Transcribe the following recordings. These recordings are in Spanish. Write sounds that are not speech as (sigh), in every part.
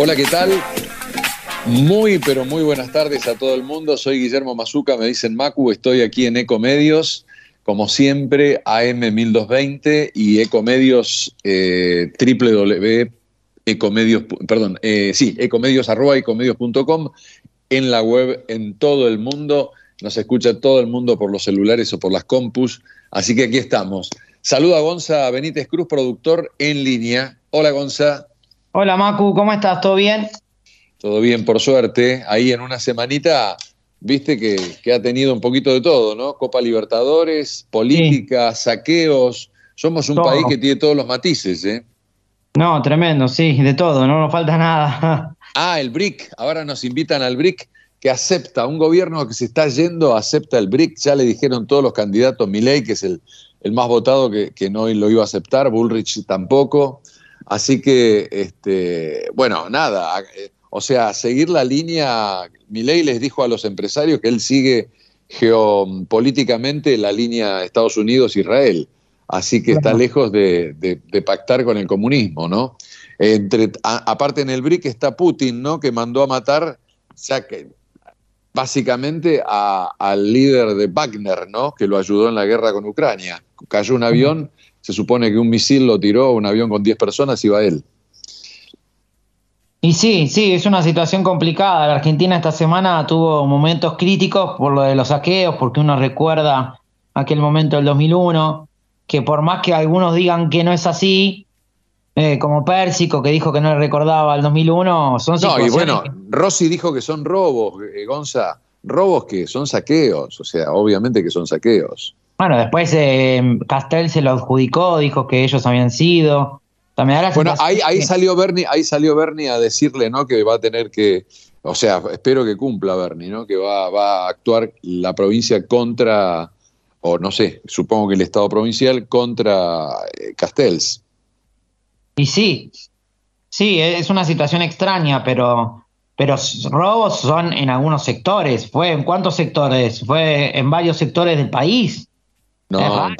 Hola, ¿qué tal? Muy, pero muy buenas tardes a todo el mundo. Soy Guillermo Mazuca, me dicen Macu, estoy aquí en Ecomedios, como siempre, AM1220 y Ecomedios, eh, www.ecomedios, perdón, eh, sí, ecomedios arroba ecomedios.com, en la web en todo el mundo. Nos escucha todo el mundo por los celulares o por las compus, así que aquí estamos. Saluda a Gonza Benítez Cruz, productor en línea. Hola Gonza. Hola Macu, ¿cómo estás? ¿Todo bien? Todo bien, por suerte. Ahí en una semanita, viste que, ha tenido un poquito de todo, ¿no? Copa Libertadores, política, saqueos. Somos un país que tiene todos los matices, ¿eh? No, tremendo, sí, de todo, no nos falta nada. (laughs) ah, el BRIC. Ahora nos invitan al BRIC que acepta, un gobierno que se está yendo acepta el BRIC. Ya le dijeron todos los candidatos, Milei, que es el, más votado, que, que no lo iba a aceptar, Bullrich tampoco. Así que, este, bueno, nada, eh, o sea, seguir la línea, Milei les dijo a los empresarios que él sigue geopolíticamente la línea Estados Unidos-Israel, así que está lejos de, pactar con el comunismo, ¿no? Entre, aparte en el BRIC está Putin, ¿no? Que mandó a matar, ya que, básicamente al líder de Wagner, ¿no? Que lo ayudó en la guerra con Ucrania. Cayó un avión se supone que un misil lo tiró un avión con 10 personas y va él. Y sí, sí, es una situación complicada. La Argentina esta semana tuvo momentos críticos por lo de los saqueos, porque uno recuerda aquel momento del 2001, que por más que algunos digan que no es así, eh, como Pérsico, que dijo que no le recordaba el 2001, son No, y bueno, Rossi dijo que son robos, eh, Gonza, robos que son saqueos, o sea, obviamente que son saqueos. Bueno, después eh, Castel se lo adjudicó, dijo que ellos habían sido. También bueno, ahí, ahí, salió Bernie, ahí salió Bernie a decirle, ¿no? Que va a tener que, o sea, espero que cumpla Bernie, ¿no? Que va, va a actuar la provincia contra, o no sé, supongo que el Estado provincial contra eh, Castells. Y sí, sí, es una situación extraña, pero, pero robos son en algunos sectores. ¿Fue en cuántos sectores? Fue en varios sectores del país. No,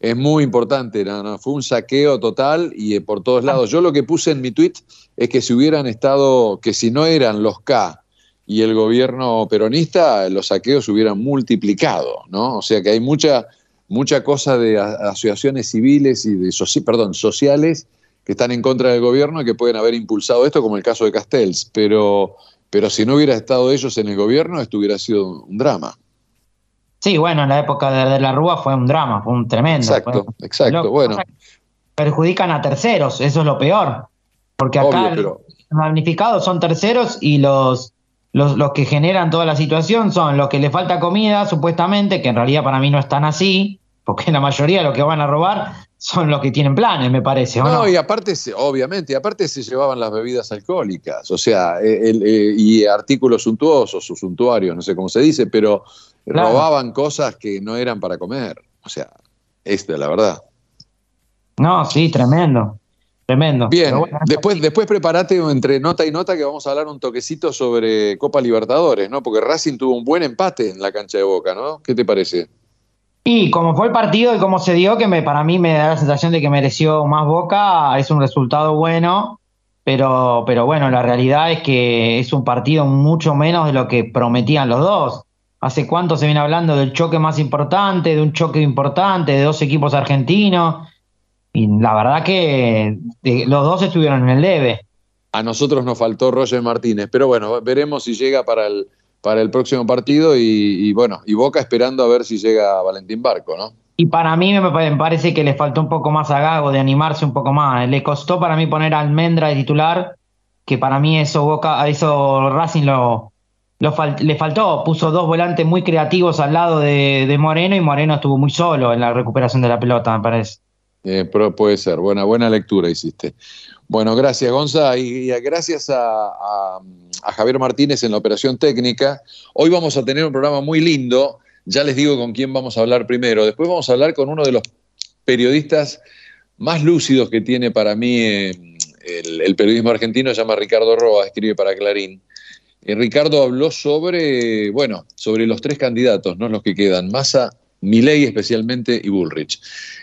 es muy importante, no, fue un saqueo total y eh, por todos lados. Yo lo que puse en mi tweet es que si hubieran estado, que si no eran los K y el gobierno peronista, los saqueos hubieran multiplicado, ¿no? O sea que hay mucha, mucha cosa de asociaciones civiles y de perdón, sociales que están en contra del gobierno y que pueden haber impulsado esto, como el caso de Castells, pero, pero si no hubiera estado ellos en el gobierno, esto hubiera sido un drama. Sí, bueno, en la época de, la Rúa fue un drama, fue un tremendo. Exacto, exacto, bueno. Perjudican a terceros, eso es lo peor. Porque acá los magnificados son terceros y los, los, los, que generan toda la situación son los que le falta comida, supuestamente, que en realidad para mí no están así, porque la mayoría de los que van a robar son los que tienen planes, me parece. No, y aparte, obviamente, aparte se llevaban las bebidas alcohólicas, o sea, eh, y artículos suntuosos o suntuarios, no sé cómo se dice, pero robaban cosas que no eran para comer. O sea, esta la verdad. No, sí, tremendo. Tremendo. Bien, después, después prepárate entre nota y nota que vamos a hablar un toquecito sobre Copa Libertadores, ¿no? Porque Racing tuvo un buen empate en la cancha de Boca, ¿no? ¿Qué te parece? Y como fue el partido y cómo se dio, que me, para mí me da la sensación de que mereció más Boca, es un resultado bueno, pero, pero bueno, la realidad es que es un partido mucho menos de lo que prometían los dos. ¿Hace cuánto se viene hablando del choque más importante, de un choque importante, de dos equipos argentinos? Y la verdad que los dos estuvieron en el debe. A nosotros nos faltó Roger Martínez, pero bueno, veremos si llega para el, para el próximo partido y, bueno, y Boca esperando a ver si llega Valentín Barco, ¿no? Y para mí me parece que le faltó un poco más a Gago de animarse un poco más. Le costó para mí poner a Almendra de titular, que para mí eso Boca, eso Racing lo, le faltó, puso dos volantes muy creativos al lado de, Moreno y Moreno estuvo muy solo en la recuperación de la pelota, me parece. Eh, pero puede ser, buena, buena lectura hiciste. Bueno, gracias Gonza y, gracias a, Javier Martínez en la operación técnica. Hoy vamos a tener un programa muy lindo, ya les digo con quién vamos a hablar primero. Después vamos a hablar con uno de los periodistas más lúcidos que tiene para mí eh, el, periodismo argentino, se llama Ricardo Roa, escribe para Clarín. Eh, Ricardo habló sobre, bueno, sobre los tres candidatos, ¿no? Los que quedan, Massa, Milei especialmente y Bullrich.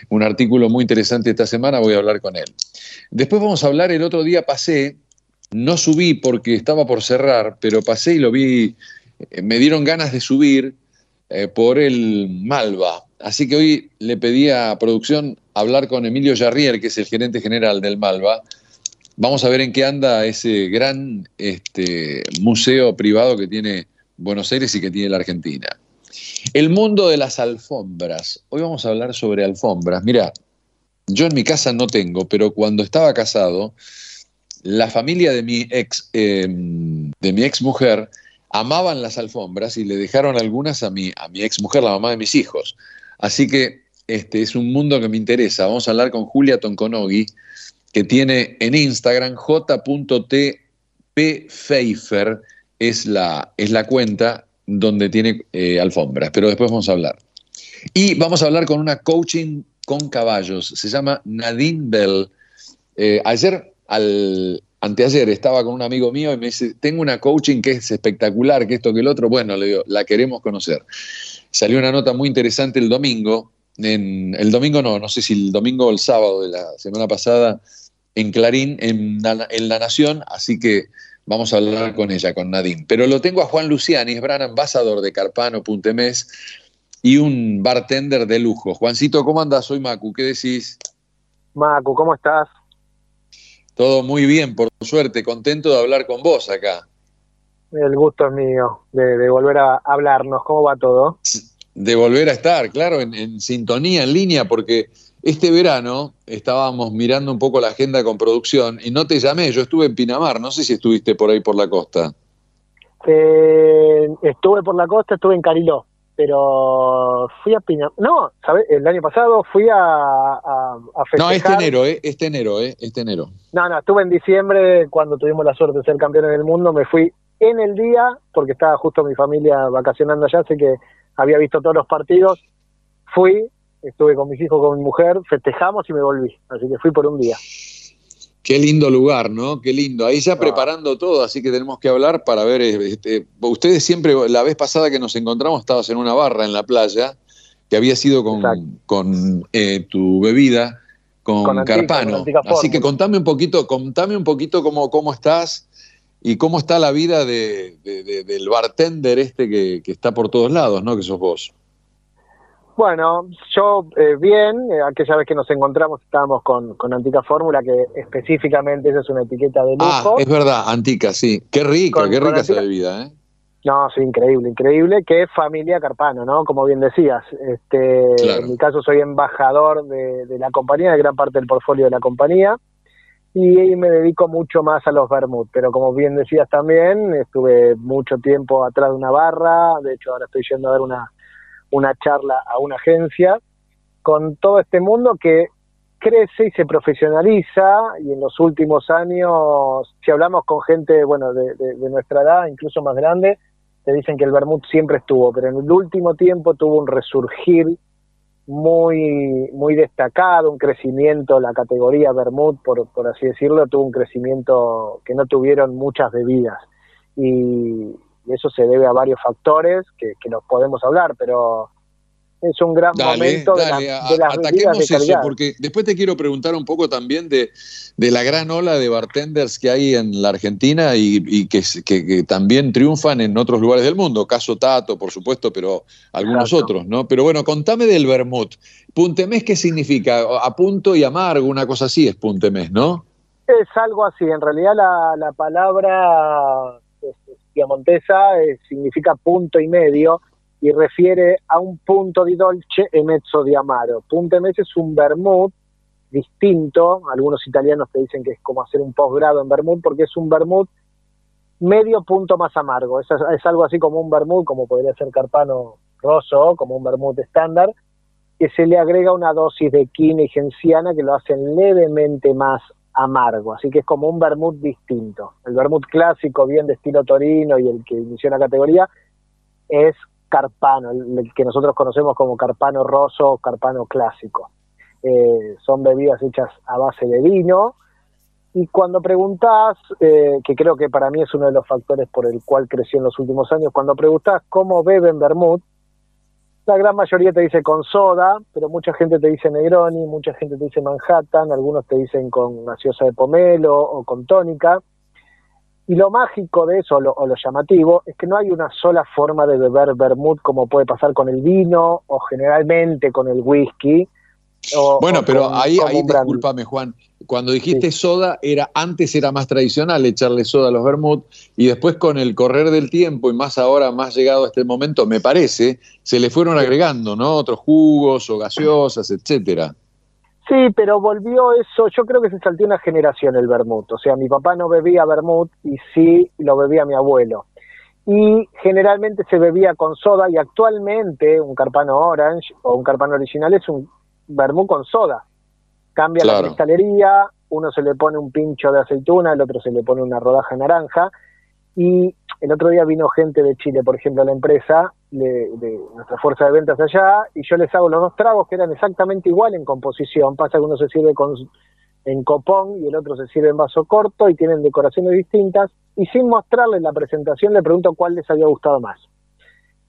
Un artículo muy interesante esta semana, voy a hablar con él. Después vamos a hablar, el otro día pasé no subí porque estaba por cerrar, pero pasé y lo vi, eh, me dieron ganas de subir eh, por el Malva. Así que hoy le pedí a producción hablar con Emilio Jarrier, que es el gerente general del Malva. Vamos a ver en qué anda ese gran este, museo privado que tiene Buenos Aires y que tiene la Argentina. El mundo de las alfombras. Hoy vamos a hablar sobre alfombras. Mira, yo en mi casa no tengo, pero cuando estaba casado, la familia de mi ex, em, de mi ex mujer amaban las alfombras y le dejaron algunas a mi, a mi ex mujer, la mamá de mis hijos. Así que este es un mundo que me interesa. Vamos a hablar con Julia Tonkonogi, que tiene en Instagram j.tppfeifer, es la, es la cuenta donde tiene eh, alfombras, pero después vamos a hablar. Y vamos a hablar con una coaching con caballos, se llama Nadine Bell. Eh, ayer, al, anteayer, estaba con un amigo mío y me dice, tengo una coaching que es espectacular, que esto, que el otro, bueno, le digo, la queremos conocer. Salió una nota muy interesante el domingo, en, el domingo no, no sé si el domingo o el sábado de la semana pasada, en Clarín, en, en La Nación, así que Vamos a hablar con ella, con Nadine. Pero lo tengo a Juan Luciani, es gran ambasador de Carpano.mes y un bartender de lujo. Juancito, ¿cómo andas? Soy Macu, ¿qué decís? Macu, ¿cómo estás? Todo muy bien, por suerte, contento de hablar con vos acá. El gusto es mío de, volver a hablarnos. ¿Cómo va todo? De volver a estar, claro, en sintonía, en línea, porque este verano estábamos mirando un poco la agenda con producción y no te llamé, yo estuve en Pinamar, no sé si estuviste por ahí por la costa. Eh, estuve por la costa, estuve en Cariló, pero fui a Pinamar. No, ¿sabes? El año pasado fui a, a, No, este enero, ¿eh? Este enero, ¿eh? Este enero. No, no, estuve en diciembre cuando tuvimos la suerte de ser campeones del mundo, me fui en el día, porque estaba justo mi familia vacacionando allá, así que había visto todos los partidos. Fui, estuve con mis hijos, con mi mujer, festejamos y me volví. Así que fui por un día. Qué lindo lugar, ¿no? Qué lindo. Ahí ya ah. preparando todo, así que tenemos que hablar para ver. Este, ustedes siempre, la vez pasada que nos encontramos, estabas en una barra en la playa, que había sido con, con eh, tu bebida, con, Carpano. así que contame un poquito, contame un poquito cómo, cómo estás y cómo está la vida de, del bartender este que, que está por todos lados, ¿no? Que sos vos. Bueno, yo eh, bien, eh, aquella vez que nos encontramos estábamos con, con Antica Fórmula, que específicamente esa es una etiqueta de ah, lujo. Ah, es verdad, Antica, sí. Qué rica, qué rica esa bebida, ¿eh? No, sí, increíble, increíble, que es familia Carpano, ¿no? Como bien decías. Este, En mi caso soy embajador de, de, la compañía, de gran parte del portfolio de la compañía, y me dedico mucho más a los vermut, pero como bien decías también, estuve mucho tiempo atrás de una barra, de hecho ahora estoy yendo a ver una una charla a una agencia con todo este mundo que crece y se profesionaliza y en los últimos años, si hablamos con gente, bueno, de, nuestra edad, incluso más grande, te dicen que el vermut siempre estuvo, pero en el último tiempo tuvo un resurgir muy muy destacado, un crecimiento, la categoría vermut, por, por así decirlo, tuvo un crecimiento que no tuvieron muchas bebidas. Y, y eso se debe a varios factores que, que nos podemos hablar, pero es un gran momento de, las ataquemos de eso, porque después te quiero preguntar un poco también de, la gran ola de bartenders que hay en la Argentina y, que, que, también triunfan en otros lugares del mundo, caso Tato, por supuesto, pero algunos otros, ¿no? Pero bueno, contame del vermut. Puntemés, ¿qué significa? A punto y amargo, una cosa así es puntemés, ¿no? Es algo así, en realidad la, la palabra Montesa eh, significa punto y medio y refiere a un punto di dolce e mezzo di amaro. Punto e mezzo es un vermouth distinto, algunos italianos te dicen que es como hacer un posgrado en vermouth porque es un vermouth medio punto más amargo, es, es algo así como un vermouth, como podría ser Carpano Rosso, como un vermouth estándar, que se le agrega una dosis de quina y genciana que lo hacen levemente más amargo, así que es como un vermut distinto. El vermut clásico, bien de estilo torino y el que inició la categoría, es carpano, el, que nosotros conocemos como carpano roso, carpano clásico. Eh, son bebidas hechas a base de vino. Y cuando preguntas, eh, que creo que para mí es uno de los factores por el cual creció en los últimos años, cuando preguntas cómo beben vermut, la gran mayoría te dice con soda, pero mucha gente te dice Negroni, mucha gente te dice Manhattan, algunos te dicen con gaseosa de pomelo o con tónica. Y lo mágico de eso, o lo, llamativo, es que no hay una sola forma de beber vermut como puede pasar con el vino o generalmente con el whisky. Bueno, pero ahí, ahí discúlpame, Juan. Cuando dijiste soda, era antes era más tradicional echarle soda a los vermut y después con el correr del tiempo y más ahora, más llegado a este momento, me parece, se le fueron agregando, ¿no? Otros jugos o gaseosas, etcétera. Sí, pero volvió eso, yo creo que se saltó una generación el vermut, o sea, mi papá no bebía vermut y sí lo bebía mi abuelo. Y generalmente se bebía con soda y actualmente un carpano orange o un carpano original es un vermut con soda. Cambia la cristalería, uno se le pone un pincho de aceituna, el otro se le pone una rodaja naranja y el otro día vino gente de Chile, por ejemplo, a la empresa, de, nuestra fuerza de ventas allá, y yo les hago los dos tragos que eran exactamente igual en composición. Pasa que uno se sirve con, en copón y el otro se sirve en vaso corto y tienen decoraciones distintas. Y sin mostrarles la presentación, le pregunto cuál les había gustado más.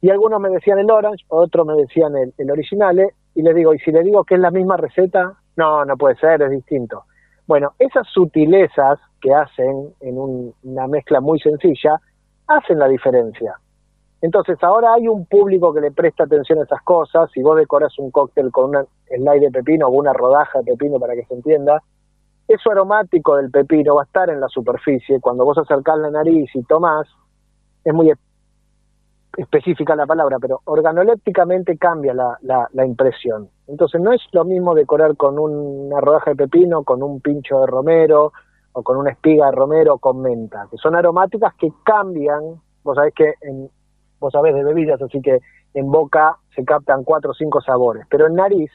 Y algunos me decían el orange, otros me decían el, el original, y les digo, ¿y si le digo que es la misma receta? No, no puede ser, es distinto. Bueno, esas sutilezas que hacen en una mezcla muy sencilla, hacen la diferencia. Entonces ahora hay un público que le presta atención a esas cosas, si vos decoras un cóctel con un slide de pepino o una rodaja de pepino para que se entienda, eso aromático del pepino va a estar en la superficie, cuando vos acercás la nariz y tomás, es muy específica la palabra, pero organolépticamente cambia la, la, impresión. Entonces no es lo mismo decorar con una rodaja de pepino, con un pincho de romero, o con una espiga de romero con menta, que son aromáticas que cambian, vos sabés que en, vos sabés de bebidas, así que en boca se captan cuatro o cinco sabores, pero en nariz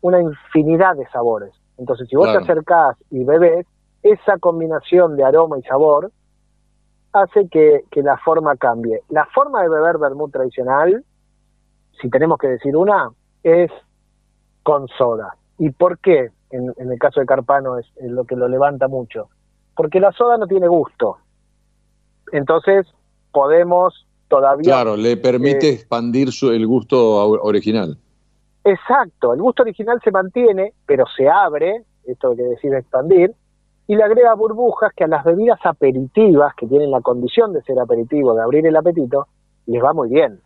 una infinidad de sabores. Entonces, si vos te acercás y bebés, esa combinación de aroma y sabor hace que, la forma cambie. La forma de beber vermut tradicional, si tenemos que decir una, es con soda. ¿Y por qué? En, el caso de Carpano es, lo que lo levanta mucho. Porque la soda no tiene gusto. Entonces podemos todavía... Claro, le permite eh, expandir su, el gusto original. Exacto, el gusto original se mantiene, pero se abre, esto que decide expandir, y le agrega burbujas que a las bebidas aperitivas, que tienen la condición de ser aperitivo, de abrir el apetito, les va muy bien.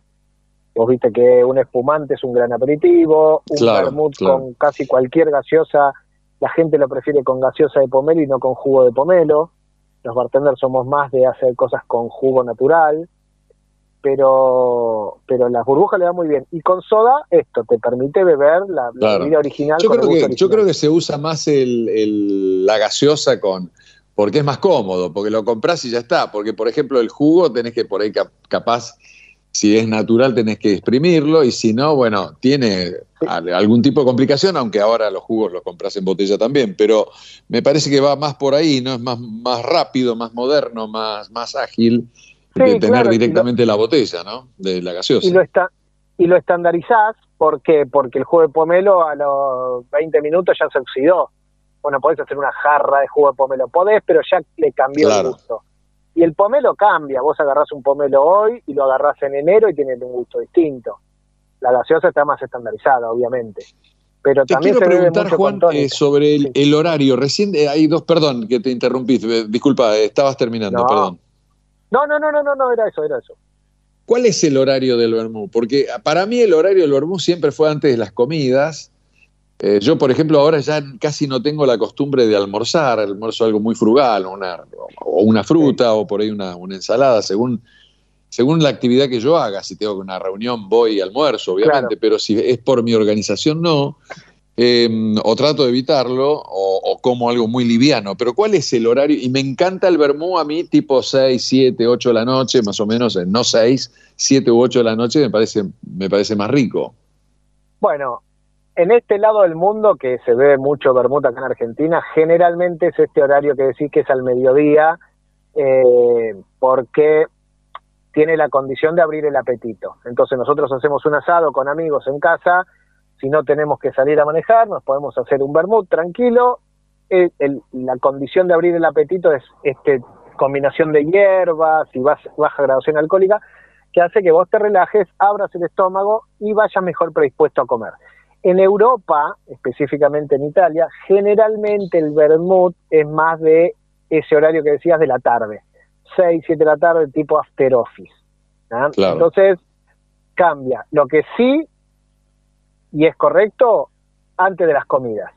Vos viste que un espumante es un gran aperitivo, un vermut con casi cualquier gaseosa, la gente lo prefiere con gaseosa de pomelo y no con jugo de pomelo. Los bartenders somos más de hacer cosas con jugo natural, pero pero las burbujas le va muy bien. Y con soda, esto te permite beber la, bebida original. Yo, creo que, yo creo que se usa más el, la gaseosa con porque es más cómodo, porque lo compras y ya está. Porque, por ejemplo, el jugo tenés que por ahí capaz si es natural tenés que exprimirlo y si no, bueno, tiene algún tipo de complicación, aunque ahora los jugos los compras en botella también, pero me parece que va más por ahí, ¿no? Es más, más rápido, más moderno, más, más ágil de tener directamente la botella, ¿no? De la gaseosa. Y lo, está, y lo estandarizás, ¿por qué? Porque el jugo de pomelo a los 20 minutos ya se oxidó. Bueno, podés hacer una jarra de jugo de pomelo, podés, pero ya le cambió el gusto. Y el pomelo cambia, vos agarrás un pomelo hoy y lo agarrás en enero y tiene un gusto distinto. La gaseosa está más estandarizada, obviamente. Pero te también quiero preguntar, Juan, eh, sobre el, horario. Recién eh, hay dos, perdón, que te interrumpí. Eh, disculpa, estabas terminando, perdón. No, no, no, no, no, no, era eso, era eso. ¿Cuál es el horario del vermú? Porque para mí el horario del vermú siempre fue antes de las comidas eh, yo, por ejemplo, ahora ya casi no tengo la costumbre de almorzar, almuerzo algo muy frugal, una, o una fruta o por ahí una, ensalada, según, según la actividad que yo haga. Si tengo una reunión, voy y almuerzo, obviamente, pero si es por mi organización, no. Em, o trato de evitarlo, o, como algo muy liviano. Pero ¿cuál es el horario? Y me encanta el vermú a mí, tipo 6, 7, 8 de la noche, más o menos, no 6, 7 u 8 de la noche, me parece, me parece más rico. Bueno, en este lado del mundo, que se ve mucho vermut acá en Argentina, generalmente es este horario que decís que es al mediodía, eh, porque tiene la condición de abrir el apetito. Entonces nosotros hacemos un asado con amigos en casa, si no tenemos que salir a manejar, nos podemos hacer un vermut tranquilo. la condición de abrir el apetito es este combinación de hierbas y baja graduación alcohólica que hace que vos te relajes, abras el estómago y vayas mejor predispuesto a comer. En Europa, específicamente en Italia, generalmente el vermut es más de ese horario que decías de la tarde. 6, 7 de la tarde, tipo after office. Entonces, cambia. Lo que sí, y es correcto, antes de las comidas.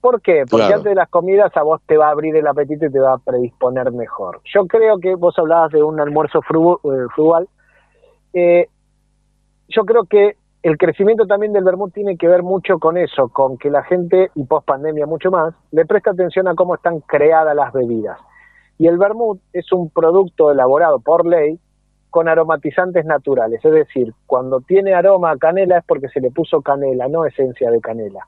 ¿Por qué? Porque antes de las comidas a vos te va a abrir el apetito y te va a predisponer mejor. Yo creo que vos hablabas de un almuerzo eh, frugal. Eh, yo creo que el crecimiento también del vermut tiene que ver mucho con eso, con que la gente, y post pandemia mucho más, le presta atención a cómo están creadas las bebidas. Y el vermut es un producto elaborado por ley con aromatizantes naturales, es decir, cuando tiene aroma a canela es porque se le puso canela, no esencia de canela.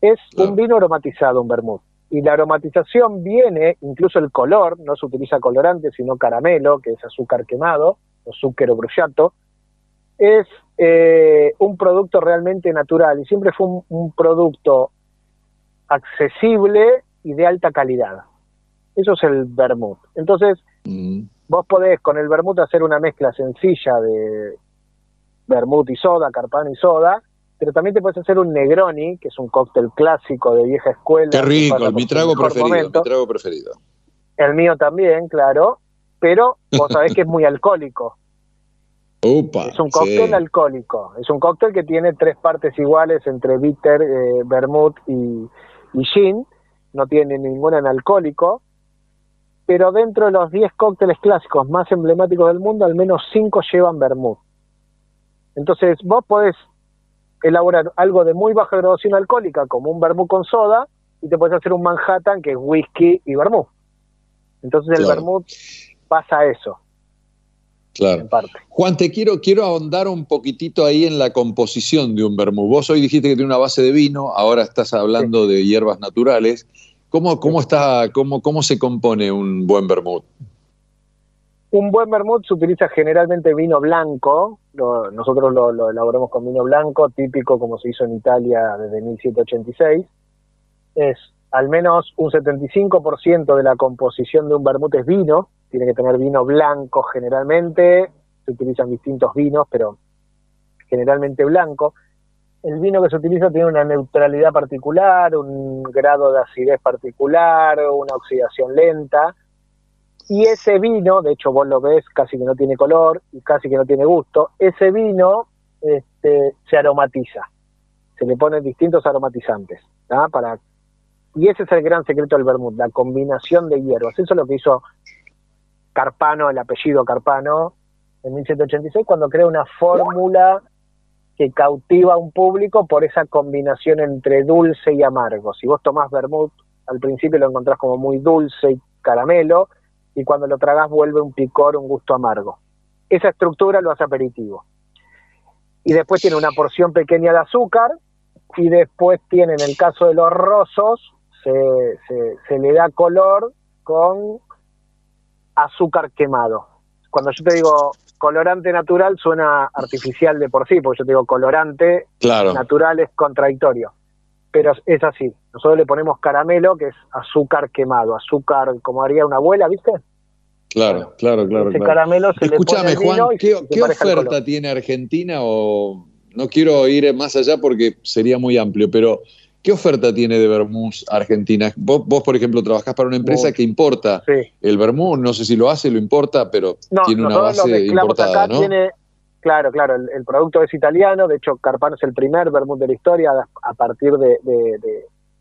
Es un vino aromatizado, un vermut. Y la aromatización viene, incluso el color, no se utiliza colorante, sino caramelo, que es azúcar quemado, o azúcar bruciato, es eh, un producto realmente natural y siempre fue un, producto accesible y de alta calidad. Eso es el vermut. Entonces, mm. Vos podés con el vermut hacer una mezcla sencilla de vermut y soda, carpano y soda, pero también te puedes hacer un Negroni, que es un cóctel clásico de vieja escuela. Qué rico, mi trago preferido, mi trago preferido. El mío también, claro, pero vos sabés que es muy alcohólico (laughs) es un cóctel alcohólico. Es un cóctel que tiene tres partes iguales entre bitter, eh, vermouth y, gin. No tiene ninguna en alcohólico. Pero dentro de los 10 cócteles clásicos más emblemáticos del mundo, al menos 5 llevan vermouth. Entonces, vos podés elaborar algo de muy baja graduación alcohólica, como un vermouth con soda, y te puedes hacer un Manhattan que es whisky y vermouth. Entonces, el vermouth pasa eso. Claro. Juan, te quiero, quiero ahondar un poquitito ahí en la composición de un vermú. Vos hoy dijiste que tiene una base de vino, ahora estás hablando de hierbas naturales. ¿Cómo, cómo, está, cómo, ¿Cómo se compone un buen vermut? Un buen vermut se utiliza generalmente vino blanco. nosotros lo, lo, elaboramos con vino blanco, típico como se hizo en Italia desde 1786. Es al menos un 75% de la composición de un vermut es vino, tiene que tener vino blanco generalmente, se utilizan distintos vinos, pero generalmente blanco. El vino que se utiliza tiene una neutralidad particular, un grado de acidez particular, una oxidación lenta. Y ese vino, de hecho vos lo ves, casi que no tiene color y casi que no tiene gusto, ese vino este, se aromatiza. Se le ponen distintos aromatizantes. Para, y ese es el gran secreto del vermut, la combinación de hierbas. Eso es lo que hizo Carpano, el apellido Carpano, en 1786, cuando crea una fórmula que cautiva a un público por esa combinación entre dulce y amargo. Si vos tomás vermut, al principio lo encontrás como muy dulce y caramelo, y cuando lo tragás vuelve un picor, un gusto amargo. Esa estructura lo hace aperitivo. Y después tiene una porción pequeña de azúcar, y después tiene, en el caso de los rosos, se, se le da color con azúcar quemado. Cuando yo te digo colorante natural suena artificial de por sí, porque yo te digo colorante natural es contradictorio. Pero es así. Nosotros le ponemos caramelo, que es azúcar quemado, azúcar como haría una abuela, ¿viste? Claro, claro, claro. Ese caramelo se Escúchame, le pone Juan, ¿qué, ¿qué oferta tiene Argentina? O no quiero ir más allá porque sería muy amplio, pero ¿Qué oferta tiene de Vermouth Argentina? Vos, por ejemplo, trabajás para una empresa que importa el Vermouth, no sé si lo hace, lo importa, pero tiene una base importada, ¿no? claro, claro, el, producto es italiano, de hecho Carpano es el primer Vermouth de la historia a partir de,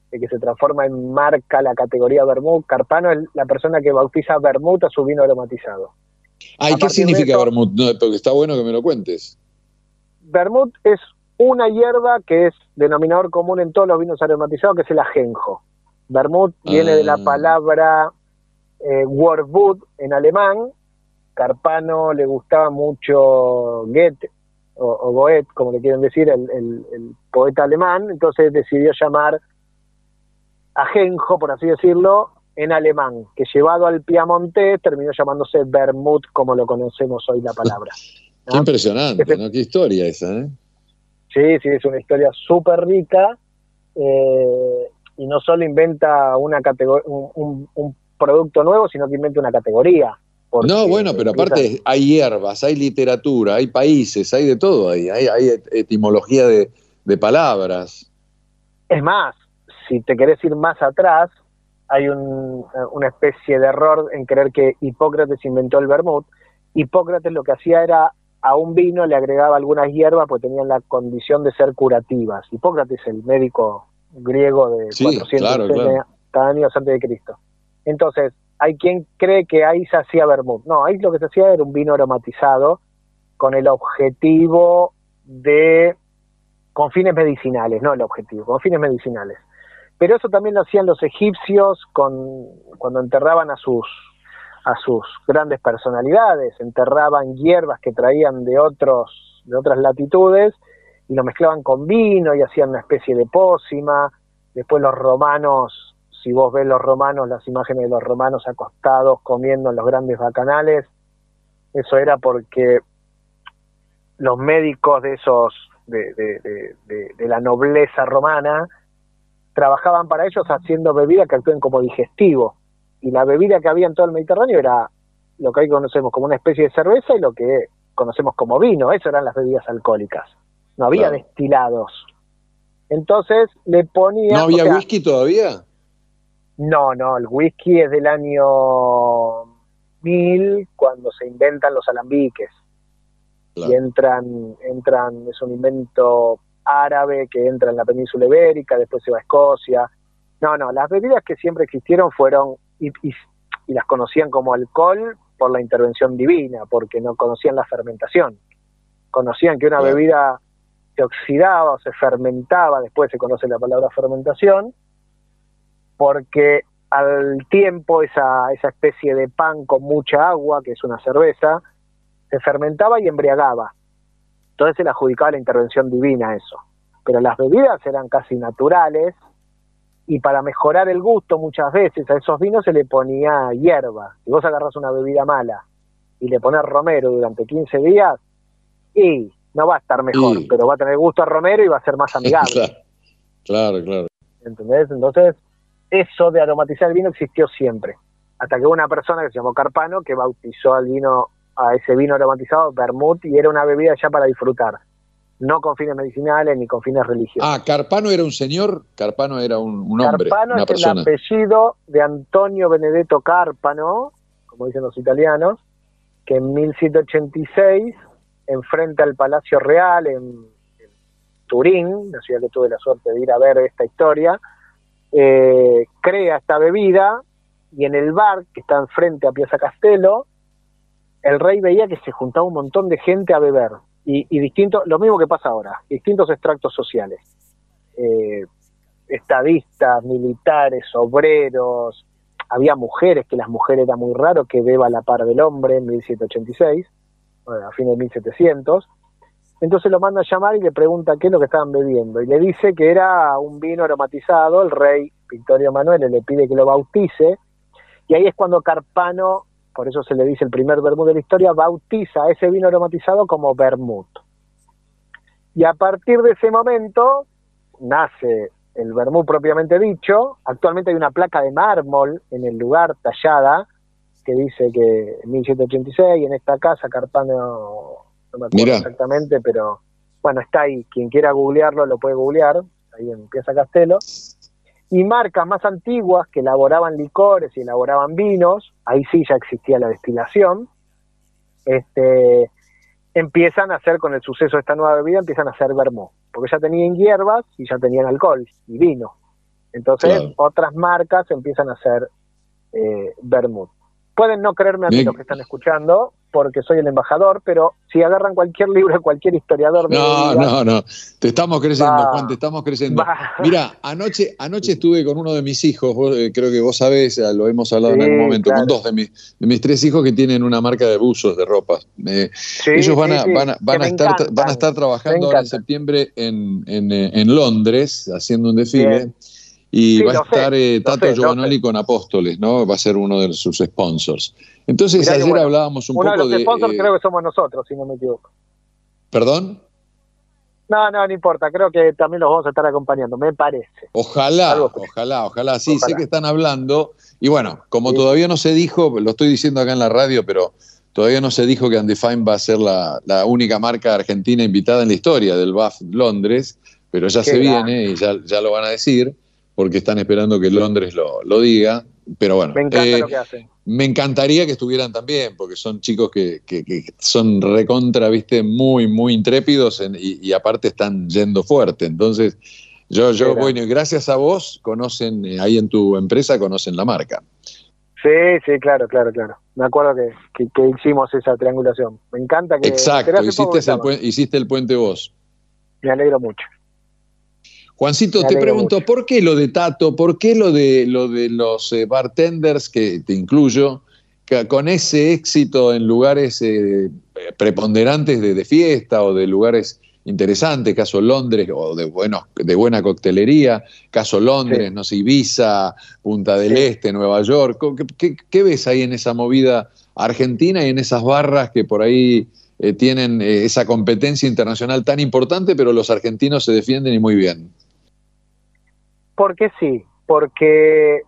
que se transforma en marca la categoría Vermouth. Carpano es la persona que bautiza Vermouth a su vino aromatizado. Ay, ¿qué significa Vermouth? porque está bueno que me lo cuentes. Vermouth es una hierba que es denominador común en todos los vinos aromatizados, que es el ajenjo. Vermouth viene de la ah. palabra eh, en alemán. Carpano le gustaba mucho Goethe, o, Goethe, como le quieren decir, el, poeta alemán, entonces decidió llamar ajenjo, por así decirlo, en alemán, que llevado al piamontés terminó llamándose Vermouth, como lo conocemos hoy la palabra. Qué impresionante, ¿no? Qué historia esa, ¿eh? Sí, sí, es una historia súper rica eh, y no solo inventa una un, un, producto nuevo, sino que inventa una categoría. No, bueno, pero aparte hay hierbas, hay literatura, hay países, hay de todo ahí, hay, hay etimología de, palabras. Es más, si te querés ir más atrás, hay una especie de error en creer que Hipócrates inventó el vermut. Hipócrates lo que hacía era a un vino le agregaba algunas hierbas porque tenían la condición de ser curativas. Hipócrates, el médico griego de 400 años antes de Cristo. Entonces, hay quien cree que ahí se hacía vermut. No, ahí lo que se hacía era un vino aromatizado con el objetivo de, con fines medicinales, no el objetivo, con fines medicinales. Pero eso también lo hacían los egipcios con, cuando enterraban a sus, a sus grandes personalidades, enterraban hierbas que traían de, otros, de otras latitudes y lo mezclaban con vino y hacían una especie de pócima. Después los romanos, si vos ves los romanos, las imágenes de los romanos acostados comiendo en los grandes bacanales, eso era porque los médicos de esos, de, de la nobleza romana, trabajaban para ellos haciendo bebidas que actúen como digestivo. Y la bebida que había en todo el Mediterráneo era lo que hoy conocemos como una especie de cerveza y lo que conocemos como vino. Eso eran las bebidas alcohólicas. No había destilados. Entonces le ponían... ¿No había whisky todavía? No, no, el whisky es del año 1000 cuando se inventan los alambiques. Y entran, entran, es un invento árabe que entra en la península ibérica, después se va a Escocia. No, no, las bebidas que siempre existieron fueron, y, las conocían como alcohol por la intervención divina, porque no conocían la fermentación. Conocían que una bebida se oxidaba o se fermentaba, después se conoce la palabra fermentación, porque al tiempo esa, esa especie de pan con mucha agua, que es una cerveza, se fermentaba y embriagaba. Entonces se le adjudicaba la intervención divina a eso. Pero las bebidas eran casi naturales y para mejorar el gusto muchas veces a esos vinos se le ponía hierba. Si vos agarras una bebida mala y le pones romero durante 15 días, y no va a estar mejor, pero va a tener gusto a romero y va a ser más amigable. (laughs) claro, claro. ¿Entendés? Entonces, eso de aromatizar el vino existió siempre. Hasta que hubo una persona que se llamó Carpano que bautizó al vino a ese vino aromatizado, vermut, y era una bebida ya para disfrutar, no con fines medicinales ni con fines religiosos. Ah, Carpano era un señor, Carpano era un, hombre. Carpano es el apellido de Antonio Benedetto Carpano, como dicen los italianos, que en 1786, enfrente al Palacio Real en, Turín, la ciudad que tuve la suerte de ir a ver esta historia, eh, crea esta bebida y en el bar que está enfrente a Piazza Castello, el rey veía que se juntaba un montón de gente a beber y, y distinto, lo mismo que pasa ahora, distintos extractos sociales, eh, estadistas, militares, obreros, había mujeres, que las mujeres era muy raro que beba la par del hombre en 1786, a fines de 1700, entonces lo manda a llamar y le pregunta qué es lo que estaban bebiendo. Y le dice que era un vino aromatizado. El rey Victorio Manuel le pide que lo bautice. Y ahí es cuando Carpano por eso se le dice el primer vermut de la historia, bautiza ese vino aromatizado como vermut. Y a partir de ese momento nace el vermut propiamente dicho. Actualmente hay una placa de mármol en el lugar tallada que dice que en 1786 en esta casa Carpano, no me acuerdo exactamente, pero bueno, está ahí. Quien quiera googlearlo lo puede googlear, ahí en Piazza Castelo y marcas más antiguas que elaboraban licores y elaboraban vinos, ahí sí ya existía la destilación, este, empiezan a hacer, con el suceso de esta nueva bebida, empiezan a hacer vermú, porque ya tenían hierbas y ya tenían alcohol y vino. Entonces otras marcas empiezan a hacer eh, vermut. Pueden no creerme a mí los que están escuchando, porque soy el embajador, pero si agarran cualquier libro de cualquier historiador de No, no, no, te estamos creciendo, Juan, te estamos creciendo. Mira, anoche, anoche estuve con uno de mis hijos, eh, creo que vos sabés, lo hemos hablado en algún momento, con dos de mis, de mis tres hijos que tienen una marca de buzos, de ropa. ellos van a, van a, van a estar, van a estar trabajando ahora en septiembre en, en, en, Londres, haciendo un desfile. Y va a estar eh, Tato Giovanoli con Apóstoles, ¿no? Va a ser uno de sus sponsors. Entonces, ayer hablábamos un poco de. Uno de los sponsors eh, creo que somos nosotros, si no me equivoco. ¿Perdón? No, no, no importa. Creo que también los vamos a estar acompañando, me parece. Ojalá, ojalá, ojalá. Sí, sé que están hablando. Y bueno, como todavía no se dijo, lo estoy diciendo acá en la radio, pero todavía no se dijo que Undefined va a ser la, la única marca argentina invitada en la historia del BAF Londres, pero ya se viene y ya, ya lo van a decir porque están esperando que Londres lo, lo diga. Pero bueno, me encanta eh, lo que hacen. Me encantaría que estuvieran también, porque son chicos que, que, son recontra, viste, muy, muy intrépidos y, aparte están yendo fuerte. Entonces, yo, yo, bueno, gracias a vos, conocen, eh, ahí en tu empresa, conocen la marca. Sí, sí, claro, claro, claro. Me acuerdo que, que, hicimos esa triangulación. Me encanta que... Exacto, hiciste el, hiciste el puente vos. Me alegro mucho. Juancito, te pregunto, ¿por qué lo de Tato? ¿Por qué lo de, lo de los eh, bartenders, que te incluyo, que con ese éxito en lugares eh, preponderantes de, fiesta o de lugares interesantes, caso Londres, o de, bueno, de buena coctelería, caso Londres, no sé, Ibiza, Punta del Este, Nueva York, ¿Qué, ves ahí en esa movida argentina y en esas barras que por ahí eh, tienen esa competencia internacional tan importante, pero los argentinos se defienden y muy bien? Porque sí, porque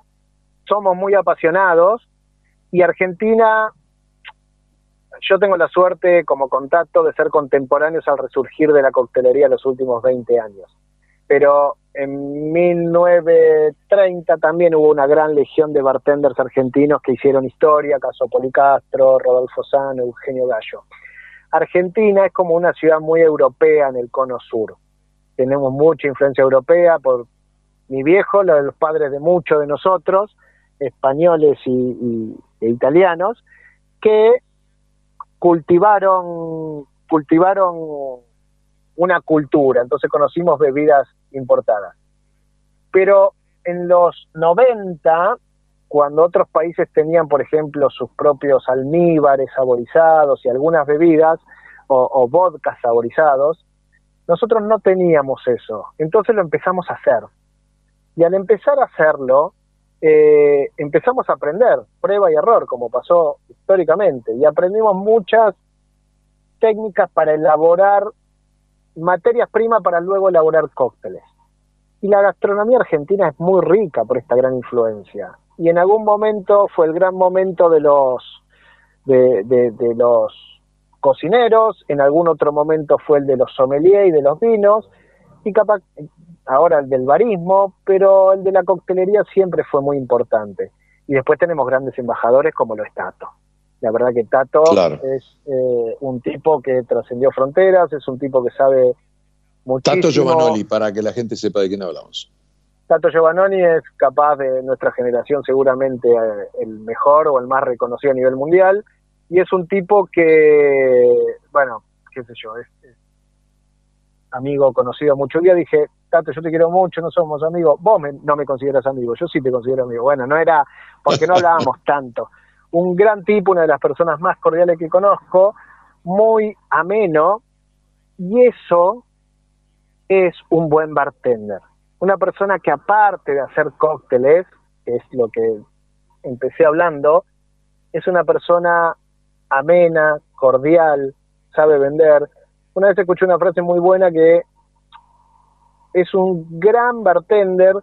somos muy apasionados y Argentina, yo tengo la suerte como contacto de ser contemporáneos al resurgir de la coctelería los últimos 20 años. Pero en 1930 también hubo una gran legión de bartenders argentinos que hicieron historia, caso Policastro, Rodolfo Sano, Eugenio Gallo. Argentina es como una ciudad muy europea en el cono sur. Tenemos mucha influencia europea por mi viejo, de los padres de muchos de nosotros, españoles y, e italianos, que cultivaron, cultivaron una cultura, entonces conocimos bebidas importadas. Pero en los 90, cuando otros países tenían, por ejemplo, sus propios almíbares saborizados y algunas bebidas, o, o vodkas saborizados, nosotros no teníamos eso. Entonces lo empezamos a hacer. Y al empezar a hacerlo, eh, empezamos a aprender, prueba y error, como pasó históricamente, y aprendimos muchas técnicas para elaborar materias primas para luego elaborar cócteles. Y la gastronomía argentina es muy rica por esta gran influencia. Y en algún momento fue el gran momento de los de, de los cocineros, en algún otro momento fue el de los sommeliers y de los vinos, y capaz ahora el del barismo, pero el de la coctelería siempre fue muy importante. Y después tenemos grandes embajadores como lo es Tato. La verdad que Tato es eh, un tipo que trascendió fronteras, es un tipo que sabe muchísimo. Tato Giovanoli, para que la gente sepa de quién hablamos. Tato Giovanoni es capaz de nuestra generación seguramente eh, el mejor o el más reconocido a nivel mundial y es un tipo que, bueno, qué sé yo, es, es amigo conocido mucho. Un día dije, Tato, yo te quiero mucho, no somos amigos, vos no me consideras amigo, yo sí te considero amigo. Bueno, no era porque no hablábamos (laughs) tanto. Un gran tipo, una de las personas más cordiales que conozco, muy ameno, y eso es un buen bartender. Una persona que aparte de hacer cócteles, que es lo que empecé hablando, es una persona amena, cordial, sabe vender. Una vez escuché una frase muy buena que es un gran bartender,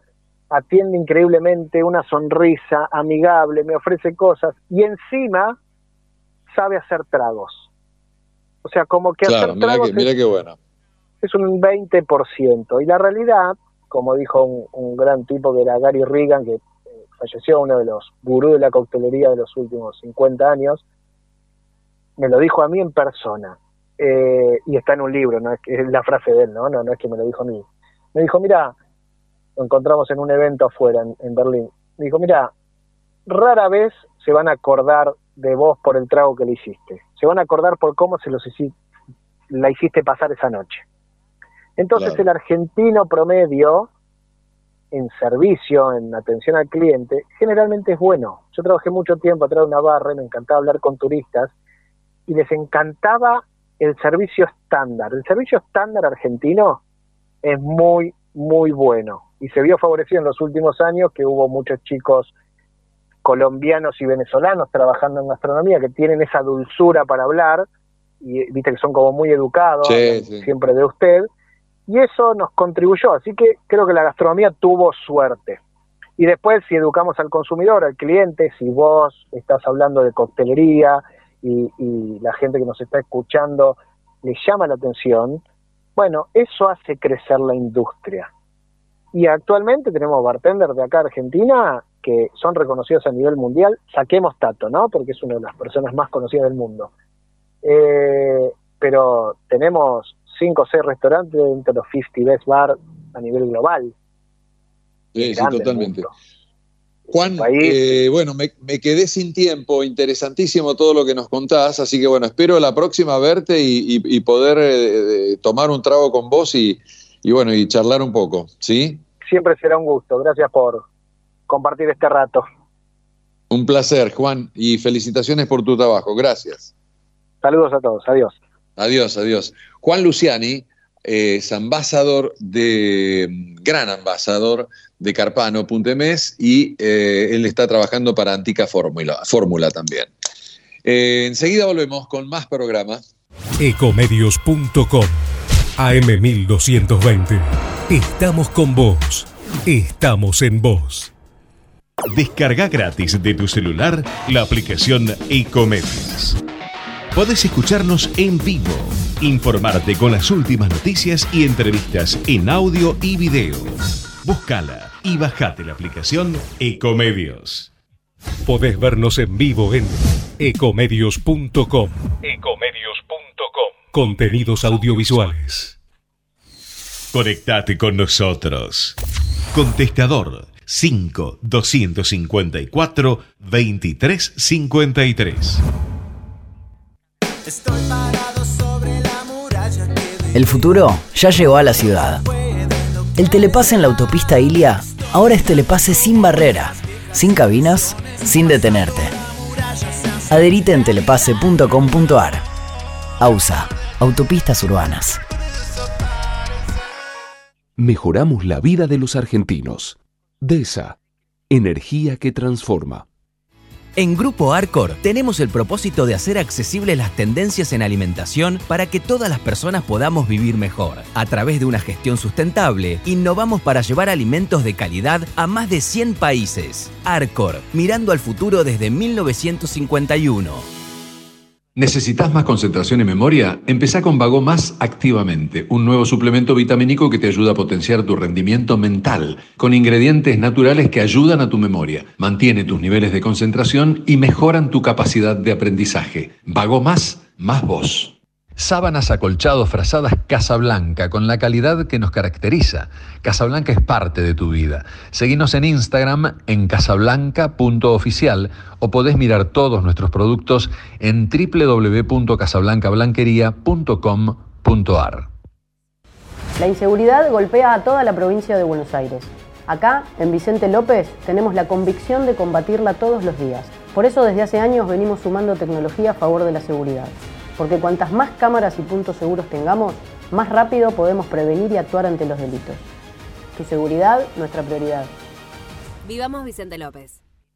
atiende increíblemente, una sonrisa amigable, me ofrece cosas y encima sabe hacer tragos. O sea, como que hacer tragos es, un 20%. Y la realidad, como dijo un, gran tipo que era Gary Regan, que eh, falleció, uno de los gurús de la coctelería de los últimos 50 años, me lo dijo a mí en persona. Eh, y está en un libro, no es, es la frase de él, ¿no? ¿no? No es que me lo dijo a mí me dijo, mira, lo encontramos en un evento afuera, en, Berlín. Me dijo, mira, rara vez se van a acordar de vos por el trago que le hiciste. Se van a acordar por cómo se los hiciste, la hiciste pasar esa noche. Entonces el argentino promedio en servicio, en atención al cliente, generalmente es bueno. Yo trabajé mucho tiempo atrás de una barra y me encantaba hablar con turistas y les encantaba el servicio estándar. El servicio estándar argentino es muy, muy bueno. Y se vio favorecido en los últimos años que hubo muchos chicos colombianos y venezolanos trabajando en gastronomía que tienen esa dulzura para hablar y viste que son como muy educados, siempre de usted, y eso nos contribuyó, así que creo que la gastronomía tuvo suerte. Y después si educamos al consumidor, al cliente, si vos estás hablando de coctelería y, y la gente que nos está escuchando le llama la atención, bueno, eso hace crecer la industria. Y actualmente tenemos bartenders de acá Argentina que son reconocidos a nivel mundial. Saquemos Tato, ¿no? Porque es una de las personas más conocidas del mundo. Eh, pero tenemos cinco o seis restaurantes dentro de los 50 Best Bar a nivel global. Sí, sí, totalmente. Juan, eh, bueno, me, quedé sin tiempo, interesantísimo todo lo que nos contás, así que bueno, espero la próxima verte y, poder eh, tomar un trago con vos y, y, bueno, y charlar un poco, ¿sí? Siempre será un gusto, gracias por compartir este rato. Un placer, Juan, y felicitaciones por tu trabajo, gracias. Saludos a todos, adiós. Adiós, adiós. Juan Luciani es ambasador de, gran ambasador de Carpano.mes y eh, él está trabajando para Antica Fórmula, Fórmula también. Eh, enseguida volvemos con más programas. Ecomedios.com AM1220. Estamos con vos. Estamos en vos. Descarga gratis de tu celular la aplicación Ecomedios. Podés escucharnos en vivo, informarte con las últimas noticias y entrevistas en audio y video. Búscala y bajate la aplicación Ecomedios. Podés vernos en vivo en ecomedios.com. Ecomedios.com. Contenidos audiovisuales. Conectate con nosotros. Contestador 5 254 2353. El futuro ya llegó a la ciudad. El telepase en la autopista Ilia ahora es telepase sin barrera, sin cabinas, sin detenerte. Adherite en telepase.com.ar. AUSA, Autopistas Urbanas. Mejoramos la vida de los argentinos. DESA, energía que transforma. En Grupo Arcor tenemos el propósito de hacer accesibles las tendencias en alimentación para que todas las personas podamos vivir mejor. A través de una gestión sustentable, innovamos para llevar alimentos de calidad a más de 100 países. Arcor, mirando al futuro desde 1951. ¿Necesitas más concentración y memoria? Empezá con Vago Más activamente, un nuevo suplemento vitamínico que te ayuda a potenciar tu rendimiento mental, con ingredientes naturales que ayudan a tu memoria, mantiene tus niveles de concentración y mejoran tu capacidad de aprendizaje. Vago Más, más vos. Sábanas acolchados frazadas Casablanca, con la calidad que nos caracteriza. Casablanca es parte de tu vida. Seguinos en Instagram en casablanca.oficial o podés mirar todos nuestros productos en www.casablancablanquería.com.ar. La inseguridad golpea a toda la provincia de Buenos Aires. Acá, en Vicente López, tenemos la convicción de combatirla todos los días. Por eso desde hace años venimos sumando tecnología a favor de la seguridad porque cuantas más cámaras y puntos seguros tengamos, más rápido podemos prevenir y actuar ante los delitos. Tu seguridad, nuestra prioridad. Vivamos Vicente López.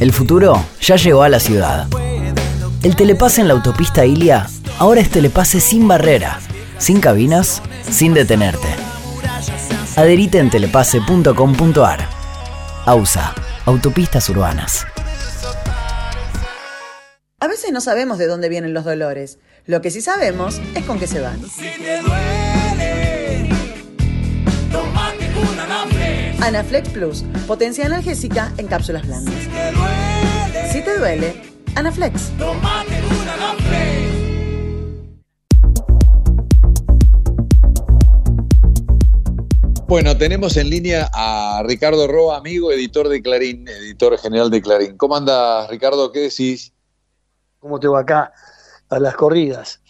El futuro ya llegó a la ciudad. El telepase en la autopista Ilia ahora es telepase sin barrera, sin cabinas, sin detenerte. Adherite en telepase.com.ar. AUSA, Autopistas Urbanas. A veces no sabemos de dónde vienen los dolores. Lo que sí sabemos es con qué se van. Anaflex Plus, potencia analgésica en cápsulas blandas. Si te duele, Anaflex. Bueno, tenemos en línea a Ricardo Roa, amigo, editor de Clarín, editor general de Clarín. ¿Cómo andas, Ricardo? ¿Qué decís? ¿Cómo te va acá a las corridas?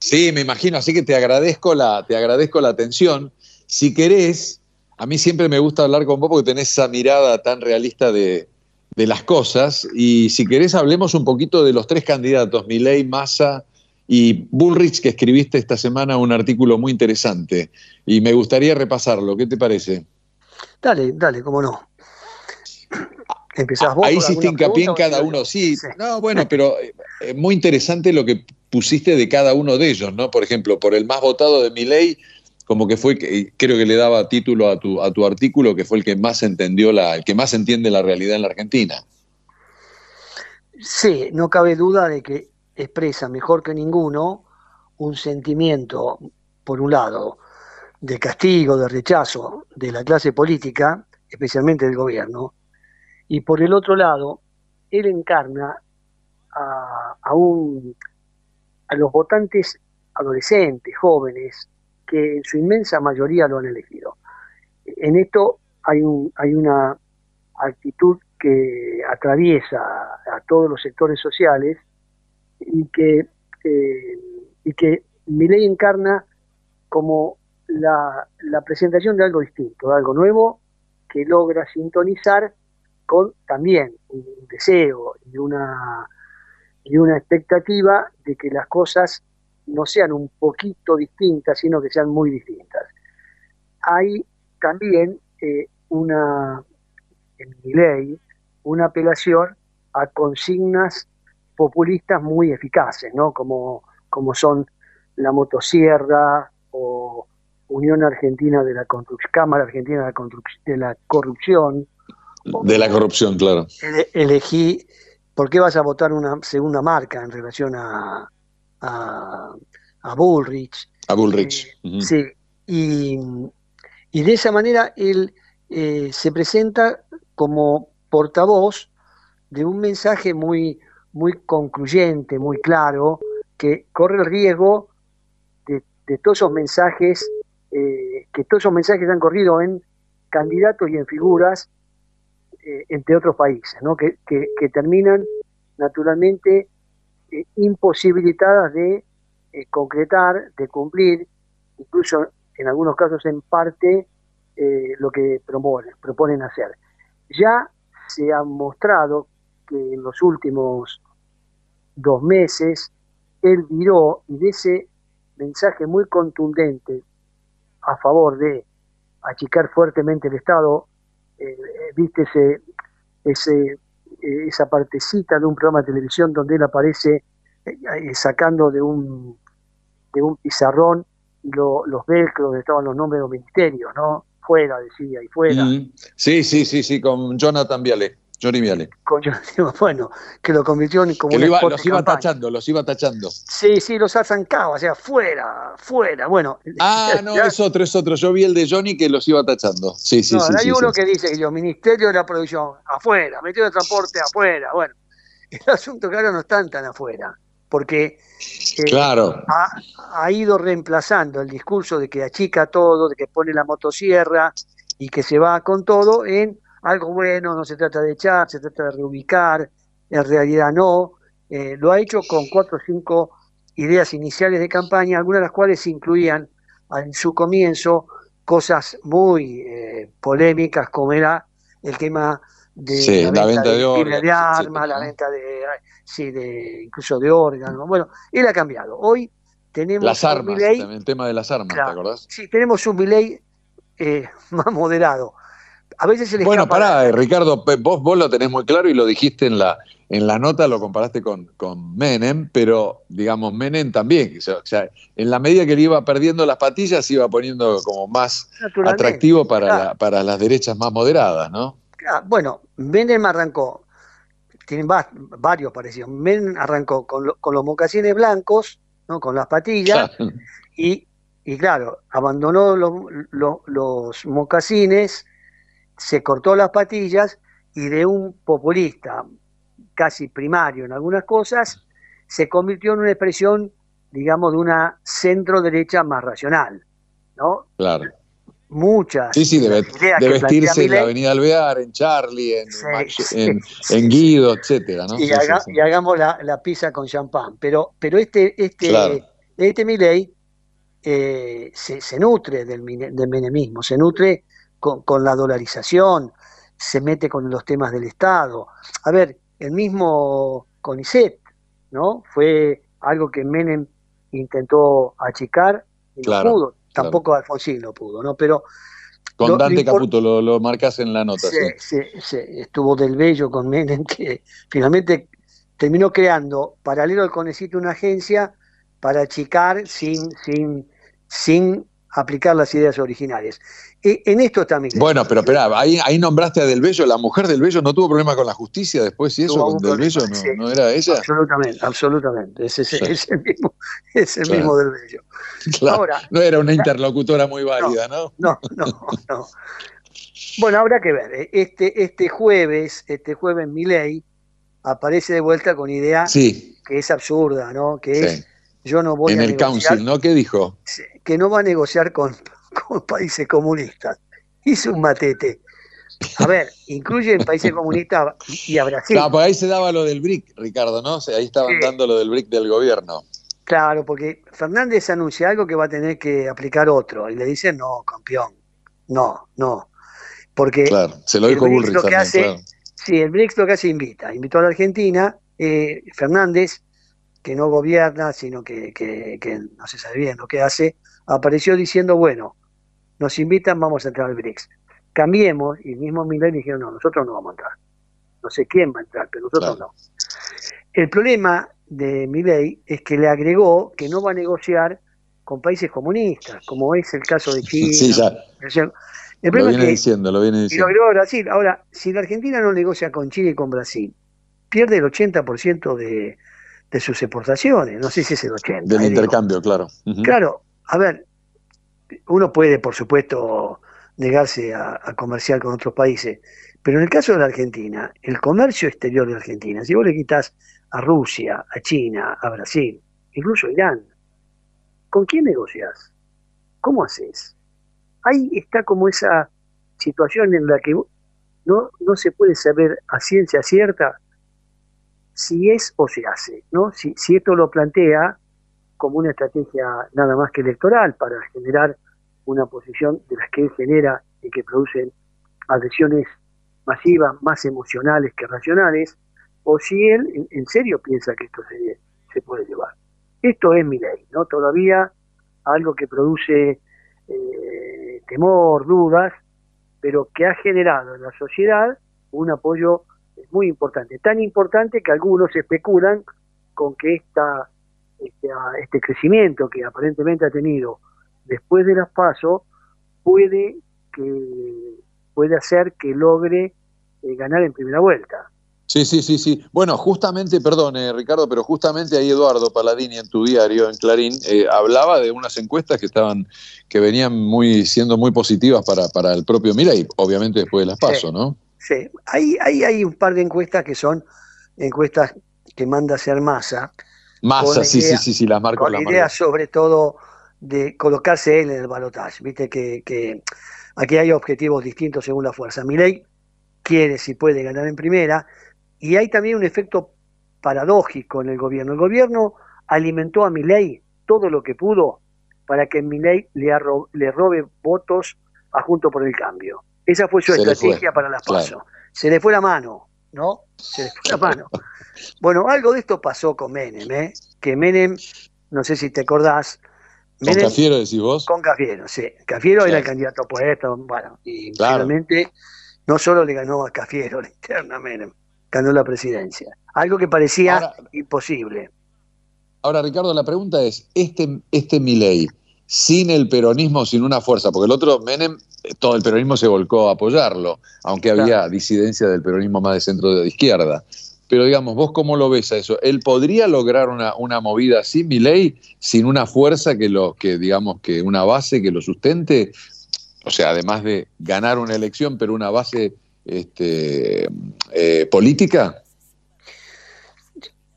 Sí, me imagino, así que te agradezco la, te agradezco la atención. Si querés, a mí siempre me gusta hablar con vos porque tenés esa mirada tan realista de, las cosas. Y si querés, hablemos un poquito de los tres candidatos, Milei, Massa y Bullrich, que escribiste esta semana un artículo muy interesante. Y me gustaría repasarlo. ¿Qué te parece? Dale, dale, cómo no. Empezás vos Ahí hiciste hincapié en cada uno, sí. No, bueno, pero es eh, muy interesante lo que pusiste de cada uno de ellos, ¿no? Por ejemplo, por el más votado de mi ley, como que fue, creo que le daba título a tu, a tu artículo, que fue el que más entendió la, el que más entiende la realidad en la Argentina. Sí, no cabe duda de que expresa mejor que ninguno un sentimiento, por un lado, de castigo, de rechazo de la clase política, especialmente del gobierno, y por el otro lado, él encarna a, a, un, a los votantes adolescentes, jóvenes, que en su inmensa mayoría lo han elegido. En esto hay, un, hay una actitud que atraviesa a todos los sectores sociales y que, eh, y que ley encarna como la, la, presentación de algo distinto, de algo nuevo, que logra sintonizar con también un deseo y una, y una expectativa de que las cosas no sean un poquito distintas, sino que sean muy distintas. Hay también eh, una, en mi ley, una apelación a consignas populistas muy eficaces, ¿no? Como, como son la motosierra o Unión Argentina de la Construcción, Cámara Argentina de la, de la Corrupción. De la corrupción, claro. elegí, ¿por qué vas a votar una segunda marca en relación a, a, Bullrich? A Bullrich. Eh, sí, y, y, de esa manera él eh, se presenta como portavoz de un mensaje muy, muy concluyente, muy claro, que corre el riesgo de, todos esos mensajes, eh, que todos esos mensajes han corrido en candidatos y en figuras entre otros países, ¿no? que, que, terminan naturalmente eh, imposibilitadas de concretar, de cumplir, incluso en algunos casos en parte, lo que proponen, proponen hacer. Ya se ha mostrado que en los últimos dos meses él viró y de ese mensaje muy contundente a favor de achicar fuertemente el Estado, eh, eh, viste ese, ese, eh, esa partecita de un programa de televisión donde él aparece sacando de un, de un pizarrón los velcros donde estaban los nombres de los ministerios, ¿no? Fuera, decía, y fuera. Sí, sí, sí, sí, con Jonathan Viale. Johnny Viale. (laughs) bueno, que lo convirtió en como que Los iba tachando, los iba tachando. Sí, sí, los arrancaba, o sea, fuera, fuera, bueno. Ah, (laughs) no, es otro, es otro. Yo vi el de Johnny que los iba tachando. Sí, sí, sí. Hay uno que dice que yo, Ministerio de la Producción, afuera, Ministerio de Transporte, afuera. Bueno, el asunto que ahora no están tan afuera, porque eh, claro. ha, ha ido reemplazando el discurso de que achica todo, de que pone la motosierra y que se va con todo en algo bueno, no se trata de echar, se trata de reubicar, en realidad no. Eh, lo ha hecho con cuatro o cinco ideas iniciales de campaña, algunas de las cuales incluían en su comienzo cosas muy eh, polémicas, como era el tema de la, venta, de, armas, la venta de, sí, de incluso de órganos. Bueno, él ha cambiado. Hoy tenemos las armas, el tema de las armas, ¿te acordás? Sí, tenemos un Milei eh, (laughs) más moderado bueno, pará, eh, Ricardo, vos, vos lo tenés muy claro y lo dijiste en la, en la nota, lo comparaste con, con Menem, pero digamos, Menem también, o sea, en la medida que le iba perdiendo las patillas, se iba poniendo como más atractivo para, para las derechas más moderadas, ¿no? bueno, Menem arrancó, tienen varios parecidos, Menem arrancó con, los mocasines blancos, ¿no? con las patillas, y, y, claro, abandonó los mocasines se cortó las patillas y de un populista casi primario en algunas cosas, se convirtió en una expresión, digamos, de una centro derecha más racional, ¿no? Claro. Muchas. Sí, sí, de, vestirse en la Avenida Alvear, en Charlie, en, en, Guido, etcétera, ¿no? Y, hagamos la, la, pizza con champán. Pero, pero este, este, este Milei eh, se, se, nutre del, del menemismo, se nutre con, la dolarización, se mete con los temas del Estado. A ver, el mismo CONICET, ¿no? Fue algo que Menem intentó achicar y no pudo. Tampoco Alfonsín no pudo, ¿no? Pero Con Lo- Dante lo Caputo lo, lo marcas en la nota. Sí, sí. estuvo del Bello con Menem, (laughs) que finalmente terminó creando, paralelo al CONECIT, una agencia para achicar sin, sin, sin aplicar las ideas originales. E- en esto está Milei. Bueno, pero espera, ahí, ahí nombraste a Del Bello, la mujer del Bello no tuvo problema con la justicia después y eso, con Del Bello no, sí. no era ella. Absolutamente, absolutamente. Es, es- Sí. es el mismo, es el Claro. mismo del Bello. Claro, Ahora, no era una interlocutora muy válida, ¿no? No, no, no. Bueno, habrá que ver. ¿eh? Este, este jueves, este jueves Milei aparece de vuelta con idea Sí, que es absurda, ¿no? Que sí. es yo no voy En a el negociar, council, ¿no? ¿Qué dijo? Que no va a negociar con, (laughs) con países comunistas. Hizo un matete. A ver, incluye en países comunistas y a Brasil. Pues ahí se daba lo del BRIC, Ricardo, ¿no? Ahí estaban Sí. dando lo del BRIC del gobierno. Claro, porque Fernández anuncia algo que va a tener que aplicar otro y le dice, no, campeón, no, no. Porque Claro, se lo el dijo BRICS Bullrich lo que también, hace- claro. Sí, el BRICS lo que hace invita. Invitó a la Argentina, eh, Fernández, que no gobierna, sino que, que- que no se sabe bien lo que hace, apareció diciendo, bueno, nos invitan, vamos a entrar al BRICS. Cambiemos, y mismo Milei dijeron, no, nosotros no vamos a entrar. No sé quién va a entrar, pero nosotros Claro. no. El problema de Milei es que le agregó que no va a negociar con países comunistas, como es el caso de China. Sí, ya. El Lo problema es viene que diciendo, lo viene y lo diciendo. agregó Brasil. Ahora, si la Argentina no negocia con Chile y con Brasil, pierde el 80% de, de sus exportaciones. No sé si es el 80%. Del eh, digo. intercambio, claro. Claro, a ver, uno puede, por supuesto, negarse a, a comerciar con otros países, pero en el caso de la Argentina, el comercio exterior de Argentina, si vos le quitas a Rusia, a China, a Brasil, incluso a Irán, ¿con quién negocias? ¿Cómo haces? Ahí está como esa situación en la que no, no se puede saber a ciencia cierta si es o se hace, ¿no? Si, si esto lo plantea como una estrategia nada más que electoral para generar una posición de las que él genera y que producen adhesiones masivas, más emocionales que racionales, o si él en, serio piensa que esto se, se puede llevar. Esto es mi ley, ¿no? Todavía algo que produce eh, temor, dudas, pero que ha generado en la sociedad un apoyo muy importante, tan importante que algunos especulan con que esta, este, este crecimiento que aparentemente ha tenido después de las pasos puede que puede hacer que logre eh, ganar en primera vuelta. Sí, sí, sí, sí. Bueno, justamente, perdón, eh, Ricardo, pero justamente ahí Eduardo Paladini en tu diario, en Clarín, eh, hablaba de unas encuestas que estaban, que venían muy, siendo muy positivas para, para el propio Milei, obviamente después de las pasos, Sí. ¿no? Sí, ahí, ahí hay un par de encuestas que son encuestas que manda a hacer masa, Massa, sí, sí, sí, sí, las marcó, con la idea sobre todo de colocarse él en el balotaje. Viste que, que aquí hay objetivos distintos según la fuerza. Milei quiere, si puede, ganar en primera, y hay también un efecto paradójico en el gobierno. El gobierno alimentó a Milei todo lo que pudo para que Milei le, arro- le robe votos a Junto por el Cambio. Esa fue su Se estrategia fue, para las claro. PASO. Se le fue la mano, ¿no? Se le fue la (laughs) mano. Bueno, algo de esto pasó con Menem, ¿eh? Que Menem, no sé si te acordás, ¿Con Menem- Cafiero decís vos? con Cafiero, sí. Cafiero era el candidato opuesto, bueno, y Claro. no solo le ganó a Cafiero (laughs) la interna Menem, ganó la presidencia. Algo que parecía Ahora- imposible. Ahora, Ricardo, la pregunta es, este, este Milei, sin el peronismo, sin una fuerza, porque el otro, Menem, todo el peronismo se volcó a apoyarlo, aunque había disidencia del peronismo más de centro de izquierda. Pero digamos, ¿vos cómo lo ves a eso? ¿Él podría lograr una, una movida así, Milei, sin una fuerza que lo, que digamos, que una base que lo sustente? O sea, además de ganar una elección, pero una base este, eh, política.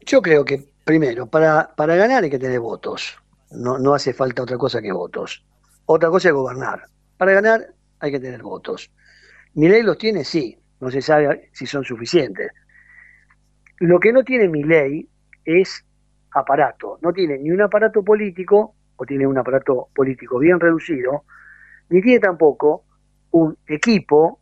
Yo creo que, primero, para, para ganar hay que tener votos. No, no hace falta otra cosa que votos. Otra cosa es gobernar. Para ganar hay que tener votos. Milei los tiene, sí. No se sabe si son suficientes. Lo que no tiene Milei es aparato. No tiene ni un aparato político, o tiene un aparato político bien reducido, ni tiene tampoco un equipo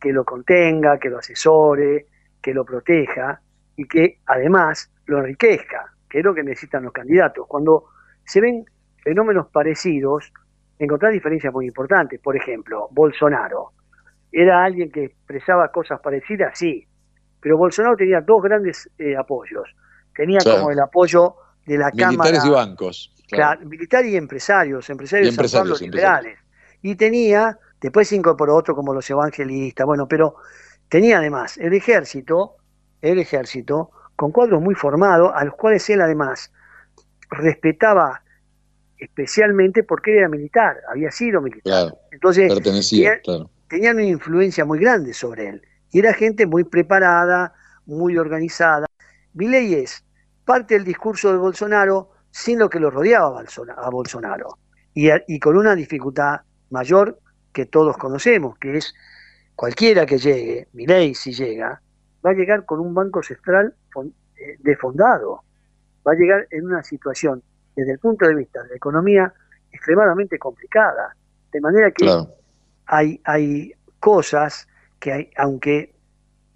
que lo contenga, que lo asesore, que lo proteja y que además lo enriquezca, que es lo que necesitan los candidatos. Cuando se ven fenómenos parecidos, encontrás diferencias muy importantes. Por ejemplo, Bolsonaro. ¿Era alguien que expresaba cosas parecidas? Sí. Pero Bolsonaro tenía dos grandes eh, apoyos. Tenía como el apoyo de la Cámara. Militares y bancos. Claro. militar y empresarios, empresarios, y liberales. Y tenía, después se incorporó otro como los evangelistas, bueno, pero tenía además el ejército, el ejército, con cuadros muy formados, a los cuales él además respetaba especialmente porque era militar, había sido militar. Entonces, tenían una influencia muy grande sobre él. Y era gente muy preparada, muy organizada. ley es parte del discurso de Bolsonaro sin lo que lo rodeaba a Bolsonaro. Y, y con una dificultad mayor que todos conocemos, que es cualquiera que llegue, ley si llega, va a llegar con un banco central eh, defondado, va a llegar en una situación desde el punto de vista de la economía extremadamente complicada. De manera que hay, hay cosas que hay, aunque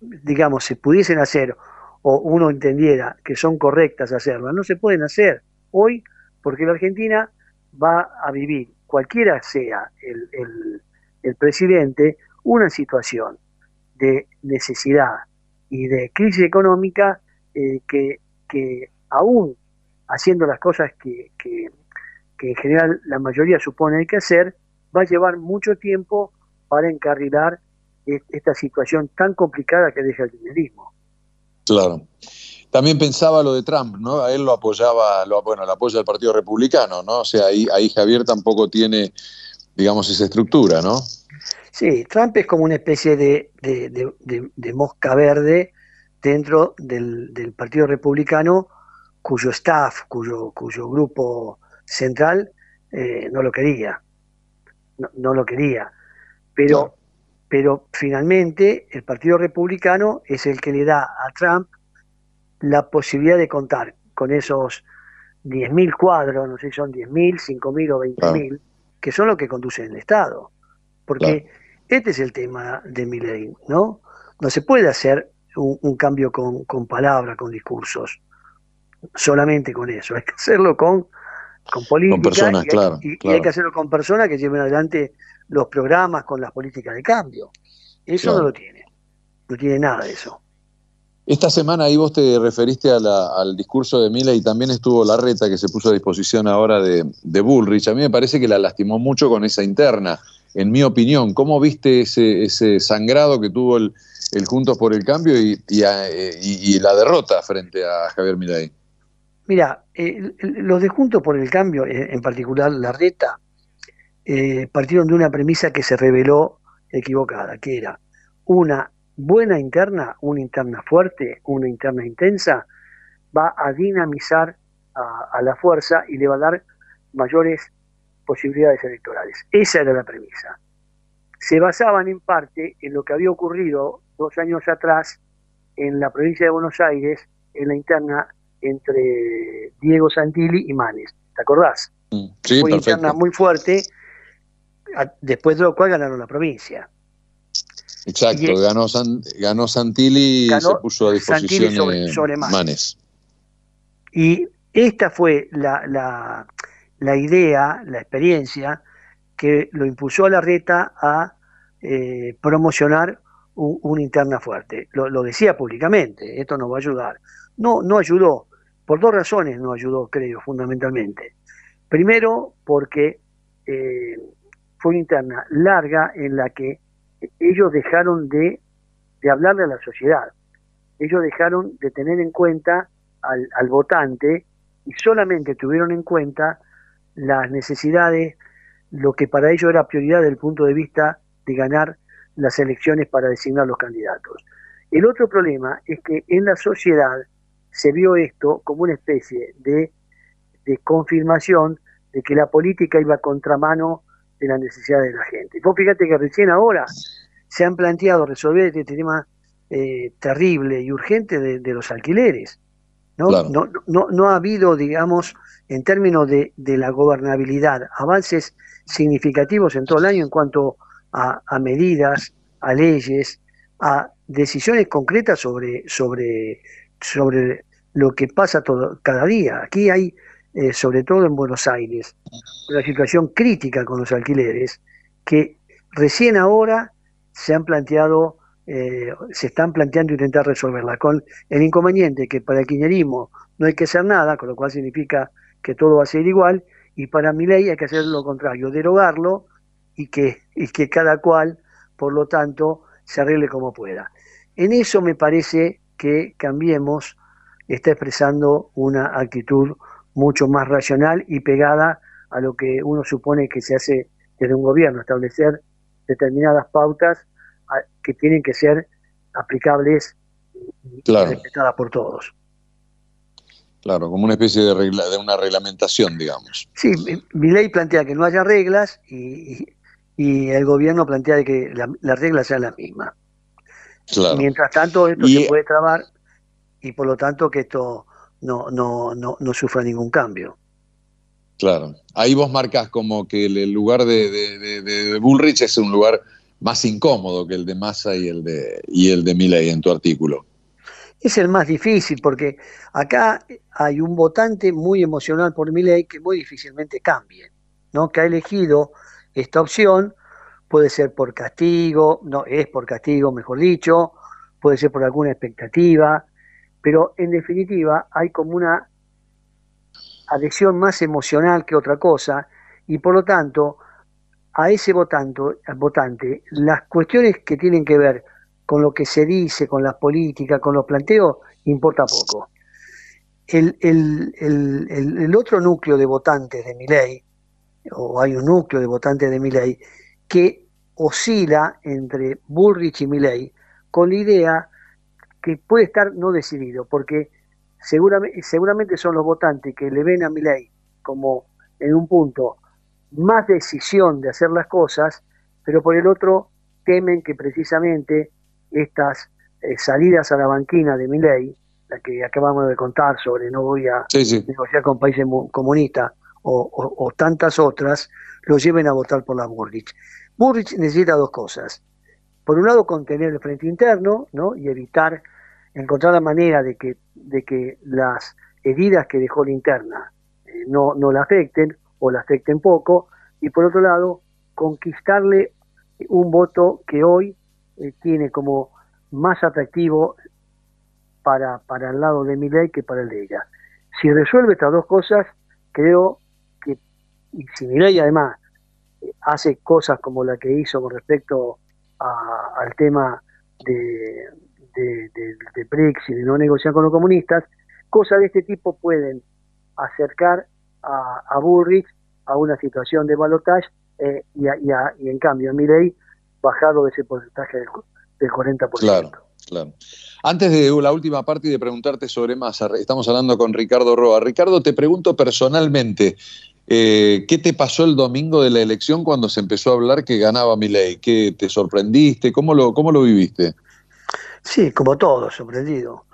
digamos se pudiesen hacer o uno entendiera que son correctas hacerlas, no se pueden hacer hoy porque la Argentina va a vivir, cualquiera sea el, el presidente, una situación de necesidad y de crisis económica eh, que, que, aún haciendo las cosas que, que, en general la mayoría supone hay que hacer, va a llevar mucho tiempo para encarrilar esta situación tan complicada que deja el dinerismo. Claro. También pensaba lo de Trump, ¿no? A él lo apoyaba, lo, bueno, lo apoya el Partido Republicano, ¿no? O sea, ahí, ahí Javier tampoco tiene, digamos, esa estructura, ¿no? Sí, Trump es como una especie de, de, mosca verde dentro del, Partido Republicano, cuyo staff, cuyo, cuyo grupo central eh, no lo quería. No, lo quería. Pero, pero finalmente el Partido Republicano es el que le da a Trump la posibilidad de contar con esos 10.000 cuadros, no sé si son 10.000, 5.000 o 20.000, que son los que conducen el Estado. Porque este es el tema de mi ley, ¿no? No se puede hacer un, cambio con, con palabras, con discursos, solamente con eso. (laughs) Hay que hacerlo con, con política. personas, y, claro, y, hay que hacerlo con personas que lleven adelante los programas con las políticas de cambio. Eso no lo tiene. No tiene nada de eso. Esta semana ahí vos te referiste al discurso de Mila y también estuvo la reta que se puso a disposición ahora de, de Bullrich. A mí me parece que la lastimó mucho con esa interna en mi opinión. ¿Cómo viste ese, ese sangrado que tuvo el, Juntos por el Cambio y, y, la derrota frente a Javier Milei? Mira, los de Juntos por el Cambio, eh, en particular la reta, eh, partieron de una premisa que se reveló equivocada, que era una buena interna, una interna fuerte, una interna intensa, va a dinamizar a la fuerza y le va a dar mayores posibilidades electorales. Esa era la premisa. Se basaban en parte en lo que había ocurrido dos años atrás en la provincia de Buenos Aires, en la interna entre Diego Santilli y Manes. ¿Te acordás? Mm, sí, Fue una interna muy fuerte, después de lo cual ganaron la provincia. Exacto, ganó, ganó Santilli y se puso a disposición sobre, Manes. Y esta fue la, la idea, la experiencia que lo impulsó a la reta a eh, promocionar una interna fuerte. Lo, decía públicamente, esto nos va a ayudar. No, no ayudó, por dos razones no ayudó, creo, fundamentalmente. Primero, porque eh, fue una interna larga en la que ellos dejaron de, de hablarle a la sociedad. Ellos dejaron de tener en cuenta al, al votante y solamente tuvieron en cuenta las necesidades, lo que para ellos era prioridad desde el punto de vista de ganar las elecciones para designar los candidatos. El otro problema es que en la sociedad se vio esto como una especie de, de confirmación de que la política iba a contramano de las necesidades de la gente. Vos fíjate que recién ahora se han planteado resolver este tema eh, terrible y urgente de, los alquileres. ¿no? No, no, no ha habido, digamos, en términos de, la gobernabilidad, avances significativos en todo el año en cuanto a, medidas, a leyes, a decisiones concretas sobre, sobre, sobre lo que pasa todo, cada día. Aquí hay eh, sobre todo en Buenos Aires, una situación crítica con los alquileres, que recién ahora se han planteado, eh, se están planteando intentar resolverla, con el inconveniente que para el kirchnerismo no hay que hacer nada, con lo cual significa que todo va a ser igual, y para mi ley hay que hacer lo contrario, derogarlo y que, y que cada cual, por lo tanto, se arregle como pueda. En eso me parece que Cambiemos está expresando una actitud mucho más racional y pegada a lo que uno supone que se hace desde un gobierno, establecer determinadas pautas que tienen que ser aplicables y respetadas por todos. Claro, como una especie de, regla, de una reglamentación, digamos. Sí, mi ley plantea que no haya reglas y, y el gobierno plantea que las reglas sean las Mientras tanto, esto se puede trabar y por lo tanto que esto no, no, no, no sufra ningún cambio. Claro, ahí vos marcas como que el lugar de, de, Bullrich es un lugar más incómodo que el de Massa y el de, y el de Milley en tu artículo. Es el más difícil porque acá hay un votante muy emocional por Milley que muy difícilmente cambie, ¿no? que ha elegido esta opción, puede ser por castigo, no es por castigo, mejor dicho, puede ser por alguna expectativa, pero en definitiva hay como una adhesión más emocional que otra cosa y por lo tanto a ese votante, votante las cuestiones que tienen que ver con lo que se dice, con las políticas, con los planteos, importa poco. El, el, otro núcleo de votantes de mi ley, o hay un núcleo de votantes de mi ley, que oscila entre Bullrich y Milley con la idea que puede estar no decidido, porque seguramente, seguramente son los votantes que le ven a Milei como en un punto más decisión de hacer las cosas, pero por el otro temen que precisamente estas eh, salidas a la banquina de Milei, la que acabamos de contar sobre no voy a negociar con países comunistas o, tantas otras, lo lleven a votar por la Burrich. Burrich necesita dos cosas. Por un lado, contener el frente interno ¿no? y evitar encontrar la manera de que, de que las heridas que dejó la interna eh, no, no la afecten o la afecten poco, y por otro lado, conquistarle un voto que hoy eh, tiene como más atractivo para, para el lado de mi ley que para el de ella. Si resuelve estas dos cosas, creo que, y si mi ley además hace cosas como la que hizo con respecto al tema de, de, de, y de no negociar con los comunistas, cosas de este tipo pueden acercar a, a Bullrich a una situación de balotaje eh, y, y, en cambio a Milei bajado de ese porcentaje del, del 40%. Claro, claro. Antes de la última parte y de preguntarte sobre Massa, estamos hablando con Ricardo Roa. Ricardo, te pregunto personalmente, eh, ¿qué te pasó el domingo de la elección cuando se empezó a hablar que ganaba Milei? ¿Qué te sorprendiste? ¿Cómo lo, cómo lo viviste? Sí, como todo, sorprendido,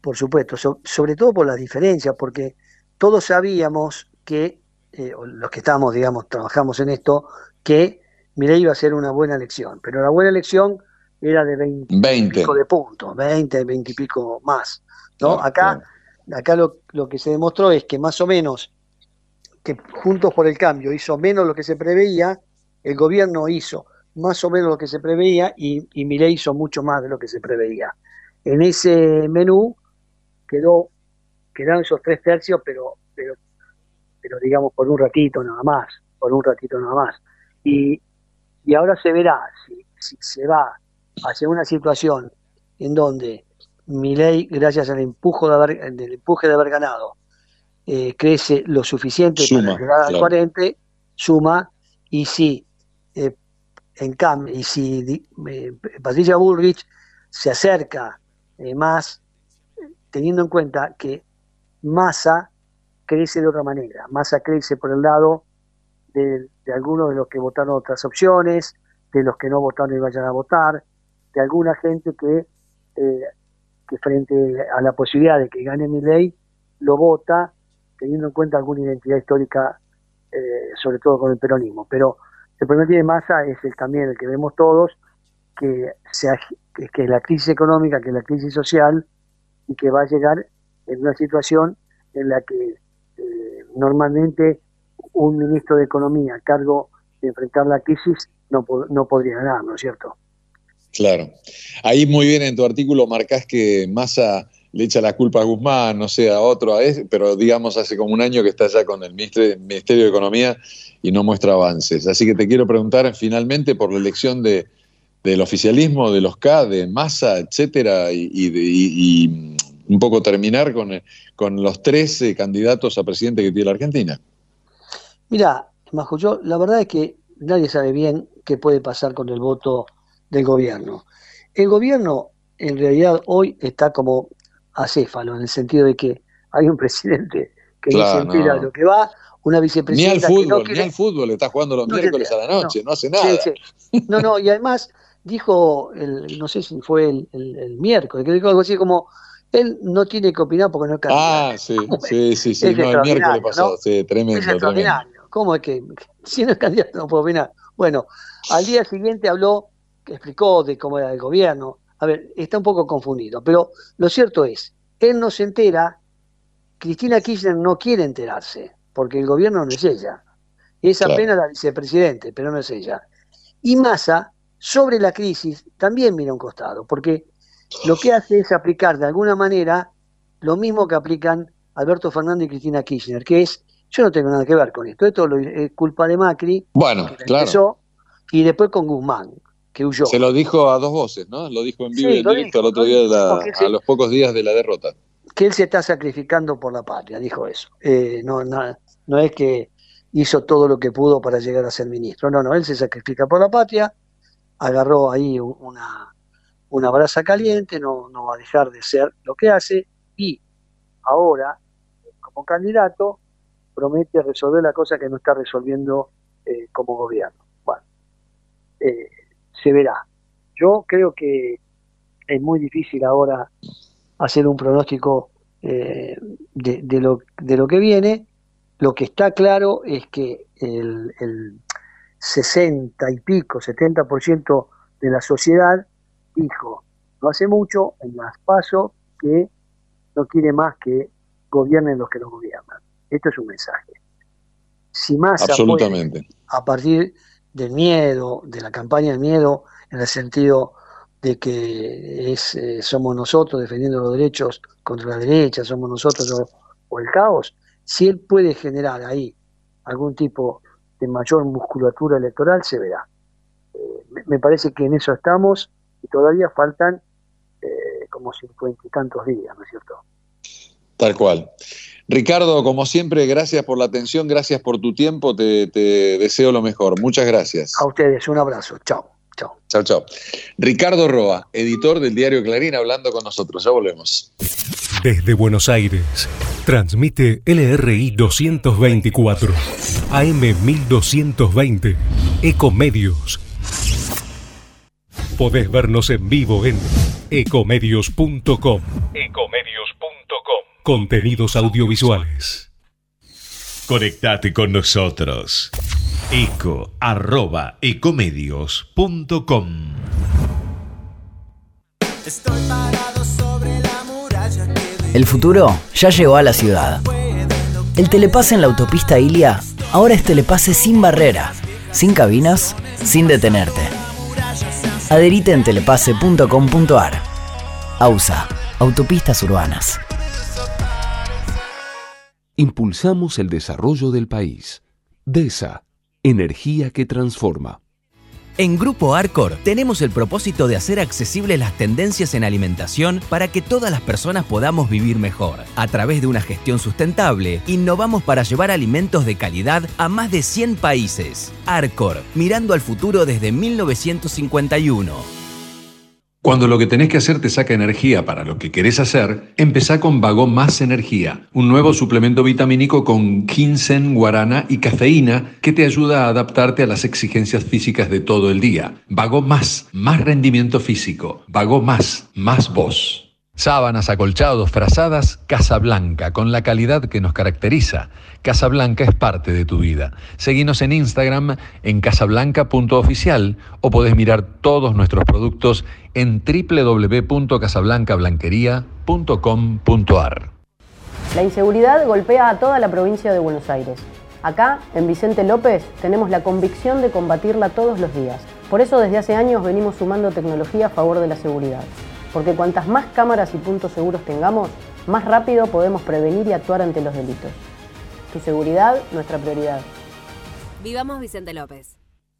por supuesto, sobre todo por las diferencias, porque todos sabíamos que, eh, los que estamos, digamos, trabajamos en esto, que Milei iba a ser una buena elección, pero la buena elección era de 20, de puntos, 20, 20 y pico más. ¿no? acá acá lo, lo que se demostró es que más o menos que Juntos por el Cambio hizo menos lo que se preveía, el gobierno hizo más o menos lo que se preveía y, y Milei hizo mucho más de lo que se preveía. En ese menú quedó, quedaron esos tres tercios, pero, pero, pero digamos por un ratito nada más, por un ratito nada más. Y, y ahora se verá si, si se va hacia una situación en donde Milei, gracias al, empujo de haber, del empuje de haber ganado, eh, crece lo suficiente para llegar al 40, suma, y si eh, en cambio, y si eh, Patricia Bullrich se acerca eh, más, teniendo en cuenta que Massa crece de otra manera. Massa crece por el lado de, algunos de los que votaron otras opciones, de los que no votaron y vayan a votar, de alguna gente que, eh, que frente a la posibilidad de que gane mi ley, lo vota, teniendo en cuenta alguna identidad histórica, sobre todo con el peronismo. Pero el problema tiene Massa es el, también el que vemos todos, que, sea, que es la crisis económica, que es la crisis social, y que va a llegar en una situación en la que eh, normalmente un ministro de Economía a cargo de enfrentar la crisis no, no podría ganar, ¿no es cierto? Claro. Ahí muy bien en tu artículo marcás que Massa le echa la culpa a Guzmán, no sé, a otro, a ese, pero digamos hace como un año que está ya con el Ministerio de Economía y no muestra avances. Así que te quiero preguntar finalmente por la elección de, del oficialismo, de los K, de Massa, etcétera, y, un poco terminar con, con los 13 candidatos a presidente que tiene la Argentina. Mira, Majo, yo la verdad es que nadie sabe bien qué puede pasar con el voto del gobierno. El gobierno en realidad hoy está como acéfalo, en el sentido de que hay un presidente que no se entera lo que va, una vicepresidenta. Ni al fútbol, ni al fútbol, está jugando los miércoles a la noche, no, hace nada. No, no, y además dijo, el, no sé si fue el, miércoles, que dijo algo así como, él no tiene que opinar porque no es candidato. Ah, (laughs) sí, sí, sí, sí, no, el miércoles pasado, sí, tremendo. Es extraordinario. ¿Cómo es que (laughs) si no es candidato no puede opinar? Bueno, al día siguiente habló, explicó de cómo era el gobierno. A ver, está un poco confundido, pero lo cierto es, él no se entera, Cristina Kirchner no quiere enterarse, porque el gobierno no es ella. Es apenas la vicepresidente, pero no es ella. Y Massa, sobre la crisis, también mira un costado, porque lo que hace es aplicar de alguna manera lo mismo que aplican Alberto Fernández y Cristina Kirchner, que es, yo no tengo nada que ver con esto, esto es culpa de Macri, bueno, claro. y después con Guzmán, que huyó. Se lo dijo a dos voces, ¿no? Lo dijo en vivo y en directo el otro día, a los pocos días de la derrota. Que él se está sacrificando por la patria, dijo eso. Eh, no, no es que hizo todo lo que pudo para llegar a ser ministro, no, no, él se sacrifica por la patria, agarró ahí una, una brasa caliente, no, no va a dejar de ser lo que hace y ahora, como candidato, promete resolver la cosa que no está resolviendo eh, como gobierno. Bueno, eh, se verá. Yo creo que es muy difícil ahora hacer un pronóstico eh, de, lo, de lo que viene. Lo que está claro es que el, el 60 y pico, 70% de la sociedad dijo no hace mucho en las pasos que no quiere más que gobiernen los que lo gobiernan. Esto es un mensaje. Si más Absolutamente. a partir del miedo, de la campaña de miedo, en el sentido de que es, eh, somos nosotros defendiendo los derechos contra la derecha, somos nosotros o, el caos, si él puede generar ahí algún tipo de mayor musculatura electoral, se verá. Eh, me parece que en eso estamos y todavía faltan eh, como cincuenta y tantos días, ¿no es cierto? Tal cual. Ricardo, como siempre, gracias por la atención, gracias por tu tiempo, te, deseo lo mejor. Muchas gracias. A ustedes, un abrazo. Chao. Chao. Chao, chao. Ricardo Roa, editor del diario Clarín, hablando con nosotros. Ya volvemos. Desde Buenos Aires, transmite LRI 224, AM 1220, Ecomedios Podés vernos en vivo en ecomedios.com. Ecomedios.com. Contenidos audiovisuales. Conectate con nosotros. Eco arroba ecomedios.com. El futuro ya llegó a la ciudad. El telepase en la autopista Ilia ahora es telepase sin barrera, sin cabinas, sin detenerte Adherite en telepase.com.ar. AUSA, Autopistas Urbanas. Impulsamos el desarrollo del país. DESA, energía que transforma. En Grupo Arcor tenemos el propósito de hacer accesibles las tendencias en alimentación para que todas las personas podamos vivir mejor. A través de una gestión sustentable, innovamos para llevar alimentos de calidad a más de 100 países. Arcor, mirando al futuro desde 1951. Cuando lo que tenés que hacer te saca energía para lo que querés hacer, empezá con Vago Más Energía, un nuevo suplemento vitamínico con ginseng, guarana y cafeína que te ayuda a adaptarte a las exigencias físicas de todo el día. Vago Más, más rendimiento físico. Vago Más, más voz. Sábanas, acolchados, frazadas, Casablanca, con la calidad que nos caracteriza. Casablanca es parte de tu vida. Seguinos en Instagram en casablanca.oficial o podés mirar todos nuestros productos en www.casablancablanquería.com.ar. La inseguridad golpea a toda la provincia de Buenos Aires. Acá, en Vicente López, tenemos la convicción de combatirla todos los días. Por eso desde hace años venimos sumando tecnología a favor de la seguridad. Porque cuantas más cámaras y puntos seguros tengamos, más rápido podemos prevenir y actuar ante los delitos. Tu seguridad, nuestra prioridad. Vivamos Vicente López.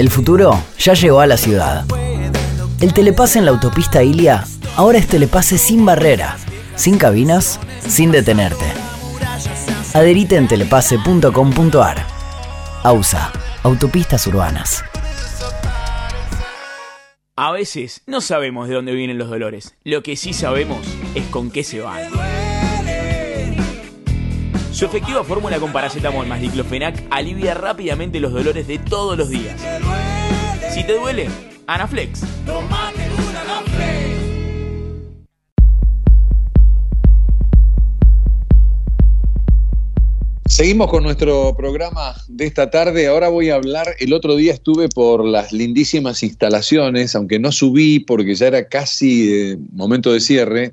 El futuro ya llegó a la ciudad. El telepase en la autopista Ilia ahora es telepase sin barrera, sin cabinas, sin detenerte. Adherite en telepase.com.ar. AUSA, Autopistas Urbanas. A veces no sabemos de dónde vienen los dolores. Lo que sí sabemos es con qué se van. Su efectiva fórmula con paracetamol más diclofenac alivia rápidamente los dolores de todos los días. Te duele, Anaflex. Seguimos con nuestro programa de esta tarde. Ahora voy a hablar, el otro día estuve por las lindísimas instalaciones, aunque no subí porque ya era casi eh, momento de cierre,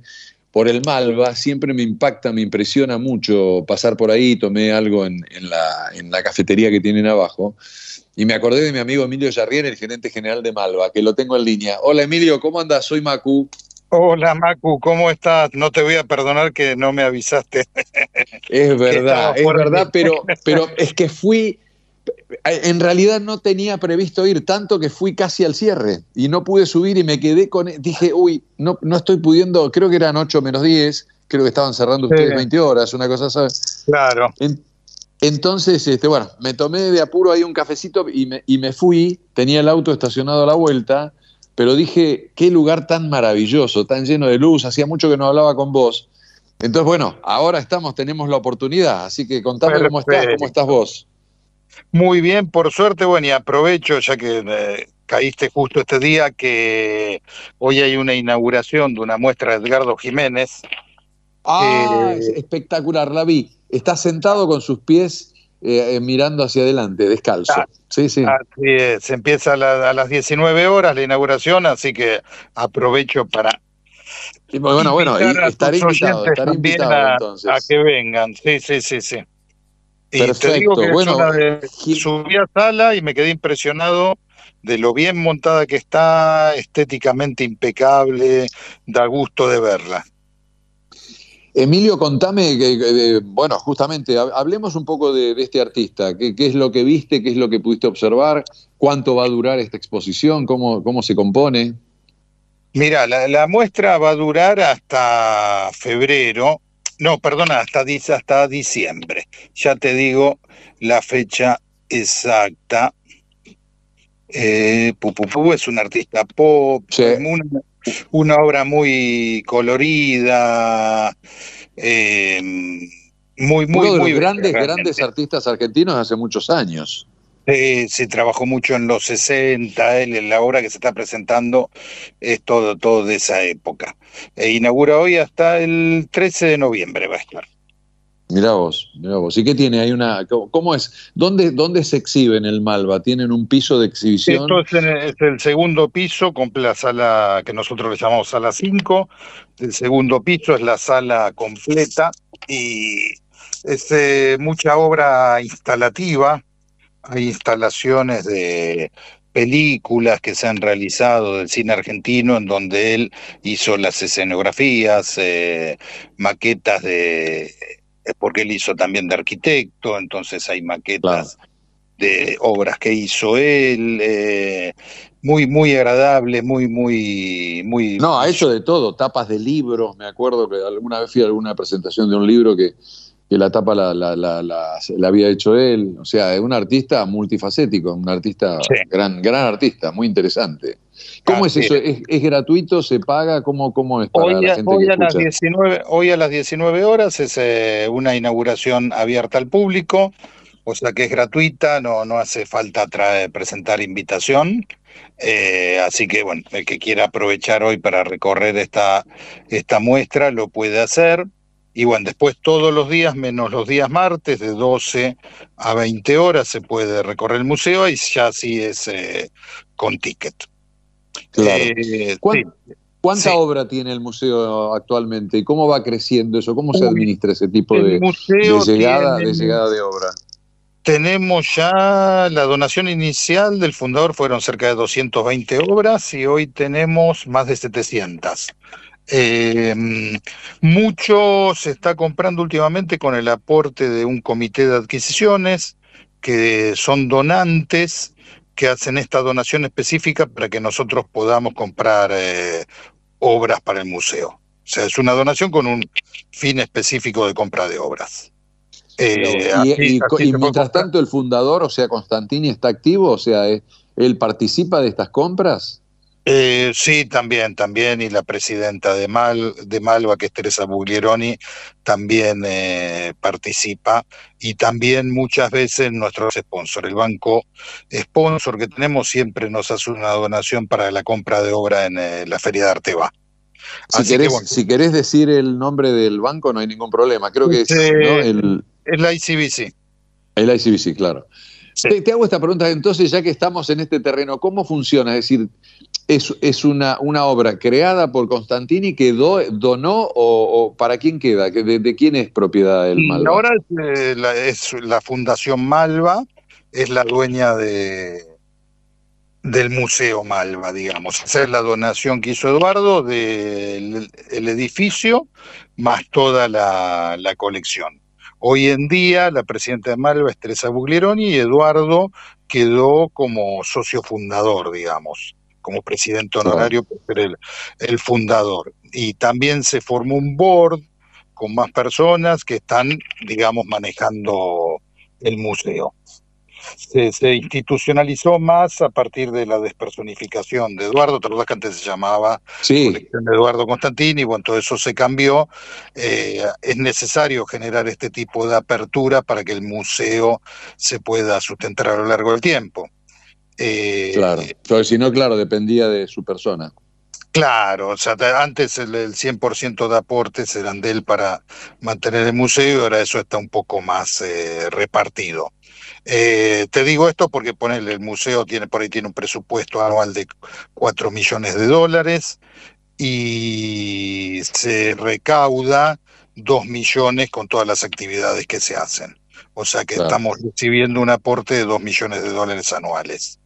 por el Malva. Siempre me impacta, me impresiona mucho pasar por ahí. Tomé algo en, la, en la cafetería que tienen abajo. Y me acordé de mi amigo Emilio Yarrién, el gerente general de Malva, que lo tengo en línea. Hola Emilio, ¿cómo andas? Soy Macu. Hola Macu, ¿cómo estás? No te voy a perdonar que no me avisaste. Es (laughs) verdad, es verdad, pero, (laughs) pero es que fui, en realidad no tenía previsto ir, tanto que fui casi al cierre y no pude subir y me quedé con, dije, uy, no, no estoy pudiendo, creo que eran 8 menos 10, creo que estaban cerrando ustedes 20 horas, una cosa, ¿sabes? Claro. Entonces, este, bueno, me tomé de apuro ahí un cafecito y me, y me fui, tenía el auto estacionado a la vuelta, pero dije, qué lugar tan maravilloso, tan lleno de luz, hacía mucho que no hablaba con vos. Entonces, bueno, ahora estamos, tenemos la oportunidad, así que contame cómo estás, cómo estás vos. Muy bien, por suerte, bueno, y aprovecho ya que eh, caíste justo este día que hoy hay una inauguración de una muestra de Edgardo Jiménez. Ah, eh, espectacular, la vi. Está sentado con sus pies eh, mirando hacia adelante, descalzo. Ah, sí, sí. Así es, empieza a, las 19 horas la inauguración, así que aprovecho para bueno, bueno, estaré invitado, estaré invitado a, entonces. A que vengan, sí, sí, sí, sí. Y Perfecto. te digo que bueno, subí a sala y me quedé impresionado de lo bien montada que está, estéticamente impecable, da gusto de verla. Emilio, contame, que, bueno, justamente, hablemos un poco de, este artista. ¿Qué, es lo que viste? ¿Qué es lo que pudiste observar? ¿Cuánto va a durar esta exposición? ¿Cómo, cómo se compone? Mira, la, muestra va a durar hasta febrero, no, perdona, hasta, hasta diciembre. Ya te digo la fecha exacta. Eh, es un artista pop, una, obra muy colorida, eh, muy, muy, muy grandes, grandes artistas argentinos hace muchos años. Eh, se trabajó mucho en los 60, en la obra que se está presentando es todo, todo de esa época. E inaugura hoy hasta el 13 de noviembre va a estar. Mira vos, mira vos. ¿Y qué tiene? Hay una, ¿Cómo es? ¿Dónde, ¿Dónde se exhibe en el Malva? ¿Tienen un piso de exhibición? Esto es, el, segundo piso, con la sala que nosotros le llamamos sala 5. El segundo piso es la sala completa y es eh, mucha obra instalativa, hay instalaciones de películas que se han realizado del cine argentino en donde él hizo las escenografías, eh, maquetas de, porque él hizo también de arquitecto, entonces hay maquetas de obras que hizo él, eh, muy, muy agradable, muy, muy, muy... No, ha hecho de todo, tapas de libros, me acuerdo que alguna vez fui a alguna presentación de un libro que que la tapa la, la, la, había hecho él. O sea, es un artista multifacético, un artista, gran, gran artista, muy interesante. ¿Cómo es eso? ¿Es, gratuito? ¿Se paga? ¿Cómo, cómo es para hoy, la gente hoy que a las escucha? 19, hoy a las 19 horas es eh, una inauguración abierta al público, o sea que es gratuita, no, no hace falta traer- presentar invitación. Eh, así que bueno, el que quiera aprovechar hoy para recorrer esta, esta muestra lo puede hacer. Y bueno, después todos los días, menos los días martes, de 12 a 20 horas, se puede recorrer el museo y ya sí es eh, con ticket. Claro. Eh, ¿Cuán- sí. ¿Cuánta sí. obra tiene el museo actualmente y cómo va creciendo eso? ¿Cómo se administra ese tipo de, llegada, tiene- de llegada de obra? Tenemos ya la donación inicial del fundador fueron cerca de 220 obras y hoy tenemos más de 700. Eh, mucho se está comprando últimamente con el aporte de un comité de adquisiciones que son donantes que hacen esta donación específica para que nosotros podamos comprar eh, obras para el museo. O sea, es una donación con un fin específico de compra de obras. Eh, y, así- y- así mientras tanto el fundador, o sea, Constantini, está activo, o sea, él participa de estas compras. Eh, sí, también, también, y la presidenta de, Mal, de Malva, que es Teresa Buglieroni, también eh, participa, y también muchas veces nuestro sponsor, el banco sponsor que tenemos, siempre nos hace una donación para la compra de obra en eh, la Feria de Arteba. Si que querés, bueno. si querés decir el nombre del banco, no hay ningún problema. Creo que es Eh, ¿no? el, Es la ICBC. el ICBC, claro. Te, te hago esta pregunta, entonces, ya que estamos en este terreno, ¿cómo funciona? Es decir, ¿es, es una, una obra creada por Constantini que do- donó o, o para quién queda? ¿Que ¿De, de quién es propiedad el Malva? ahora es, eh, la, es la Fundación Malva, es la dueña de, del Museo Malva, digamos. Esa es la donación que hizo Eduardo del el edificio, más toda la, la colección. Hoy en día la presidenta de Malva es Teresa Buglieroni y Eduardo quedó como socio fundador, digamos, como presidente honorario, por ser el, el fundador. Y también se formó un board con más personas que están, digamos, manejando el museo. Se, se institucionalizó más a partir de la despersonificación de Eduardo, te que antes se llamaba Sí, colección de Eduardo Constantini, bueno, todo eso se cambió. Eh, es necesario generar este tipo de apertura para que el museo se pueda sustentar a lo largo del tiempo. Eh, claro. Porque si no, claro, dependía de su persona. Claro, o sea, te- antes el, el 100% de aportes eran de él para mantener el museo y ahora eso está un poco más eh, repartido. Eh, te digo esto porque ponele, el museo tiene por ahí tiene un presupuesto anual de 4 millones de dólares y se recauda 2 millones con todas las actividades que se hacen. O sea que Claro. estamos recibiendo un aporte de 2 millones de dólares anuales.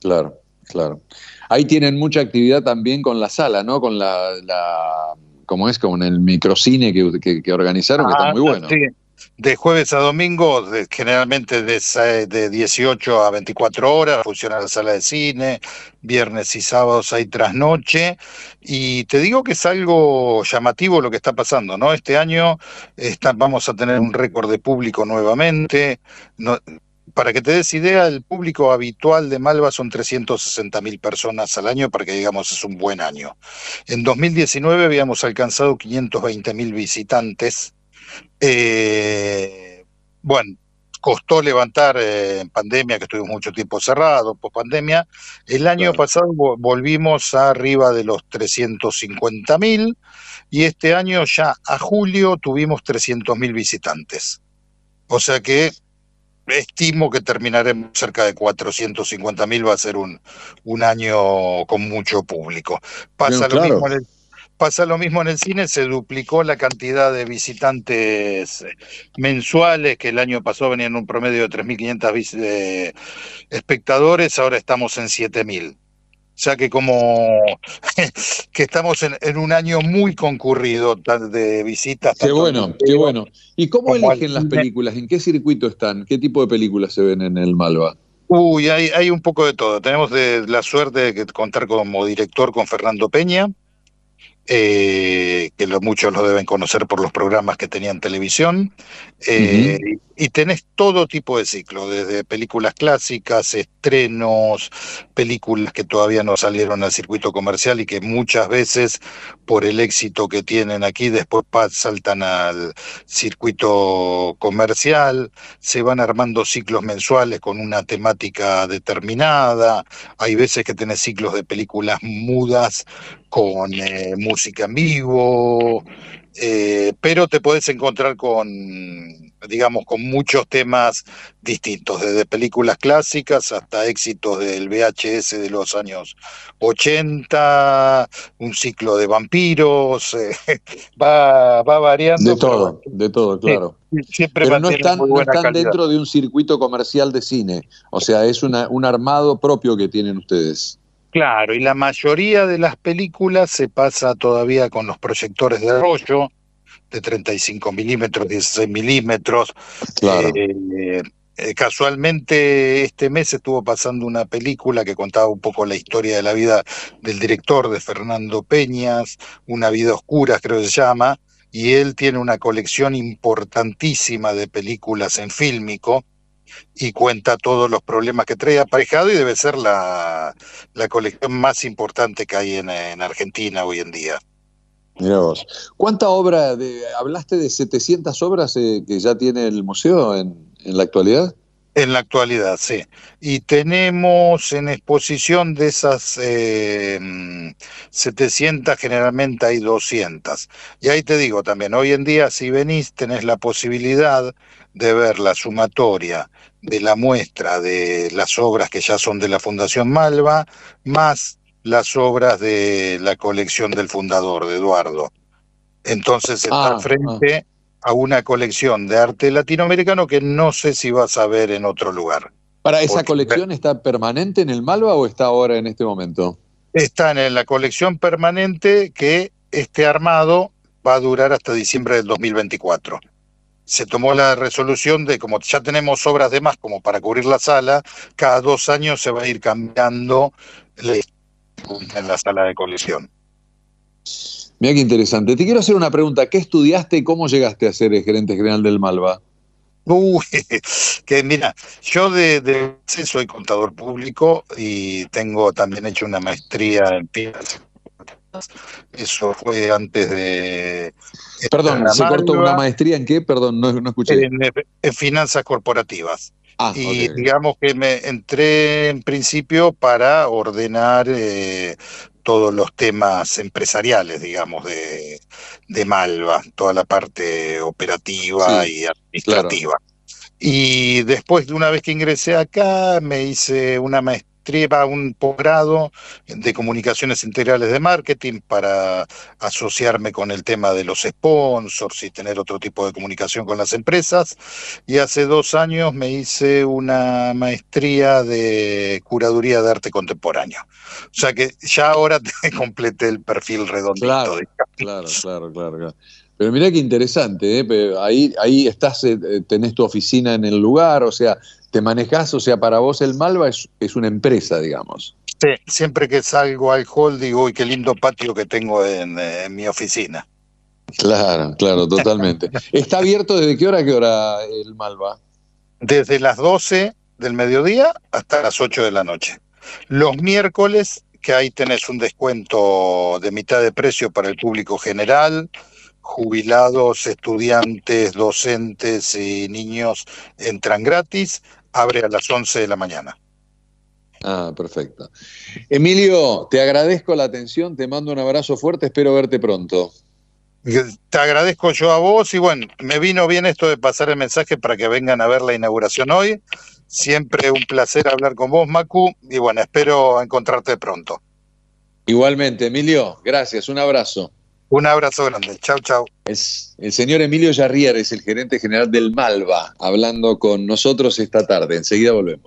Claro, claro. Ahí tienen mucha actividad también con la sala, ¿no? Con la, la ¿cómo es? Con el microcine que, que, que organizaron, que está Ah, muy bueno. sí. De jueves a domingo, generalmente de, de 18 a 24 horas, funciona la sala de cine, viernes y sábados hay trasnoche, y te digo que es algo llamativo lo que está pasando, ¿no? Este año vamos a tener un récord de público nuevamente. Para que te des idea, el público habitual de Malva son 360 mil personas al año, para que digamos es un buen año. En 2019 habíamos alcanzado 520 mil visitantes. Eh, bueno, costó levantar eh, en pandemia, que estuvimos mucho tiempo cerrados, post pandemia. El año pasado vo- volvimos arriba de los 350 mil y este año ya a julio tuvimos 300 mil visitantes. O sea que estimo que terminaremos cerca de 450 mil, va a ser un, un año con mucho público. Pasa, Bien, lo claro. mismo en el, pasa lo mismo en el cine, se duplicó la cantidad de visitantes mensuales, que el año pasado venían un promedio de 3.500 vis- eh, espectadores, ahora estamos en 7.000. O sea que como (laughs) que estamos en, en un año muy concurrido de visitas. Qué bueno, qué bueno. ¿Y cómo al eligen las películas? ¿En qué circuito están? ¿Qué tipo de películas se ven en el Malva? Uy, hay, hay un poco de todo. Tenemos de, la suerte de contar como director con Fernando Peña, eh, que lo- muchos lo deben conocer por los programas que tenía en televisión, eh, y tenés todo tipo de ciclo, desde películas clásicas, estrenos, películas que todavía no salieron al circuito comercial y que muchas veces por el éxito que tienen aquí después saltan al circuito comercial, se van armando ciclos mensuales con una temática determinada, hay veces que tenés ciclos de películas mudas con eh, música en vivo, eh, pero te puedes encontrar con, digamos, con muchos temas distintos, desde películas clásicas hasta éxitos del VHS de los años 80, un ciclo de vampiros, (laughs) eh, va, va variando. De todo, de todo, claro. siempre pero no están, no están dentro de un circuito comercial de cine, o sea, es una, un armado propio que tienen ustedes. Claro, y la mayoría de las películas se pasa todavía con los proyectores de rollo de 35 milímetros, 16 milímetros. Claro. Eh, eh, casualmente este mes estuvo pasando una película que contaba un poco la historia de la vida del director de Fernando Peñas, Una vida oscura creo que se llama, y él tiene una colección importantísima de películas en fílmico y cuenta todos los problemas que trae aparejado y debe ser la, la colección más importante que hay en, en Argentina hoy en día. Mira vos. ¿Cuánta obra, de, hablaste de 700 obras eh, que ya tiene el museo en, en, la actualidad? En la actualidad, sí. Y tenemos en exposición de esas eh, 700, generalmente hay 200. Y ahí te digo también, hoy en día si venís tenés la posibilidad de ver la sumatoria de la muestra de las obras que ya son de la Fundación Malva, más las obras de la colección del fundador, de Eduardo. Entonces está Ah, frente a una colección de arte latinoamericano que no sé si vas a ver en otro lugar. ¿Para esa Porque- colección está permanente en el Malva o está ahora en este momento? Están en la colección permanente que este armado va a durar hasta diciembre del 2024. Se tomó la resolución de, como ya tenemos obras de más como para cubrir la sala, cada dos años se va a ir cambiando la en la sala de colección. Mira qué interesante. Te quiero hacer una pregunta. ¿Qué estudiaste y cómo llegaste a ser el gerente general del Malva? Uy, (laughs) que mira, yo de, de soy contador público y tengo también hecho una maestría en finanzas. Eso fue antes de... Perdón, ¿se cortó una maestría en qué? Perdón, no, no escuché. en, en finanzas corporativas. Ah, y digamos que me entré en principio para ordenar eh, todos los temas empresariales, digamos, de, de Malva, toda la parte operativa Sí, y administrativa. Y después de una vez que ingresé acá, me hice una maestría, un posgrado de comunicaciones integrales de marketing para asociarme con el tema de los sponsors y tener otro tipo de comunicación con las empresas. Y hace dos años me hice una maestría de curaduría de arte contemporáneo. O sea que ya ahora (laughs) te completé el perfil redondito. Claro, claro, claro, claro, claro. Pero mira qué interesante, ¿eh? Ahí, ahí estás, eh, eh, tenés tu oficina en el lugar, o sea, te manejás, o sea, para vos el Malva es, es una empresa, digamos. Sí, siempre que salgo al hall digo, uy, qué lindo patio que tengo en, eh, en mi oficina. Claro, claro, totalmente. (laughs) ¿Está abierto desde qué hora a qué hora el Malva? Desde las 12 del mediodía hasta las 8 de la noche. Los miércoles, que ahí tenés un descuento de mitad de precio para el público general, jubilados, estudiantes, docentes y niños entran gratis, abre a las 11 de la mañana. Ah, perfecto. Emilio, te agradezco la atención, te mando un abrazo fuerte, espero verte pronto. Te agradezco yo a vos y bueno, me vino bien esto de pasar el mensaje para que vengan a ver la inauguración hoy. Siempre un placer hablar con vos, Macu, y bueno, espero encontrarte pronto. Igualmente, Emilio, gracias, un abrazo. Un abrazo grande, chau, chau. Es el señor Emilio Jarrier es el gerente general del Malva, hablando con nosotros esta tarde. Enseguida volvemos.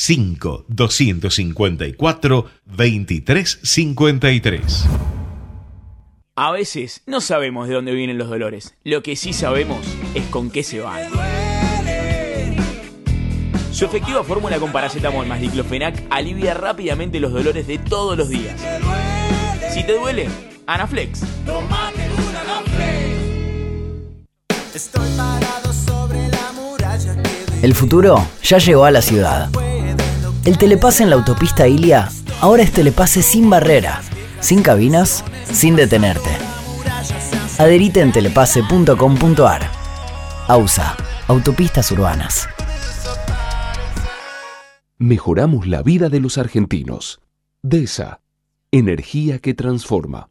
5 254 2353. A veces no sabemos de dónde vienen los dolores. Lo que sí sabemos es con qué se van. Su efectiva fórmula con paracetamol más diclofenac alivia rápidamente los dolores de todos los días. Si te duele, Anaflex. El futuro ya llegó a la ciudad. El telepase en la autopista Ilia ahora es telepase sin barrera, sin cabinas, sin detenerte. Adherite en telepase.com.ar. AUSA, Autopistas Urbanas. Mejoramos la vida de los argentinos. DESA, energía que transforma.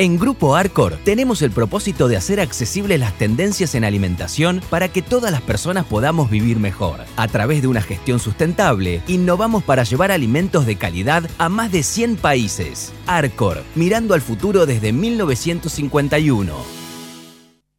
En Grupo Arcor tenemos el propósito de hacer accesibles las tendencias en alimentación para que todas las personas podamos vivir mejor. A través de una gestión sustentable, innovamos para llevar alimentos de calidad a más de 100 países. Arcor, mirando al futuro desde 1951.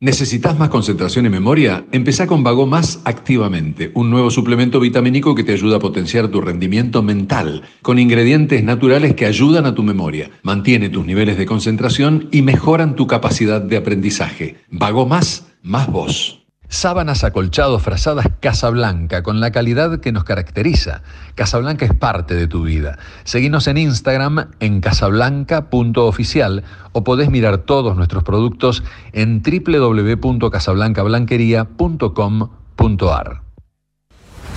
¿Necesitas más concentración y memoria? Empezá con Vago Más activamente, un nuevo suplemento vitamínico que te ayuda a potenciar tu rendimiento mental, con ingredientes naturales que ayudan a tu memoria, mantiene tus niveles de concentración y mejoran tu capacidad de aprendizaje. Vago Más, más vos. Sábanas acolchados frazadas Casablanca, con la calidad que nos caracteriza. Casablanca es parte de tu vida. Seguinos en Instagram en casablanca.oficial o podés mirar todos nuestros productos en www.casablancablanquería.com.ar.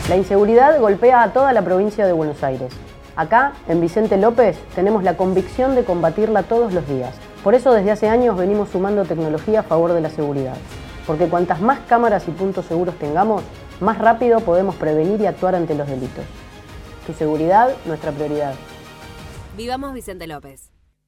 La inseguridad golpea a toda la provincia de Buenos Aires. Acá, en Vicente López, tenemos la convicción de combatirla todos los días. Por eso desde hace años venimos sumando tecnología a favor de la seguridad. Porque cuantas más cámaras y puntos seguros tengamos, más rápido podemos prevenir y actuar ante los delitos. Tu seguridad, nuestra prioridad. Vivamos Vicente López.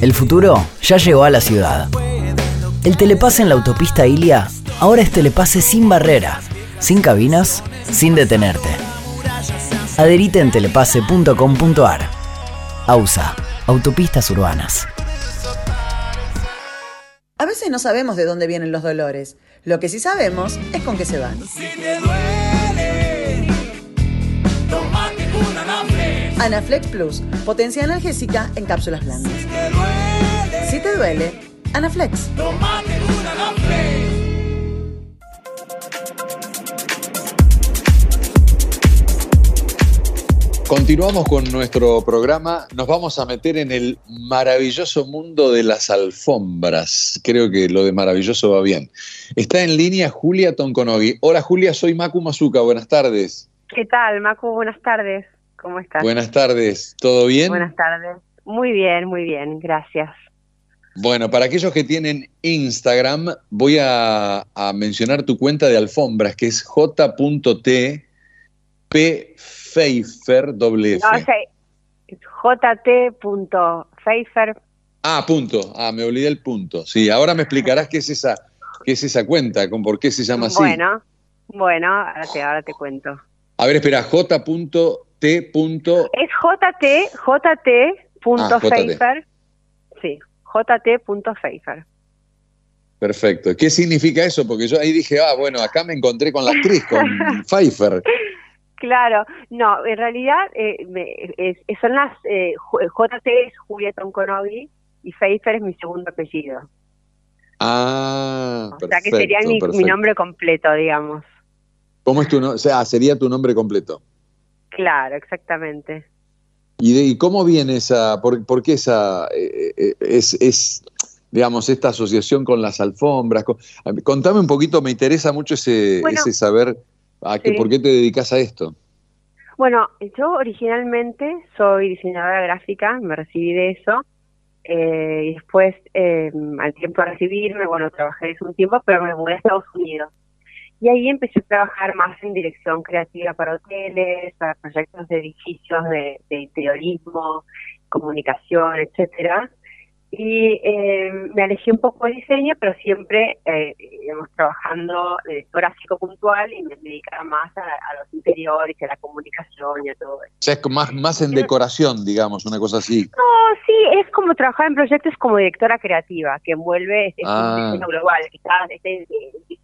El futuro ya llegó a la ciudad. El telepase en la autopista Ilia ahora es telepase sin barrera, sin cabinas, sin detenerte. Adherite en telepase.com.ar. AUSA, Autopistas Urbanas. A veces no sabemos de dónde vienen los dolores. Lo que sí sabemos es con qué se van. Anaflex Plus, potencia analgésica en cápsulas blandas. Si te duele, Anaflex. Continuamos con nuestro programa. Nos vamos a meter en el maravilloso mundo de las alfombras. Creo que lo de maravilloso va bien. Está en línea Julia Tonconogi. Hola Julia, soy Macu Mazuca. Buenas tardes. ¿Qué tal, Macu? Buenas tardes. ¿Cómo estás? Buenas tardes. ¿Todo bien? Buenas tardes. Muy bien, muy bien. Gracias. Bueno, para aquellos que tienen Instagram, voy a, a mencionar tu cuenta de alfombras, que es j.t p Pfeiffer, doble F. No. Ah, punto. Ah, me olvidé el punto. Sí, ahora me explicarás qué es esa, qué es esa cuenta, con por qué se llama así. Bueno, bueno, ahora te, ahora te cuento. A ver, espera, j.t. Es jt, jt.pfeiffer. Sí, jt.pfeiffer. Perfecto. ¿Qué significa eso? Porque yo ahí dije, ah, bueno, acá me encontré con la actriz, con (laughs) Pfeiffer. Claro, no, en realidad eh, me, es- son las eh, JT es Julieta Onconovi y Pfeiffer es mi segundo apellido. Ah, o sea que sería mi, mi nombre completo, digamos. ¿Cómo es tu nombre? O sea, sería tu nombre completo. Claro, exactamente. ¿Y, de- y cómo viene esa, por, por qué esa, eh, eh, es, es, digamos, esta asociación con las alfombras. Con- Contame un poquito, me interesa mucho ese, Bueno, ese saber a sí. por qué te dedicas a esto. Bueno, yo originalmente soy diseñadora gráfica, me recibí de eso. eh, y después, eh, al tiempo de recibirme, bueno, trabajé eso un tiempo, pero me mudé a Estados Unidos. Y ahí empecé a trabajar más en dirección creativa para hoteles, para proyectos de edificios, de, de interiorismo, comunicación, etcétera. Y eh, me alejé un poco del diseño, pero siempre, eh, digamos, trabajando de gráfico puntual y me dedicaba más a, a los interiores, a la comunicación y a todo eso. O sea, es más, más en decoración, digamos, una cosa así. No, sí, es como trabajar en proyectos como directora creativa, que envuelve es, es Ah. diseño global. Quizás este,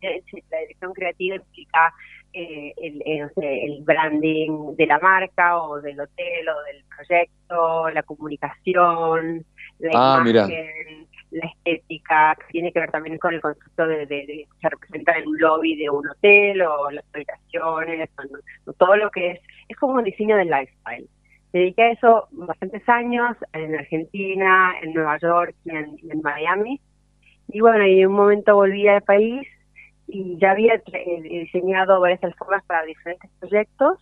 eh, la dirección creativa implica eh, el, eh, no sé, el branding de la marca o del hotel o del proyecto, la comunicación, la Ah, mira. imagen, la estética, que tiene que ver también con el concepto de, de, de se representa en un lobby de un hotel o las habitaciones, o- o todo lo que es, es como un diseño del lifestyle. Me dediqué a eso bastantes años en Argentina, en Nueva York y en, y en Miami. Y bueno, y en un momento volví al país y ya había eh, diseñado varias alfombras para diferentes proyectos.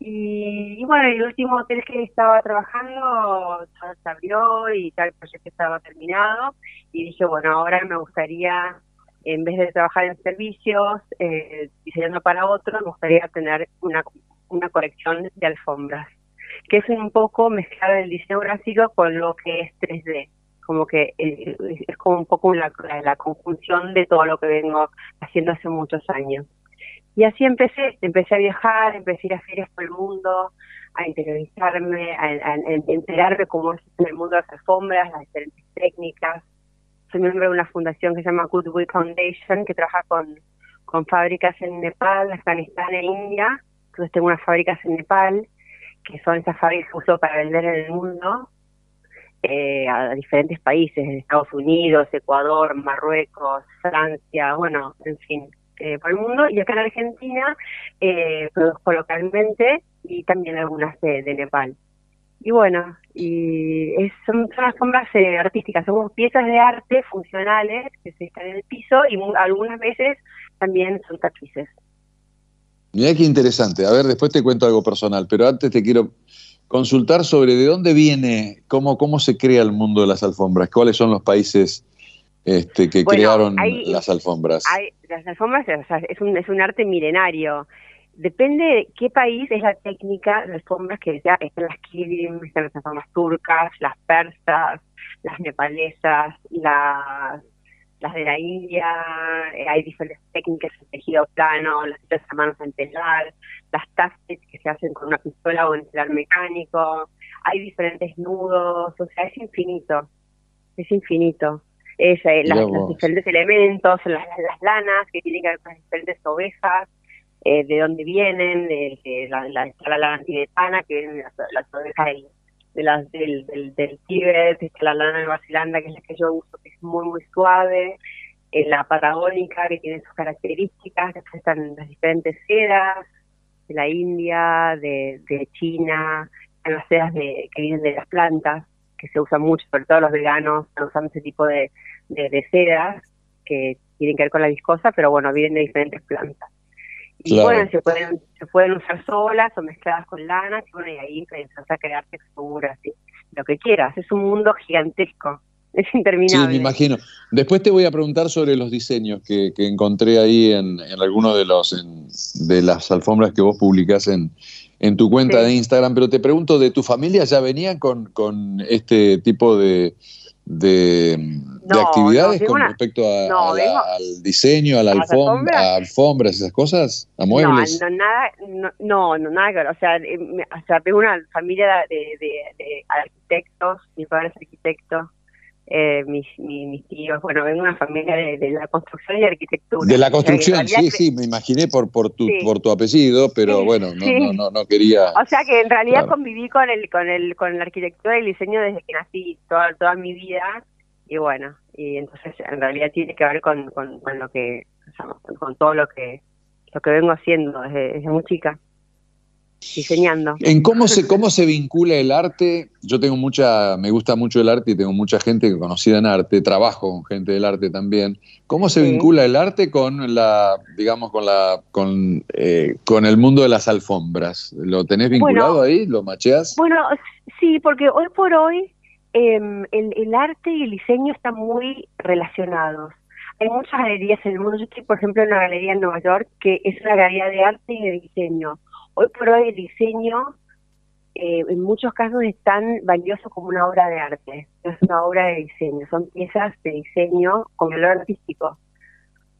Y, y bueno, el último hotel que estaba trabajando se abrió y ya el proyecto estaba terminado. Y dije, bueno, ahora me gustaría, en vez de trabajar en servicios, eh, diseñando para otros, me gustaría tener una, una colección de alfombras que es un poco mezclar el diseño gráfico con lo que es 3D. Como que eh, es como un poco la, la conjunción de todo lo que vengo haciendo hace muchos años. Y así empecé, empecé a viajar, empecé a ir a ferias por el mundo, a interiorizarme, a, a- a enterarme cómo es el mundo de las alfombras, las diferentes técnicas. Soy miembro de una fundación que se llama Goodwill Foundation, que trabaja con, con fábricas en Nepal, Afganistán e India. Entonces tengo unas fábricas en Nepal, que son esas fábricas que uso para vender en el mundo eh, a diferentes países, Estados Unidos, Ecuador, Marruecos, Francia, bueno, en fin, eh, por el mundo. Y acá en Argentina eh, produzco localmente y también algunas de, Nepal. Y bueno, y son, alfombras eh, artísticas, son piezas de arte funcionales que se están en el piso y algunas veces también son tapices. Mirá qué interesante. A ver, después te cuento algo personal, pero antes te quiero consultar sobre de dónde viene, cómo, cómo se crea el mundo de las alfombras, cuáles son los países este, que Bueno, crearon hay- las alfombras. Hay, las alfombras o sea, es, un, es un arte milenario. Depende de qué país es la técnica de alfombras que ya están las kilim, están las alfombras turcas, las persas, las nepalesas, las, las de la India, eh, hay diferentes técnicas de tejido plano, las hechas a manos en telar, las taftes que se hacen con una pistola o en telar mecánico, hay diferentes nudos, o sea, es infinito, es infinito. Es, eh, las- los diferentes elementos, las, las lanas que tienen que ver con las diferentes ovejas, eh, de dónde vienen, de, la, la, está la lana tibetana, que vienen las, las ovejas del, de las, del, del, del Tíbet, está la lana de Nueva Zelanda, que es la que yo uso, que es muy, muy suave, eh, la patagónica, que tiene sus características, después están las diferentes sedas, de la India, de, de China, están las sedas de, que vienen de las plantas, que se usan mucho, sobre todo los veganos están usando ese tipo de, de, de sedas que tienen que ver con la viscosa, pero bueno, vienen de diferentes plantas. Y Claro. bueno, se pueden, se pueden usar solas o mezcladas con lanas, y bueno, y ahí empezás a crear texturas, y lo que quieras. Es un mundo gigantesco, es Sí, interminable. me imagino. Después te voy a preguntar sobre los diseños que, que encontré ahí en, en alguno de los en- de las alfombras que vos publicás en, en tu cuenta Sí. de Instagram, pero te pregunto, ¿de tu familia ya venían con, con este tipo de, de, de No, actividades no, con una- respecto a, no, a la- vengo- al diseño, a la ¿A las alfombra, alfombras? a alfombras, esas cosas, a muebles? No, no, nada, no, no, nada que ver. O sea, eh, o sea, tengo una familia de, de, de arquitectos, mi padre es arquitecto, eh, mis, mi- mis tíos, bueno, vengo de una familia de, de la construcción y arquitectura. De la construcción, sí, sí, me imaginé por, por, tu, Sí. por tu apellido, pero Sí, bueno, no, sí. no, no, no quería... O sea que en realidad Claro. conviví con el, con el, con la arquitectura y el diseño desde que nací toda, toda mi vida y bueno, y entonces en realidad tiene que ver con, con, con lo que, o sea, con, con todo lo que, lo que vengo haciendo desde, desde muy chica. Diseñando. ¿En cómo se, cómo se vincula el arte? Yo tengo mucha, me gusta mucho el arte y tengo mucha gente conocida en arte, trabajo con gente del arte también. ¿Cómo se Sí. vincula el arte con la, digamos, con la, con, eh, con el mundo de las alfombras? ¿Lo tenés vinculado Bueno. ahí? ¿Lo macheás? Bueno, sí, porque hoy por hoy em, el, el arte y el diseño están muy relacionados. Hay muchas galerías en el mundo. Yo estoy, por ejemplo, en una galería en Nueva York que es una galería de arte y de diseño. Hoy por hoy el diseño eh, en muchos casos es tan valioso como una obra de arte. No es una obra de diseño, son piezas de diseño con valor artístico,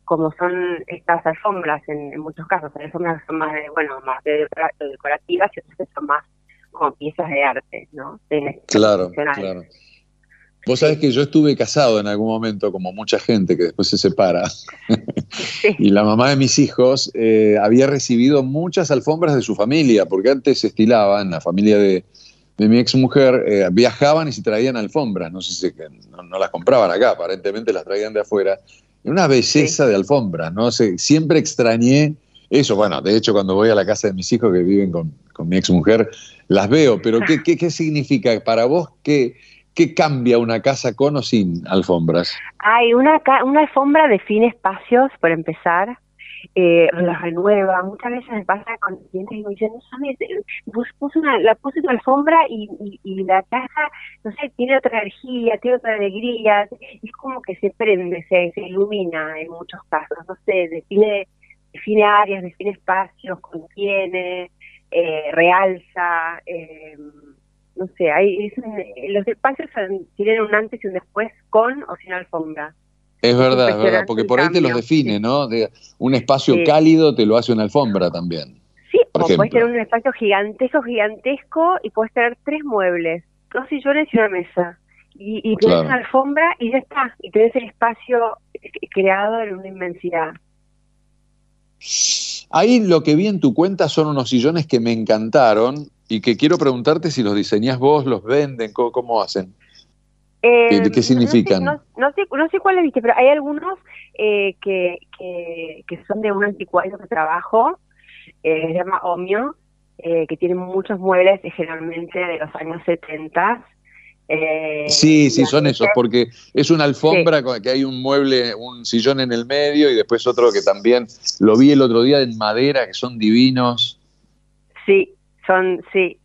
como son estas alfombras en, en muchos casos. Hay alfombras que son más de, bueno, más de decora- de decorativas y otras son más como piezas de arte, ¿no? De- Claro, claro. Vos sabés que yo estuve casado en algún momento, como mucha gente que después se separa. (laughs) y la mamá de mis hijos eh, había recibido muchas alfombras de su familia, porque antes se estilaba en la familia de, de mi ex mujer, viajaban y se traían alfombras. No sé si que no, no las compraban acá, aparentemente las traían de afuera. Una belleza de alfombras, ¿no? sé, siempre extrañé eso. Bueno, de hecho, cuando voy a la casa de mis hijos que viven con, con mi ex mujer, las veo, pero ¿qué, qué, qué significa para vos? ¿Qué, ¿Qué cambia una casa con o sin alfombras? Hay una, una alfombra define espacios, por empezar, eh, los renueva. Muchas veces me pasa con clientes y me dicen, no sabes, eh, pus- puse una, la puse tu alfombra y, la casa, no sé, tiene otra energía, tiene otra alegría. Es como que se prende, se, se ilumina en muchos casos. No sé, define, define áreas, define espacios, contiene, eh, realza. Eh, no sé, hay, es un- los espacios tienen un antes y un después con o sin alfombra. Es verdad, es verdad, porque por ahí te los define, ¿no? De un espacio Sí. cálido te lo hace una alfombra también. Sí, Por o puedes tener un espacio gigantesco, gigantesco y puedes tener tres muebles, dos sillones y una mesa. Y, y tenés Claro. una alfombra y ya está. Y tenés el espacio eh, creado en una inmensidad. Ahí lo que vi en tu cuenta son unos sillones que me encantaron y que quiero preguntarte si los diseñás vos, los venden, cómo, cómo hacen. Eh, ¿Qué- qué significan? No sé, no, no sé, no sé cuáles viste, pero hay algunos eh, que, que, que son de un anticuario que trabajo, eh, se llama Omio, eh, que tienen muchos muebles generalmente de los años 70. Eh, Sí, sí, son esos, porque es una alfombra con- que hay un mueble, un sillón en el medio y después otro que también lo vi el otro día en madera, que son divinos. Sí, son, sí.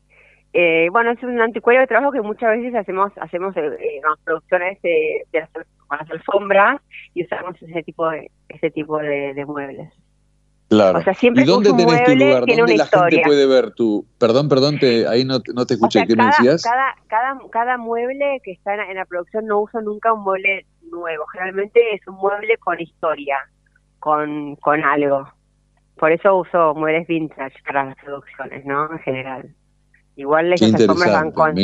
Eh, bueno, es un anticuario de trabajo que muchas veces hacemos hacemos eh, eh, producciones de, de las, con las alfombras y usamos ese tipo de ese tipo de, de muebles. Claro. O sea, siempre ¿Y dónde tenés tu lugar? ¿Dónde la gente historia. puede ver tu... Perdón, perdón, te, ahí no, te- no te O escuché. sea, ¿Qué me cada, decías? cada, cada, cada mueble que está en, en la producción no uso nunca un mueble nuevo. Generalmente es un mueble con historia, con, con algo. Por eso uso muebles vintage para las producciones, ¿no? En general. Igual esas alfombras van con,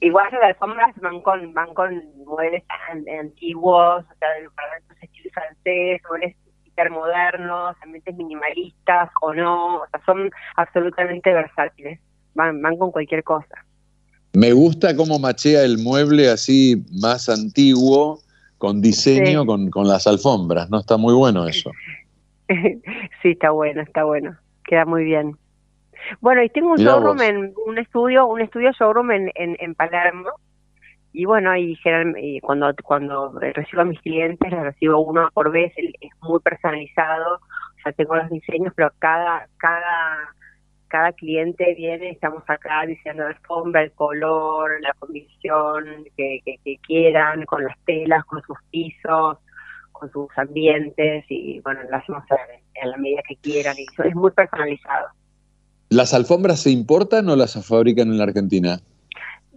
igual las alfombras van con, van con muebles an- antiguos, o sea, de departamentos estilo francés, muebles hipermodernos, ambientes minimalistas o no, o sea, son absolutamente versátiles. Van, van con cualquier cosa. Me gusta cómo machea el mueble así más antiguo con diseño Sí. con, con las alfombras, ¿no? Está muy bueno eso. (laughs) sí, está bueno, está bueno. Queda muy bien. Bueno, y tengo un Mirá showroom vos. en un estudio, un estudio showroom en, en, en Palermo. Y bueno, y, general- y cuando cuando recibo a mis clientes, los recibo uno por vez, es muy personalizado. O sea, tengo los diseños, pero cada cada cada cliente viene, estamos acá diseñando la alfombra, el color, la condición que, que, que quieran, con las telas, con sus pisos, con sus ambientes y bueno, lo hacemos en, la medida que quieran y eso es muy personalizado. ¿Las alfombras se importan o las fabrican en la Argentina?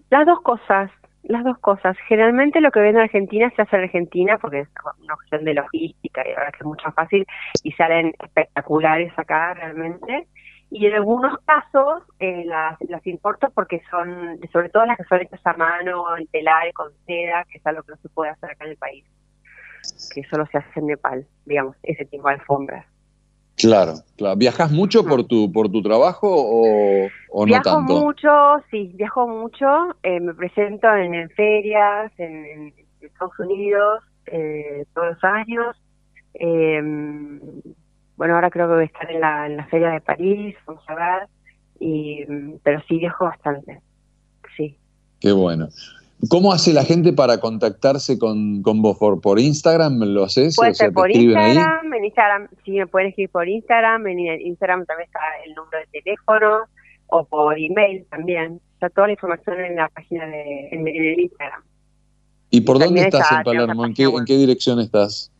Las dos cosas, las dos cosas. Generalmente lo que ven en Argentina se hace en Argentina porque es una cuestión de logística y verdad que es mucho más fácil y salen espectaculares acá realmente. Y en algunos casos eh, las, las importo porque son, sobre todo las que son hechas a mano, en telar, con seda, que es algo que no se puede hacer acá en el país, que solo se hace en Nepal, digamos, ese tipo de alfombras. Claro, claro. ¿Viajas mucho por tu, por tu trabajo o, o no viajo tanto? mucho, sí, viajo mucho. eh, me presento en, en ferias, en, en Estados Unidos, eh, todos los años. Eh, bueno, ahora creo que voy a estar en la, en la feria de París, vamos a ver. y, pero sí viajo bastante, sí. Qué bueno. ¿Cómo hace la gente para contactarse con, con vos? ¿Por, ¿Por Instagram lo haces? Puede O sea, ser ¿te por escriben ahí? Instagram, en Instagram, sí me pueden escribir por Instagram, en Instagram también está el número de teléfono, o por email también, está toda la información en la página de, en, en el Instagram. ¿Y por dónde estás está- en Palermo? ¿En qué, ¿En qué dirección estás?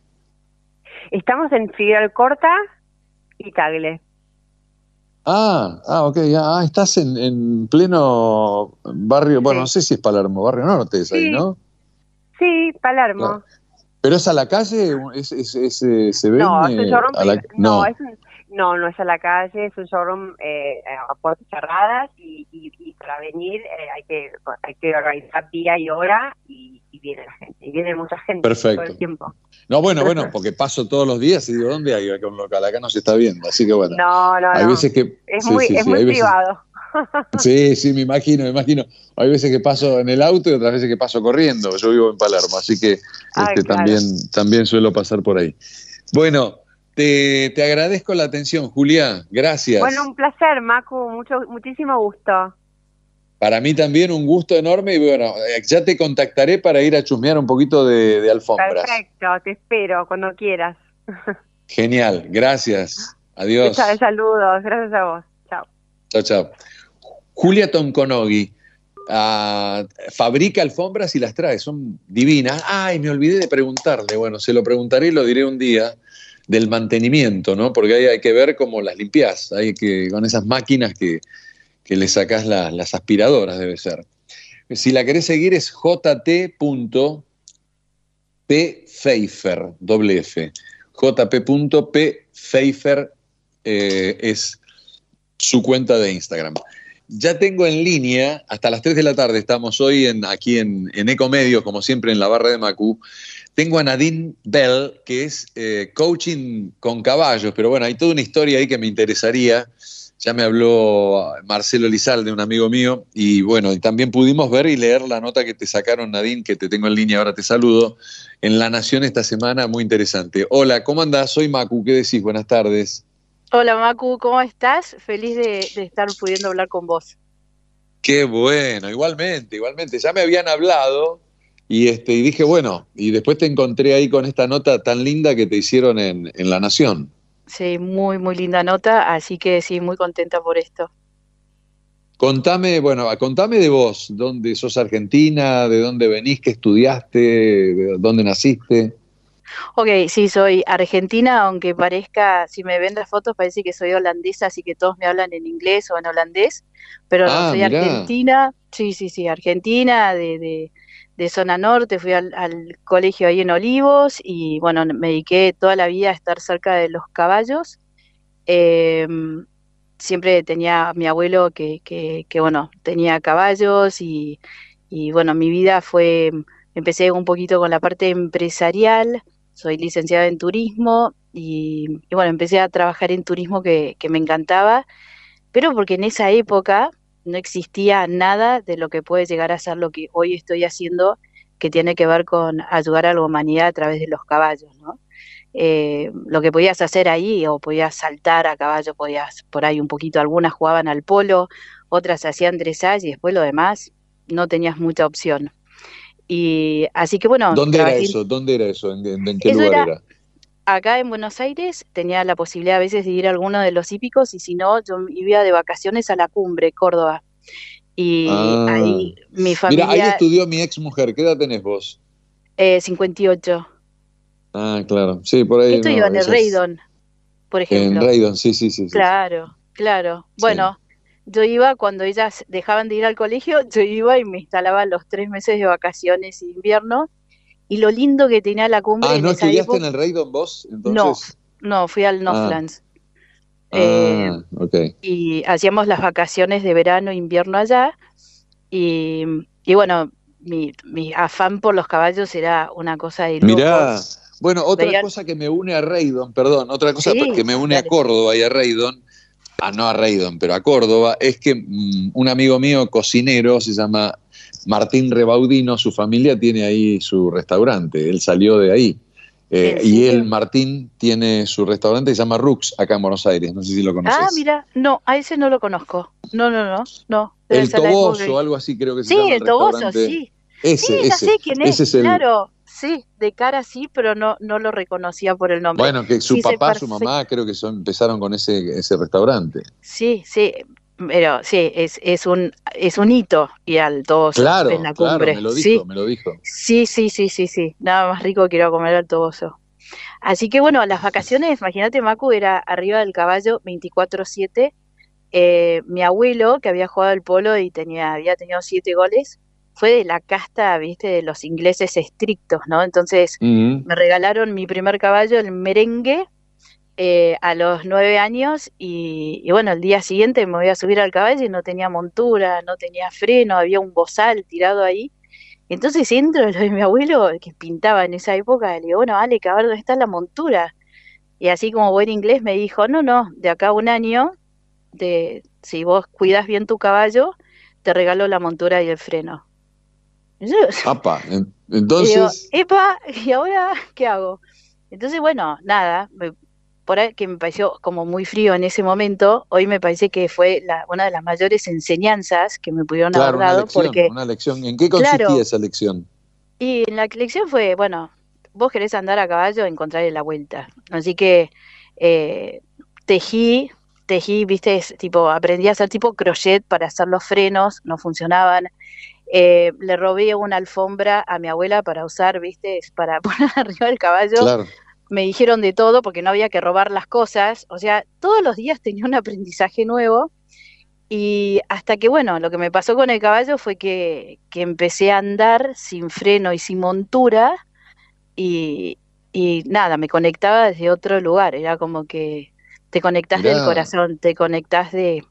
Estamos en Figueroa Corta y Tagle. Ah, ah, ok, ya, ah, estás en, en pleno barrio, bueno, no sé si es Palermo, barrio norte es ahí, Sí. ¿no? Sí, Palermo. ¿Pero es a la calle? ¿Es, es- es, eh, ¿Se ve? No, es un showroom a la- pri- no, no. es un- no, no es a la calle, es un showroom eh, a puertas cerradas y, y, y para venir eh, hay que hay que organizar día y hora y viene la gente, y viene mucha gente Perfecto. todo el tiempo. No, bueno, bueno, porque paso todos los días y digo, ¿dónde hay un local? Acá no se está viendo, así que bueno. No, no, Hay no. veces que... es sí, muy, sí, es sí, muy veces- privado. (laughs) Sí, sí, me imagino, me imagino. Hay veces que paso en el auto y otras veces que paso corriendo. Yo vivo en Palermo, así que Ay, este, claro. también, también suelo pasar por ahí. Bueno, te, te agradezco la atención, Julia. Gracias. Bueno, un placer, Macu, mucho, muchísimo gusto. Para mí también un gusto enorme y bueno, eh, ya te contactaré para ir a chusmear un poquito de, de alfombras. Perfecto, te espero cuando quieras. (laughs) Genial, gracias. Adiós. Saludos, gracias a vos. Chao. Chao, chao. Julia Tonkonogi ah, fabrica alfombras y las trae, son divinas. Ay, me olvidé de preguntarle, bueno, se lo preguntaré y lo diré un día del mantenimiento, ¿no? Porque ahí hay que ver cómo las limpias, hay que, con esas máquinas que, que le sacás la- las aspiradoras, debe ser. Si la querés seguir es jt.pfeifer, doble F. jp.pfeifer eh, es su cuenta de Instagram. Ya tengo en línea, hasta las 3 de la tarde estamos hoy en, aquí en, en Ecomedios, como siempre en la barra de Macu. Tengo a Nadine Bell, que es eh, coaching con caballos, pero bueno, hay toda una historia ahí que me interesaría. Ya me habló Marcelo Lizalde, un amigo mío, y bueno, y también pudimos ver y leer la nota que te sacaron, Nadine, que te tengo en línea, ahora te saludo, en La Nación esta semana, muy interesante. Hola, ¿cómo andás? Soy Macu, ¿qué decís? Buenas tardes. Hola Macu, ¿cómo estás? Feliz de, de estar pudiendo hablar con vos. Qué bueno, igualmente, igualmente. Ya me habían hablado y, este, y dije, bueno, y después te encontré ahí con esta nota tan linda que te hicieron en, en La Nación. Sí, muy, muy linda nota, así que sí, muy contenta por esto. Contame, bueno, contame de vos, dónde sos argentina, de dónde venís, qué estudiaste, de dónde naciste. Ok, sí, soy argentina, aunque parezca, si me ven las fotos, parece que soy holandesa, así que todos me hablan en inglés o en holandés, pero no, Ah, soy mirá. argentina, sí, sí, sí, argentina, de, de, de zona norte, fui al, colegio ahí en Olivos y bueno, me dediqué toda la vida a estar cerca de los caballos. Em, siempre tenía a mi abuelo que, que, que, bueno, tenía caballos y, y bueno, mi vida fue, empecé un poquito con la parte empresarial, soy licenciada en turismo y, y bueno, empecé a trabajar en turismo que, que me encantaba, pero porque en esa época no existía nada de lo que puede llegar a ser lo que hoy estoy haciendo, que tiene que ver con ayudar a la humanidad a través de los caballos, ¿no? Eh, lo que podías hacer ahí, o podías saltar a caballo, podías por ahí un poquito, algunas jugaban al polo, otras hacían dressage y después lo demás no tenías mucha opción. Y así que bueno, ¿Dónde era eso? ¿Dónde era eso? ¿En, en- en qué Eso lugar era- era? Acá en Buenos Aires tenía la posibilidad a veces de ir a alguno de los hípicos y si no, yo iba de vacaciones a la cumbre, Córdoba. Y Ah. ahí mi Mira, familia, ahí estudió mi ex mujer. ¿Qué edad tenés vos? eh, 58. Ah, claro. Sí, por ahí. Esto no, iba en el Raydon, por En ejemplo. Raydon, sí, sí, sí. sí. Claro, claro. Bueno, yo iba cuando ellas dejaban de ir al colegio, yo iba y me instalaba los tres meses de vacaciones invierno. Y lo lindo que tenía la cumbre Ah, en ¿no esa estudiaste época, en el Raydon vos? no, Entonces. no, fui al Ah. Northlands. Eh, Ah, ok. y hacíamos las vacaciones de verano e invierno allá. Y, y bueno, mi, mi afán por los caballos era una cosa de locos. Mirá, bueno, otra Veían- cosa que me une a Raydon, perdón, otra cosa Sí, que me une a. Córdoba y a Raydon, ah, no a Raydon, pero a Córdoba, es que mm, un amigo mío, cocinero, se llama Martín Rebaudino, su familia tiene ahí su restaurante, él salió de ahí. Eh, ¿En y él, Martín, tiene su restaurante que se llama Rux, acá en Buenos Aires. No sé si lo conoces. Ah, mira, no, a ese no lo conozco. No, no, no, no. el Toboso, algo así creo que se Sí, llama. el Toboso, sí. Ese, sí, ya ese. sé quién es, Ese es el, claro. Sí, de cara sí, pero no, no lo reconocía por el nombre. Bueno, que su Sí, papá, su mamá, creo que son, empezaron con ese, ese restaurante. Sí, sí, pero sí, es, es un es un hito ir al Toboso Claro, en la claro, cumbre. me lo dijo, sí, me lo dijo. sí, sí, sí, sí, sí. Nada más rico que ir a comer al Toboso. Así que bueno, las vacaciones, imagínate, Macu era arriba del caballo 24/7. Eh, mi abuelo, que había jugado al polo y tenía, había tenido siete goles, fue de la casta, viste, de los ingleses estrictos, ¿no? Entonces me regalaron mi primer caballo, el merengue, eh, a los nueve años y, y bueno, el día siguiente me voy a subir al caballo y no tenía montura, no tenía freno, había un bozal tirado ahí. Entonces entro lo de mi abuelo, que pintaba en esa época, le digo, bueno, Ale, ver dónde está la montura. Y así como buen inglés me dijo, no, no, de acá a un año, de, si vos cuidas bien tu caballo, te regalo la montura y el freno. Y yo- (laughs) Apa, en- y digo, entonces, epa, ¿y ahora qué hago? Entonces, bueno, nada, me- por ahí que me pareció como muy frío en ese momento, hoy me parece que fue la- una de las mayores enseñanzas que me pudieron claro, haber una dado, lección, porque, una lección. ¿En qué consistía Claro. esa lección? y en la lección fue, bueno, vos querés andar a caballo, encontrarle la vuelta. Así que eh, tejí, tejí, viste, es tipo, aprendí a hacer tipo crochet para hacer los frenos, no funcionaban. Eh, le robé una alfombra a mi abuela para usar, viste, para (laughs) poner arriba del caballo. Claro. Me dijeron de todo porque no había que robar las cosas. O sea, todos los días tenía un (laughs) aprendizaje nuevo. Y hasta que, bueno, lo que me pasó con el caballo fue que, que empecé a andar sin freno y sin montura. Y, y nada, me conectaba desde otro lugar. Era como que te conectás del corazón, te conectás de,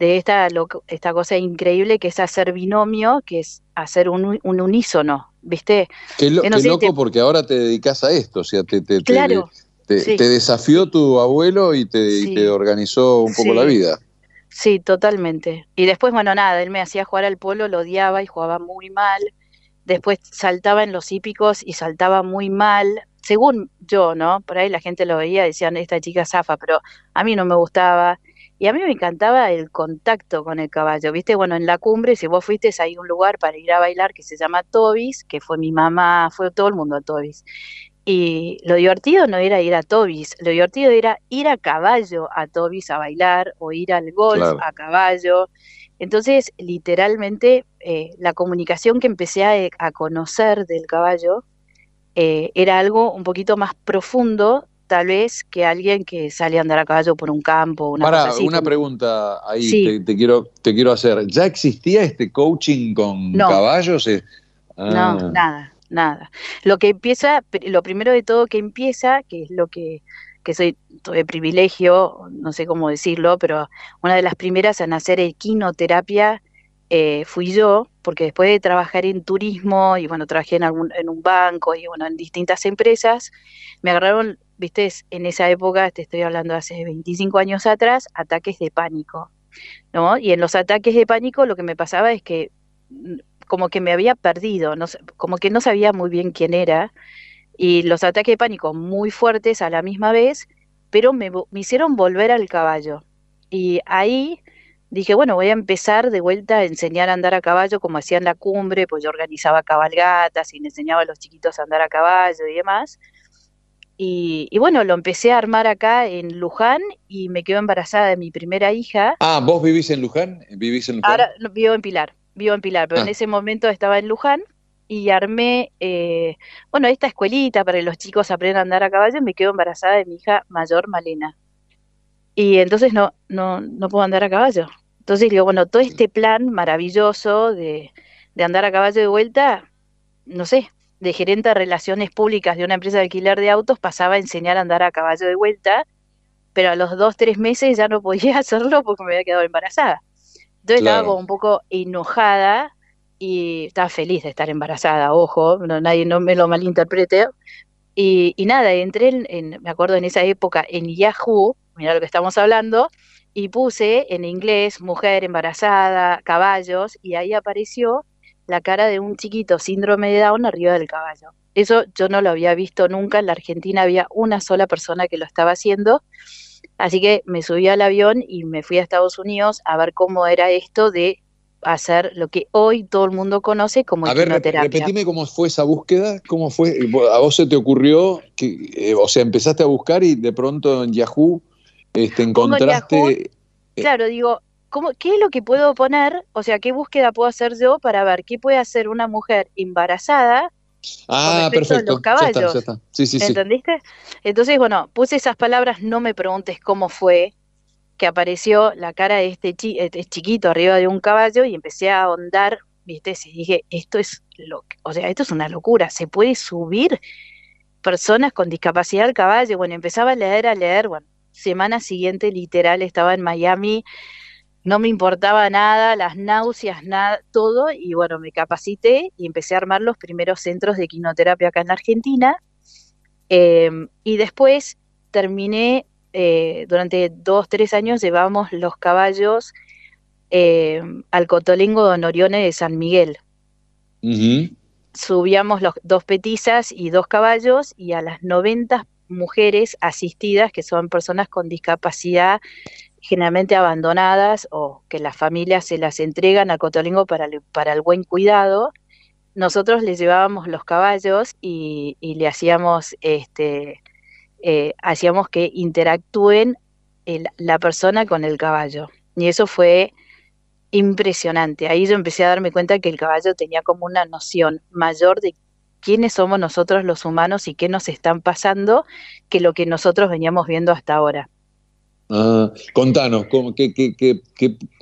de esta, loco- esta cosa increíble que es hacer binomio, que es hacer un, un unísono, ¿viste? Qué, lo- no qué sé, loco te- porque ahora te dedicas a esto, o sea, te, te, te- Claro, te, sí. te desafió tu abuelo y te, Sí. organizó un poco Sí. la vida. Sí, totalmente. Y después, bueno, nada, él me hacía jugar al polo, lo odiaba y jugaba muy mal. Después saltaba en los hípicos y saltaba muy mal, según yo, ¿no? Por ahí la gente lo veía y decían, esta chica zafa, pero a mí no me gustaba. Y a mí me encantaba el contacto con el caballo, ¿viste? Bueno, en la cumbre, si vos fuiste, hay un lugar para ir a bailar que se llama Tobis, que fue mi mamá, fue todo el mundo a Tobis. Y lo divertido no era ir a Tobis, lo divertido era ir a caballo a Tobis a bailar o ir al golf Claro. a caballo. Entonces, literalmente, eh, la comunicación que empecé a, a conocer del caballo eh, era algo un poquito más profundo, tal vez, que alguien que sale a andar a caballo por un campo, una cosa Para, así. una como- pregunta ahí Sí. te, te quiero, te quiero hacer. ¿Ya existía este coaching con No. caballos? Eh, ah, No, nada, nada. Lo que empieza, lo primero de todo que empieza, que es lo que, que soy, tuve privilegio, no sé cómo decirlo, pero una de las primeras en hacer equinoterapia eh, fui yo, porque después de trabajar en turismo y bueno, trabajé en algún, en un banco y bueno, en distintas empresas, me agarraron, viste, en esa época, te estoy hablando de hace 25 años atrás, ataques de pánico, ¿no? Y en los ataques de pánico lo que me pasaba es que mm, como que me había perdido, no, como que no sabía muy bien quién era, y los ataques de pánico muy fuertes a la misma vez, pero me, me hicieron volver al caballo. Y ahí dije, bueno, voy a empezar de vuelta a enseñar a andar a caballo como hacía en la cumbre, pues yo organizaba cabalgatas y le enseñaba a los chiquitos a andar a caballo y demás. Y, y bueno, lo empecé a armar acá en Luján y me quedo embarazada de mi primera hija. Ah, ¿vos vivís en Luján? ¿Vivís en Luján? Ahora vivo en Pilar, vivo en Pilar, pero en Ah. ese momento estaba en Luján y armé, eh, bueno, esta escuelita para que los chicos aprendan a andar a caballo y me quedo embarazada de mi hija mayor, Malena. Y entonces no, no, no puedo andar a caballo. Entonces digo, bueno, todo este plan maravilloso de, de andar a caballo de vuelta, no sé, de gerente de relaciones públicas de una empresa de alquiler de autos, pasaba a enseñar a andar a caballo de vuelta, pero a los dos, tres meses ya no podía (laughs) hacerlo porque me había quedado embarazada. Entonces estaba como un poco enojada y estaba feliz de estar embarazada, ojo, no, nadie no me lo malinterprete. Y, y nada, entré en, en- me acuerdo en esa época en Yahoo, mira lo que estamos hablando, y puse en inglés mujer embarazada, caballos, y ahí apareció la cara de un chiquito síndrome de Down arriba del caballo. Eso yo no lo había visto nunca. En la Argentina había una sola persona que lo estaba haciendo. Así que me subí al avión y me fui a Estados Unidos a ver cómo era esto de hacer lo que hoy todo el mundo conoce como A ver, quimioterapia. repetime cómo fue esa búsqueda, cómo fue, a vos se te ocurrió, que, eh, o sea, empezaste a buscar y de pronto en Yahoo este, encontraste... Yahoo, eh, Claro, digo, ¿cómo, ¿qué es lo que puedo poner? O sea, ¿qué búsqueda puedo hacer yo para ver qué puede hacer una mujer embarazada ah, respecto a perfecto, los ya está, caballos. ya está. Sí, sí, sí. ¿Entendiste? Entonces, bueno, puse esas palabras, no me preguntes cómo fue que apareció la cara de este, este chiquito arriba de un caballo y empecé a ahondar, ¿viste? Y dije, esto es lo que- o sea, esto es una locura, se puede subir personas con discapacidad al caballo. Bueno, empezaba a leer, a leer, bueno, semana siguiente literal estaba en Miami, no me importaba nada, las náuseas, nada, todo, y bueno, me capacité y empecé a armar los primeros centros de quinoterapia acá en la Argentina. Eh, y después terminé, eh, durante dos, tres años llevamos los caballos eh, al Cotolengo Don Orione de San Miguel. Subíamos los dos petizas y dos caballos y a las 90 mujeres asistidas, que son personas con discapacidad generalmente abandonadas o que las familias se las entregan al Cotolengo para el, para el buen cuidado, nosotros les llevábamos los caballos y, y le hacíamos este eh, hacíamos que interactúen la persona con el caballo. Y eso fue impresionante. Ahí yo empecé a darme cuenta que el caballo tenía como una noción mayor de quiénes somos nosotros los humanos y qué nos están pasando que lo que nosotros veníamos viendo hasta ahora. Ah, contanos, ¿cómo- qué, qué- qué-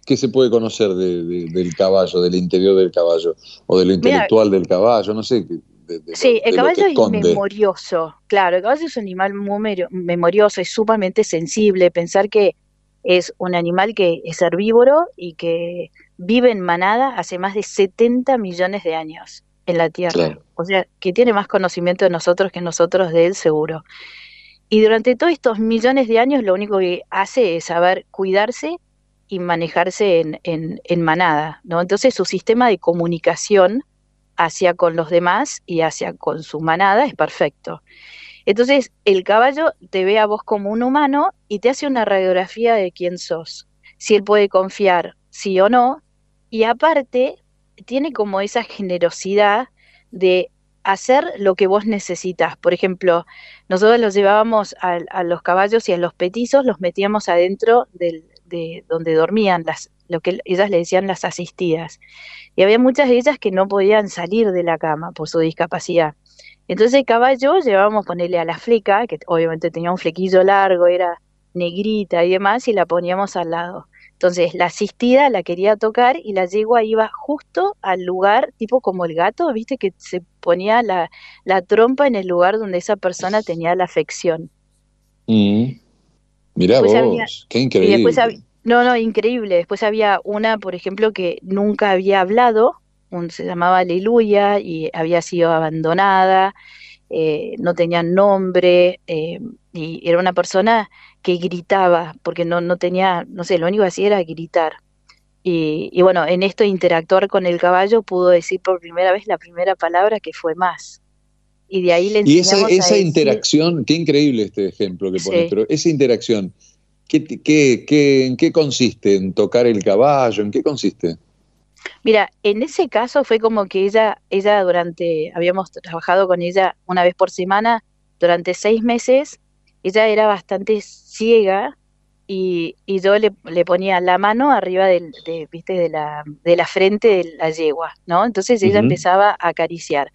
qué- se puede conocer de- de- del caballo, del interior del caballo, o de lo intelectual del caballo? No sé. de- Sí, el lo caballo es memorioso, claro, el caballo es un animal muy memorioso, es sumamente sensible, pensar que es un animal que es herbívoro y que vive en manada hace más de 70 millones de años en la Tierra, Claro. o sea, que tiene más conocimiento de nosotros que nosotros de él seguro. Y durante todos estos millones de años lo único que hace es saber cuidarse y manejarse en, manada, ¿no? Entonces su sistema de comunicación hacia con los demás y hacia con su manada es perfecto. Entonces el caballo te ve a vos como un humano y te hace una radiografía de quién sos, si él puede confiar, sí o no, y aparte tiene como esa generosidad de hacer lo que vos necesitas. Por ejemplo, nosotros los llevábamos a, a los caballos y a los petizos, los metíamos adentro de donde dormían, las, lo que ellas le decían las asistidas. Y había muchas de ellas que no podían salir de la cama por su discapacidad. Entonces el caballo llevábamos ponerle a la fleca, que obviamente tenía un flequillo largo, era negrita y demás, y la poníamos al lado. Entonces la asistida la quería tocar y la yegua iba justo al lugar, tipo como el gato, viste que se ponía la, la trompa en el lugar donde esa persona tenía la afección. Mm. Mirá Después vos, había- qué Y increíble. después había, no, no, increíble. Después había una, por ejemplo, que nunca había hablado, un- se llamaba Aleluya y había sido abandonada, eh, no tenía nombre, eh, y era una persona que gritaba, porque no, no tenía, no sé, lo único que hacía era gritar. Y, y bueno, en esto de interactuar con el caballo pudo decir por primera vez la primera palabra que fue más. Y de ahí le Y esa, enseñamos a esa decir- interacción, qué increíble este ejemplo que pones, Sí. pero esa interacción, ¿qué, qué- qué- ¿en qué consiste? ¿En tocar el caballo? ¿En qué consiste? Mira, en ese caso fue como que ella, ella durante, habíamos trabajado con ella una vez por semana durante seis meses, ella era bastante ciega y, y yo le, le ponía la mano arriba del, de, ¿viste? de la, de la frente de la yegua, ¿no? Entonces ella Ujú. empezaba a acariciar.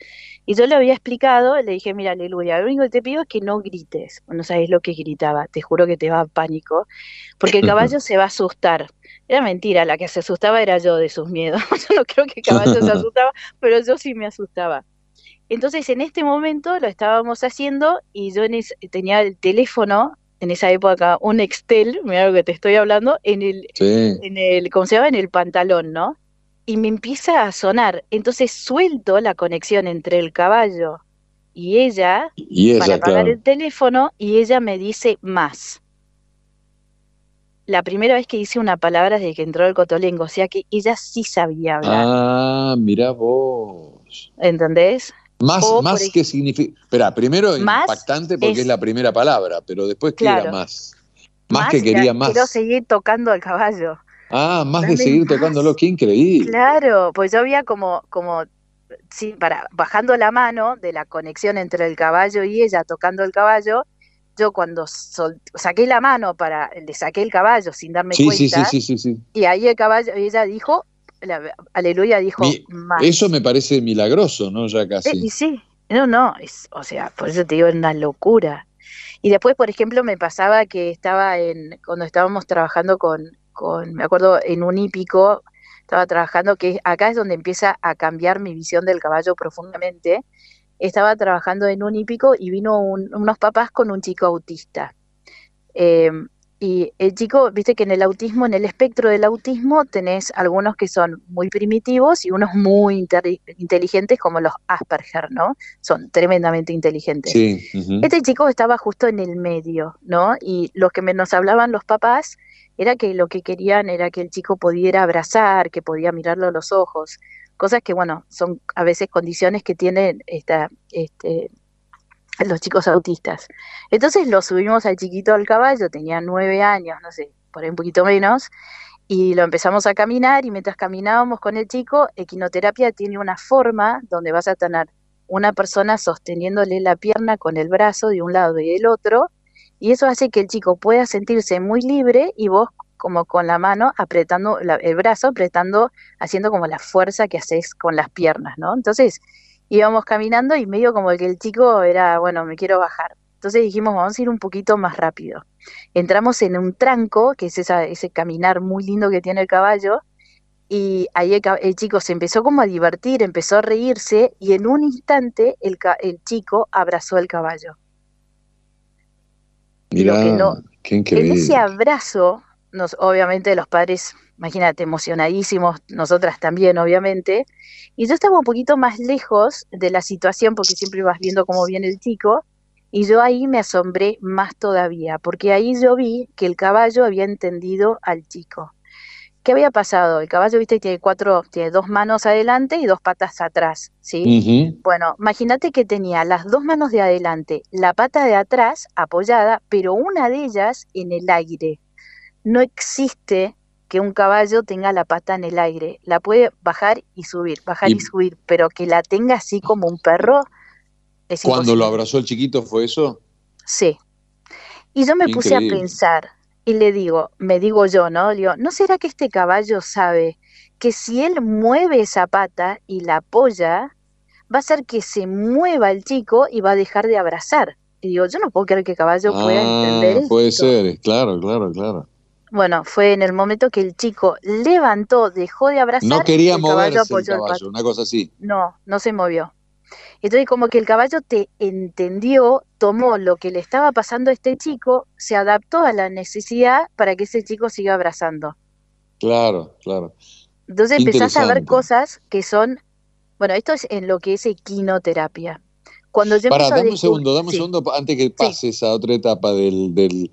Y yo le había explicado, le dije, mira, aleluya, lo único que te pido es que no grites, no sabes lo que gritaba, te juro que te va a pánico, porque el (laughs) caballo se va a asustar. Era mentira, la que se asustaba era yo de sus miedos. (laughs) Yo no creo que el caballo se (laughs) asustaba, pero yo sí me asustaba. Entonces, en este momento lo estábamos haciendo y yo tenía el teléfono, en esa época, un Excel, mira lo que te estoy hablando, en el, Sí. en el, ¿cómo se llama? En el pantalón, ¿no? Y me empieza a sonar. Entonces suelto la conexión entre el caballo y ella Y ella, para apagar claro. el teléfono y ella me dice más. La primera vez que hice una palabra desde que entró el cotolengo, o sea que ella sí sabía hablar, Ah, mirá vos. ¿entendés? Más, O, más ¿qué significa? Espera, primero Más impactante porque es, es- la primera palabra, pero después ¿qué era más? Más, que quería más. Quiero seguir tocando al caballo. Ah, más de seguir más. tocándolo, qué increíble. Claro, pues yo había como, como, sí, para, bajando la mano de la conexión entre el caballo y ella tocando el caballo, yo cuando sol- saqué la mano para, le saqué el caballo sin darme Sí, sí, sí, cuenta, sí, sí, sí. y ahí el caballo, ella dijo, la- aleluya, dijo, Mi- más. Eso me parece milagroso, ¿no? Ya Eh, casi. y sí, no, no, es, o sea, por eso te digo, es una locura. Y después, por ejemplo, me pasaba que estaba en, cuando estábamos trabajando con, con, me acuerdo, en un hípico, estaba trabajando, que acá es donde empieza a cambiar mi visión del caballo profundamente. Estaba trabajando en un hípico y vino un- unos papás con un chico autista. Eh, y el chico, viste que en el autismo, en el espectro del autismo, tenés algunos que son muy primitivos y unos muy inteligentes, como los Asperger, ¿no? Son tremendamente inteligentes. Sí. Este chico estaba justo en el medio, ¿no? Y lo que nos hablaban los papás era que lo que querían era que el chico pudiera abrazar, que podía mirarlo a los ojos, cosas que, bueno, son a veces condiciones que tienen esta, este, los chicos autistas. Entonces lo subimos al chiquito al caballo, tenía nueve años, no sé, por ahí un poquito menos, y lo empezamos a caminar y mientras caminábamos con el chico, equinoterapia tiene una forma donde vas a tener una persona sosteniéndole la pierna con el brazo de un lado y del otro, y eso hace que el chico pueda sentirse muy libre y vos como con la mano apretando la- el brazo, apretando, haciendo como la fuerza que haces con las piernas, ¿no? Entonces íbamos caminando y medio como que el chico era, bueno, me quiero bajar. Entonces dijimos, vamos a ir un poquito más rápido. Entramos en un tranco, que es esa, ese caminar muy lindo que tiene el caballo, y ahí el, chico se empezó como a divertir, empezó a reírse, y en un instante el, el chico abrazó al caballo. Mirá, que no- qué En increíble. ese abrazo, nos, obviamente los padres, imagínate, emocionadísimos, nosotras también, obviamente, y yo estaba un poquito más lejos de la situación porque siempre vas viendo cómo viene el chico, y yo ahí me asombré más todavía, porque ahí yo vi que el caballo había entendido al chico. ¿Qué había pasado? El caballo, viste, tiene cuatro, tiene dos manos adelante y dos patas atrás, ¿sí? Bueno, imagínate que tenía las dos manos de adelante, la pata de atrás apoyada, pero una de ellas en el aire. No existe que un caballo tenga la pata en el aire. La puede bajar y subir, bajar y, Y- subir, pero que la tenga así como un perro es Cuando imposible. lo abrazó el chiquito fue eso. Sí. Y yo me puse a pensar y le digo, me digo yo, ¿no? Le digo, ¿no será que este caballo sabe que si él mueve esa pata y la apoya, va a hacer que se mueva el chico y va a dejar de abrazar? Y digo, yo no puedo creer que el caballo pueda entender Ah, esto. puede ser, claro, claro, claro. Bueno, fue en el momento que el chico levantó, dejó de abrazar No quería el caballo moverse el apoyó el caballo, una cosa así. No, no se movió. Entonces como que el caballo te entendió, tomó lo que le estaba pasando a este chico, se adaptó a la necesidad para que ese chico siga abrazando. Claro, claro. Entonces empezás a ver cosas que son, bueno, esto es en lo que es equinoterapia. Cuando yo a dame un segundo, dame un sí, segundo antes que pases a otra etapa del, del-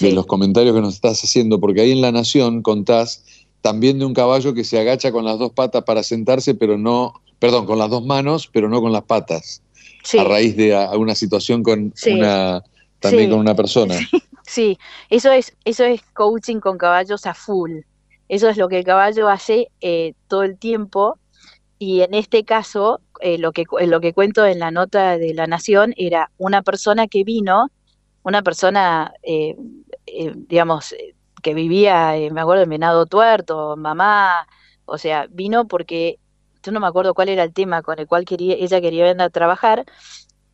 de los comentarios que nos estás haciendo, porque ahí en La Nación contás también de un caballo que se agacha con las dos patas para sentarse, pero no, perdón, con las dos manos, pero no con las patas, Sí. a raíz de a- una situación con Sí. una, también con una persona. Sí, eso es, eso es coaching con caballos a full. Eso es lo que el caballo hace eh, todo el tiempo. Y en este caso, eh, lo que, lo que cuento en la nota de La Nación era una persona que vino, una persona, eh, eh, digamos, eh, que vivía, eh, me acuerdo, en Venado Tuerto, mamá, o sea, vino porque yo no me acuerdo cuál era el tema con el cual quería, ella quería venir a trabajar,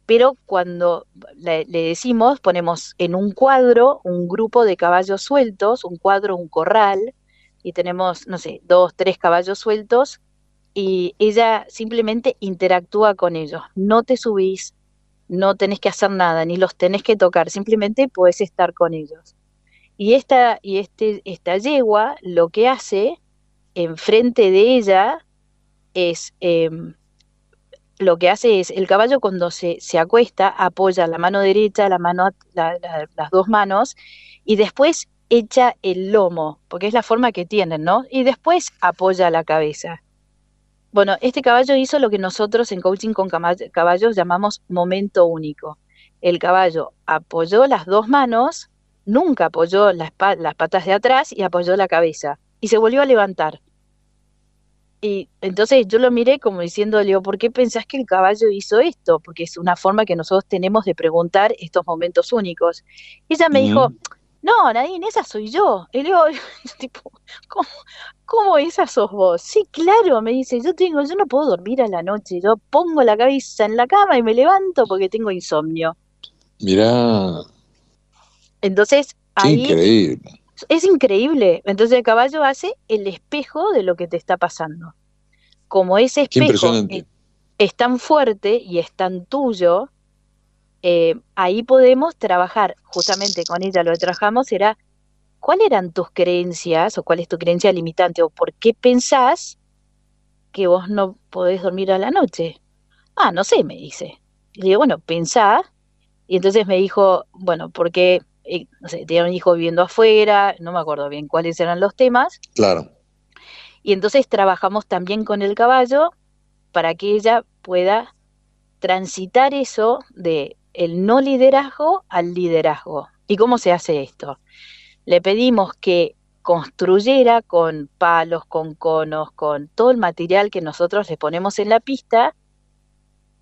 pero cuando le, le decimos, ponemos en un cuadro un grupo de caballos sueltos, un cuadro, un corral, y tenemos, no sé, dos, tres caballos sueltos, y ella simplemente interactúa con ellos. No te subís, no tenés que hacer nada, ni los tenés que tocar, simplemente puedes estar con ellos. Y esta, y este, esta yegua lo que hace enfrente de ella es em, lo que hace es el caballo cuando se, se acuesta apoya la mano derecha, la mano, la- la- las dos manos y después echa el lomo, porque es la forma que tienen, ¿no? Y después apoya la cabeza. Bueno, este caballo hizo lo que nosotros en coaching con caballos llamamos momento único. El caballo apoyó las dos manos, nunca apoyó las, pa- las patas de atrás y apoyó la cabeza. Y se volvió a levantar. Y entonces yo lo miré como diciendo, le digo, ¿por qué pensás que el caballo hizo esto? Porque es una forma que nosotros tenemos de preguntar estos momentos únicos. Y ella me dijo, no, Nadine, esa soy yo. Y le digo, (laughs) tipo, ¿cómo, cómo esa sos vos? Sí, claro, me dice, yo tengo, yo no puedo dormir a la noche, yo pongo la cabeza en la cama y me levanto porque tengo insomnio. Mirá, Entonces, ahí increíble. es increíble. Entonces el caballo hace el espejo de lo que te está pasando. Como ese espejo es tan fuerte y es tan tuyo, eh, ahí podemos trabajar, justamente con ella lo que trabajamos era cuáles eran tus creencias o cuál es tu creencia limitante o por qué pensás que vos no podés dormir a la noche. Ah, no sé, me dice. Y digo, bueno, pensá. Y entonces me dijo, bueno, porque, eh, no sé, tenía un hijo viviendo afuera, no me acuerdo bien cuáles eran los temas. Claro. Y entonces trabajamos también con el caballo para que ella pueda transitar eso de el no liderazgo al liderazgo. ¿Y cómo se hace esto? Le pedimos que construyera con palos, con conos, con todo el material que nosotros le ponemos en la pista,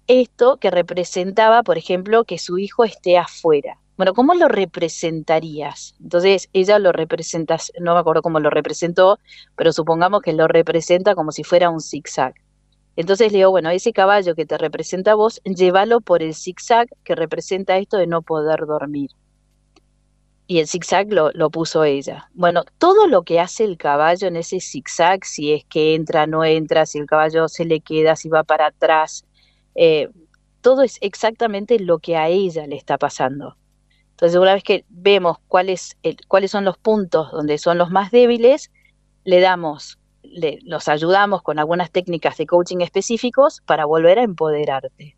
esto que representaba, por ejemplo, que su hijo esté afuera. Bueno, ¿cómo lo representarías? Entonces ella lo representa, no me acuerdo cómo lo representó, pero supongamos que lo representa como si fuera un zigzag. Entonces le digo, bueno, ese caballo que te representa a vos, llévalo por el zigzag que representa esto de no poder dormir. Y el zigzag lo, lo puso ella. Bueno, todo lo que hace el caballo en ese zigzag, si es que entra, no entra, si el caballo se le queda, si va para atrás, eh, todo es exactamente lo que a ella le está pasando. Entonces, una vez que vemos el- cuáles son los puntos donde son los más débiles, le damos, le, los ayudamos con algunas técnicas de coaching específicos para volver a empoderarte.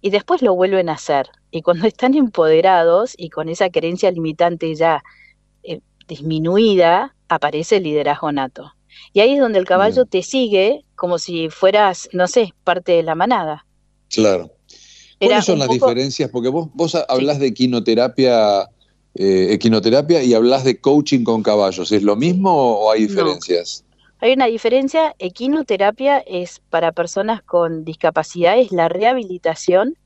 Y después lo vuelven a hacer. Y cuando (laughs) están empoderados y con esa creencia limitante ya eh, disminuida, aparece el liderazgo nato. Y ahí es donde el caballo te sigue como si fueras, no sé, parte de la manada. Claro. ¿Cuáles son las poco- diferencias? Porque vos, vos hablas de equinoterapia, eh, equinoterapia y hablas de coaching con caballos. ¿Es lo mismo o hay diferencias? Hay una diferencia, equinoterapia es para personas con discapacidad, es la rehabilitación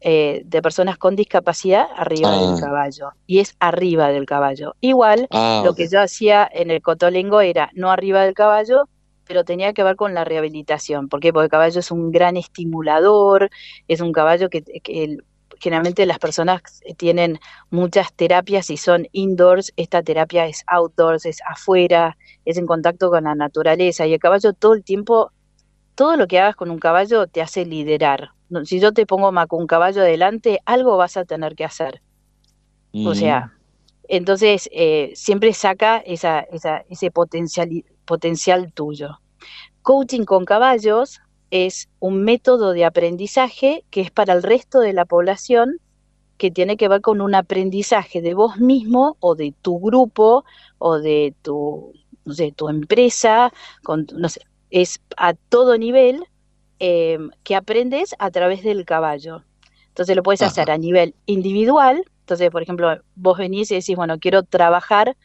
eh, de personas con discapacidad arriba Ah. del caballo, y es arriba del caballo. Igual, Ah, lo que yo hacía en el cotolengo era no arriba del caballo, pero tenía que ver con la rehabilitación. ¿Por qué? Porque el caballo es un gran estimulador, es un caballo que, que generalmente las personas tienen muchas terapias y son indoors, esta terapia es outdoors, es afuera, es en contacto con la naturaleza y el caballo todo el tiempo, todo lo que hagas con un caballo te hace liderar. Si yo te pongo un caballo adelante, algo vas a tener que hacer. O sea, entonces eh, siempre saca esa, esa- ese potencial, potencial tuyo. Coaching con caballos es un método de aprendizaje que es para el resto de la población que tiene que ver con un aprendizaje de vos mismo o de tu grupo o de tu, no sé, tu empresa, con, no sé, es a todo nivel eh, que aprendes a través del caballo. Entonces lo puedes hacer a nivel individual. Entonces, por ejemplo, vos venís y decís, bueno, quiero trabajar,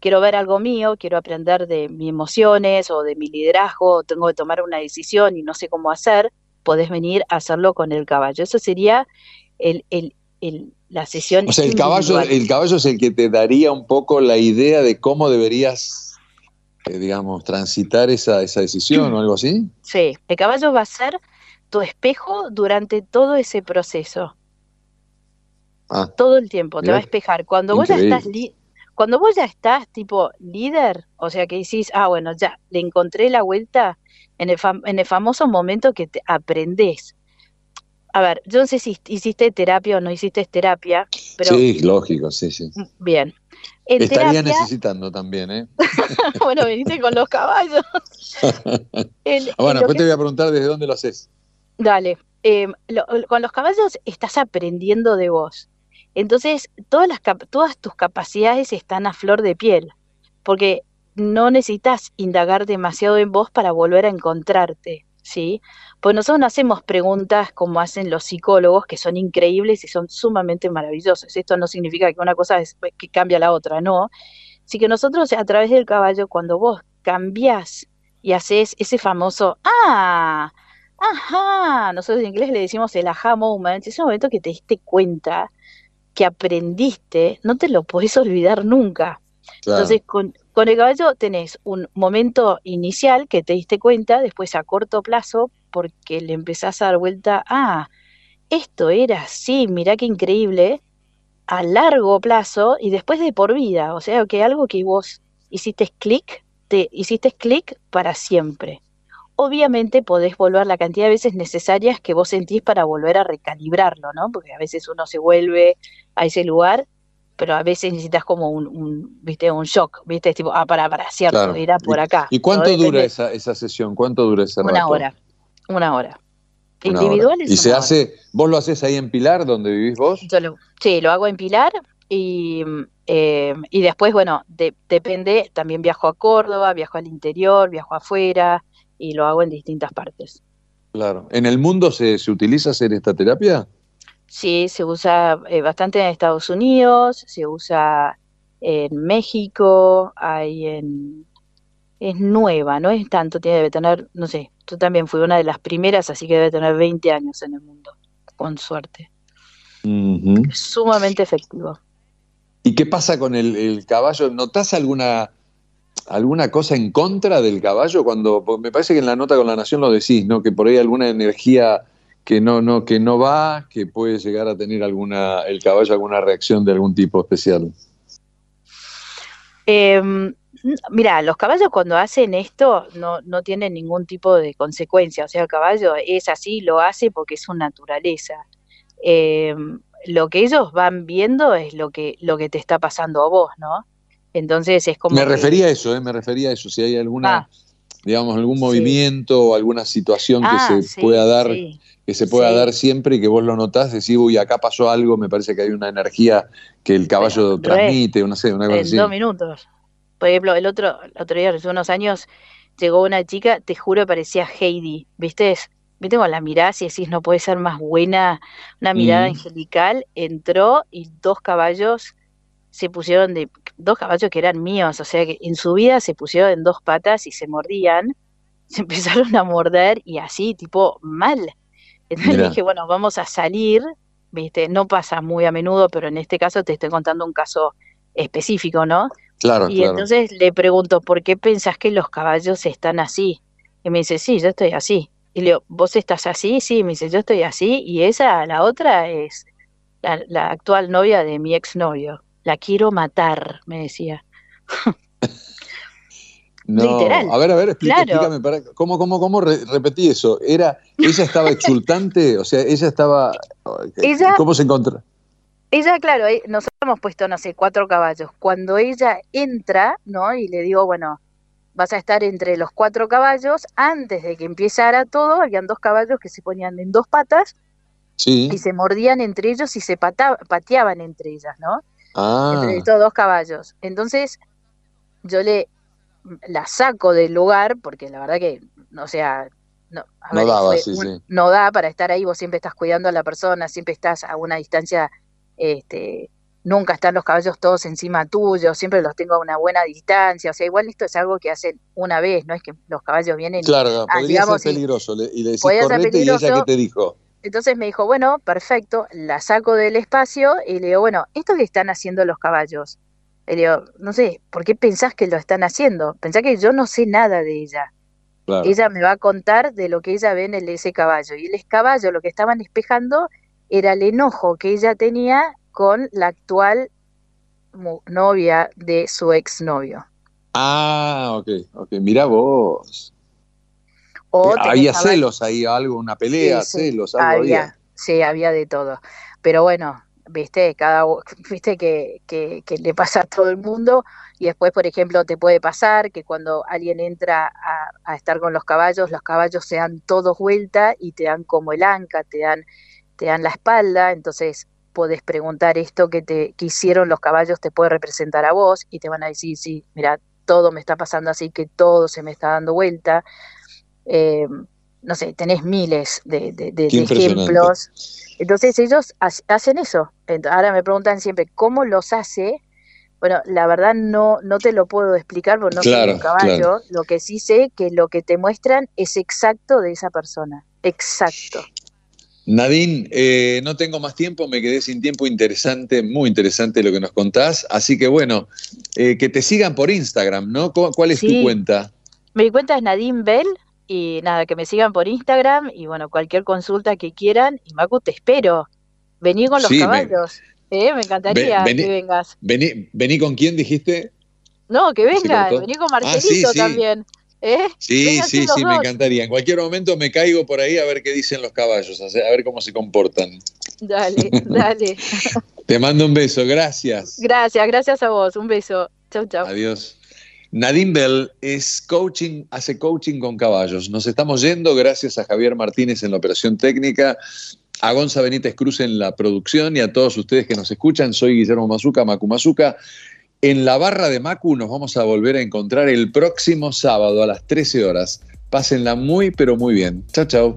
quiero ver algo mío, quiero aprender de mis emociones o de mi liderazgo, o tengo que tomar una decisión y no sé cómo hacer, podés venir a hacerlo con el caballo. Eso sería el, el- el- la sesión O sea, el caballo, el caballo es el que te daría un poco la idea de cómo deberías, eh, digamos, transitar esa, esa decisión o algo así. Sí, el caballo va a ser tu espejo durante todo ese proceso. Ah, todo el tiempo, te va a espejar. Cuando vos ya estás li- cuando vos ya estás tipo líder, o sea que decís, ah, bueno, ya le encontré la vuelta en el, fam- en el famoso momento que te aprendés. A ver, yo no sé si hiciste terapia o no hiciste terapia, pero sí, lógico, sí, sí. bien. En Estaría terapia, necesitando también, ¿eh? (laughs) bueno, viniste con los caballos. (laughs) En- en bueno, después que te voy a preguntar desde dónde lo haces. Dale, eh, lo- con los caballos estás aprendiendo de vos. Entonces, todas, las, todas tus capacidades están a flor de piel, porque no necesitas indagar demasiado en vos para volver a encontrarte. ¿Sí? Pues nosotros no hacemos preguntas como hacen los psicólogos, que son increíbles y son sumamente maravillosas. Esto no significa que una cosa es que cambia la otra, no. Así que nosotros a través del caballo, cuando vos cambiás y haces ese famoso, ah, ajá, nosotros en inglés le decimos el aha moment, ese momento que te diste cuenta que aprendiste, no te lo podés olvidar nunca. Claro. Entonces, con, con el caballo tenés un momento inicial que te diste cuenta, después a corto plazo, porque le empezás a dar vuelta, ah, esto era así, mirá qué increíble, a largo plazo y después de por vida, o sea, que algo que vos hiciste clic, te hiciste clic para siempre. Obviamente podés volver la cantidad de veces necesarias que vos sentís para volver a recalibrarlo, ¿no? Porque a veces uno se vuelve a ese lugar, pero a veces necesitas como un, un viste, un shock, viste, tipo, ah, para, para, cierto, Claro. era por acá. ¿Y cuánto dura esa, esa sesión? ¿Cuánto dura ese Una rato? hora, una hora. Una Individual hora. ¿Y se hora. hace, vos lo haces ahí en Pilar, donde vivís vos? Yo lo- sí, lo hago en Pilar y, eh, y después, bueno, de- depende, también viajo a Córdoba, viajo al interior, viajo afuera y lo hago en distintas partes. Claro. ¿En el mundo se, se utiliza hacer esta terapia? Sí, se usa eh, bastante en Estados Unidos, se usa en México, hay en... Es nueva, no es tanto, tiene, debe tener, no sé, yo también fui una de las primeras, así que debe tener 20 años en el mundo, con suerte. Es sumamente efectivo. ¿Y qué pasa con el, el caballo? ¿Notás alguna, alguna cosa en contra del caballo? Cuando, me parece que en la nota con la Nación lo decís, ¿no? Que por ahí hay alguna energía que no, no, que no va, que puede llegar a tener alguna, el caballo alguna reacción de algún tipo especial. Eh, mira, los caballos cuando hacen esto no, no tienen ningún tipo de consecuencia. O sea, el caballo es así, lo hace porque es su naturaleza. Eh, lo que ellos van viendo es lo que, lo que te está pasando a vos, ¿no? Entonces es como Me que- refería a eso, ¿eh? Me refería a eso. Si hay alguna, Ah. digamos, algún movimiento o alguna situación Ah, que se sí, pueda dar, sí. Que se pueda Sí. dar siempre y que vos lo notás, decís, uy, acá pasó algo, me parece que hay una energía que el caballo transmite, no sé, una cosa en así. dos minutos. Por ejemplo, el otro, el otro día, hace unos años, llegó una chica, te juro, parecía Heidi, ¿viste? ¿Viste cuando la mirás y decís, no puede ser más buena? Una mirada Mm. angelical, entró y dos caballos se pusieron de, dos caballos que eran míos, o sea que en su vida se pusieron en dos patas y se mordían, (laughs) se empezaron a morder y así, tipo, mal. Entonces Mirá. dije, bueno, vamos a salir, ¿viste? No pasa muy a menudo, pero en este caso te estoy contando un caso específico, ¿no? Claro, Y claro. entonces le pregunto, ¿por qué pensás que los caballos están así? Y me dice, sí, yo estoy así. Y le digo, ¿vos estás así? Sí, me dice, yo estoy así. Y esa, la otra, es la, la actual novia de mi exnovio. La quiero matar, me decía. (laughs) No, Literal. a ver, a ver, explica- Claro. explícame, para, ¿cómo, cómo, cómo re- repetí eso? Era, ella estaba (laughs) exultante, o sea, ella estaba, Ella- ¿cómo se encontró? Ella, claro, eh, nosotros hemos puesto, no sé, cuatro caballos. Cuando ella entra, ¿no? Y le digo, bueno, vas a estar entre los cuatro caballos. Antes de que empezara todo, habían dos caballos que se ponían en dos patas Sí. y se mordían entre ellos y se pata- pateaban entre ellas, ¿no? Ah, Entre estos dos caballos. Entonces, yo le la saco del lugar, porque la verdad que, o sea, no, a No ver, daba, fue sí, un- sí. no da para estar ahí, vos siempre estás cuidando a la persona, siempre estás a una distancia, este, nunca están los caballos todos encima tuyo, siempre los tengo a una buena distancia, o sea, igual esto es algo que hacen una vez, no es que los caballos vienen y- claro, ah, podría digamos, ser y- peligroso. le- y le decís ser correte y ella qué te dijo. entonces me dijo, bueno, perfecto, la saco del espacio y le digo, bueno, ¿esto que están haciendo los caballos? Y le digo, no sé, ¿por qué pensás que lo están haciendo? Pensá que yo no sé nada de ella. Claro. Ella me va a contar de lo que ella ve en el, ese caballo. Y el caballo, lo que estaban espejando era el enojo que ella tenía con la actual novia de su exnovio. Ah, ok, ok, mira vos. O Eh, había celos ahí, algo, una pelea, Sí, sí, celos, algo había. había, sí, había de todo. Pero bueno, viste, cada, (laughs) viste que, que, que le pasa a todo el mundo. Y después, por ejemplo, te puede pasar que cuando alguien entra a, a estar con los caballos, los caballos se dan todos vuelta y te dan como el anca, te dan, te dan la espalda, entonces podés preguntar esto que te que hicieron los caballos te puede representar a vos y te van a decir, sí, mira, todo me está pasando así, que todo se me está dando vuelta. Eh, no sé, tenés miles de, ejemplos. Entonces ellos ha- hacen eso. Ahora me preguntan siempre, ¿cómo los hace? Bueno, la verdad no, no te lo puedo explicar porque no soy Claro, un caballo. claro. Lo que sí sé que lo que te muestran es exacto de esa persona. Exacto. Nadine, eh, no tengo más tiempo, me quedé sin tiempo interesante, muy interesante lo que nos contás. Así que bueno, eh, que te sigan por Instagram, ¿no? ¿Cu- ¿Cuál es tu cuenta? Mi cuenta es Nadine Bell y nada, que me sigan por Instagram y bueno, cualquier consulta que quieran. Y Macu, te espero. Vení con los Sí, me- caballos. Eh, me encantaría vení- que vengas. Vení, vení con quién dijiste? No, que venga, vení con Ah, Marcelito sí. también. ¿eh? Sí, sí, sí, me encantaría. En cualquier momento me caigo por ahí a ver qué dicen los caballos, a ver cómo se comportan. Dale, (laughs) dale. Te mando un beso, gracias. Gracias, gracias a vos. Un beso. Chau, chau. Adiós. Nadine Bell es coaching, hace coaching con caballos. Nos estamos yendo gracias a Javier Martínez en la operación técnica, a Gonza Benítez Cruz en la producción y a todos ustedes que nos escuchan. Soy Guillermo Mazuca, Macu Mazuca. En la barra de Macu nos vamos a volver a encontrar el próximo sábado a las 13 horas. Pásenla muy, pero muy bien. Chao, chao.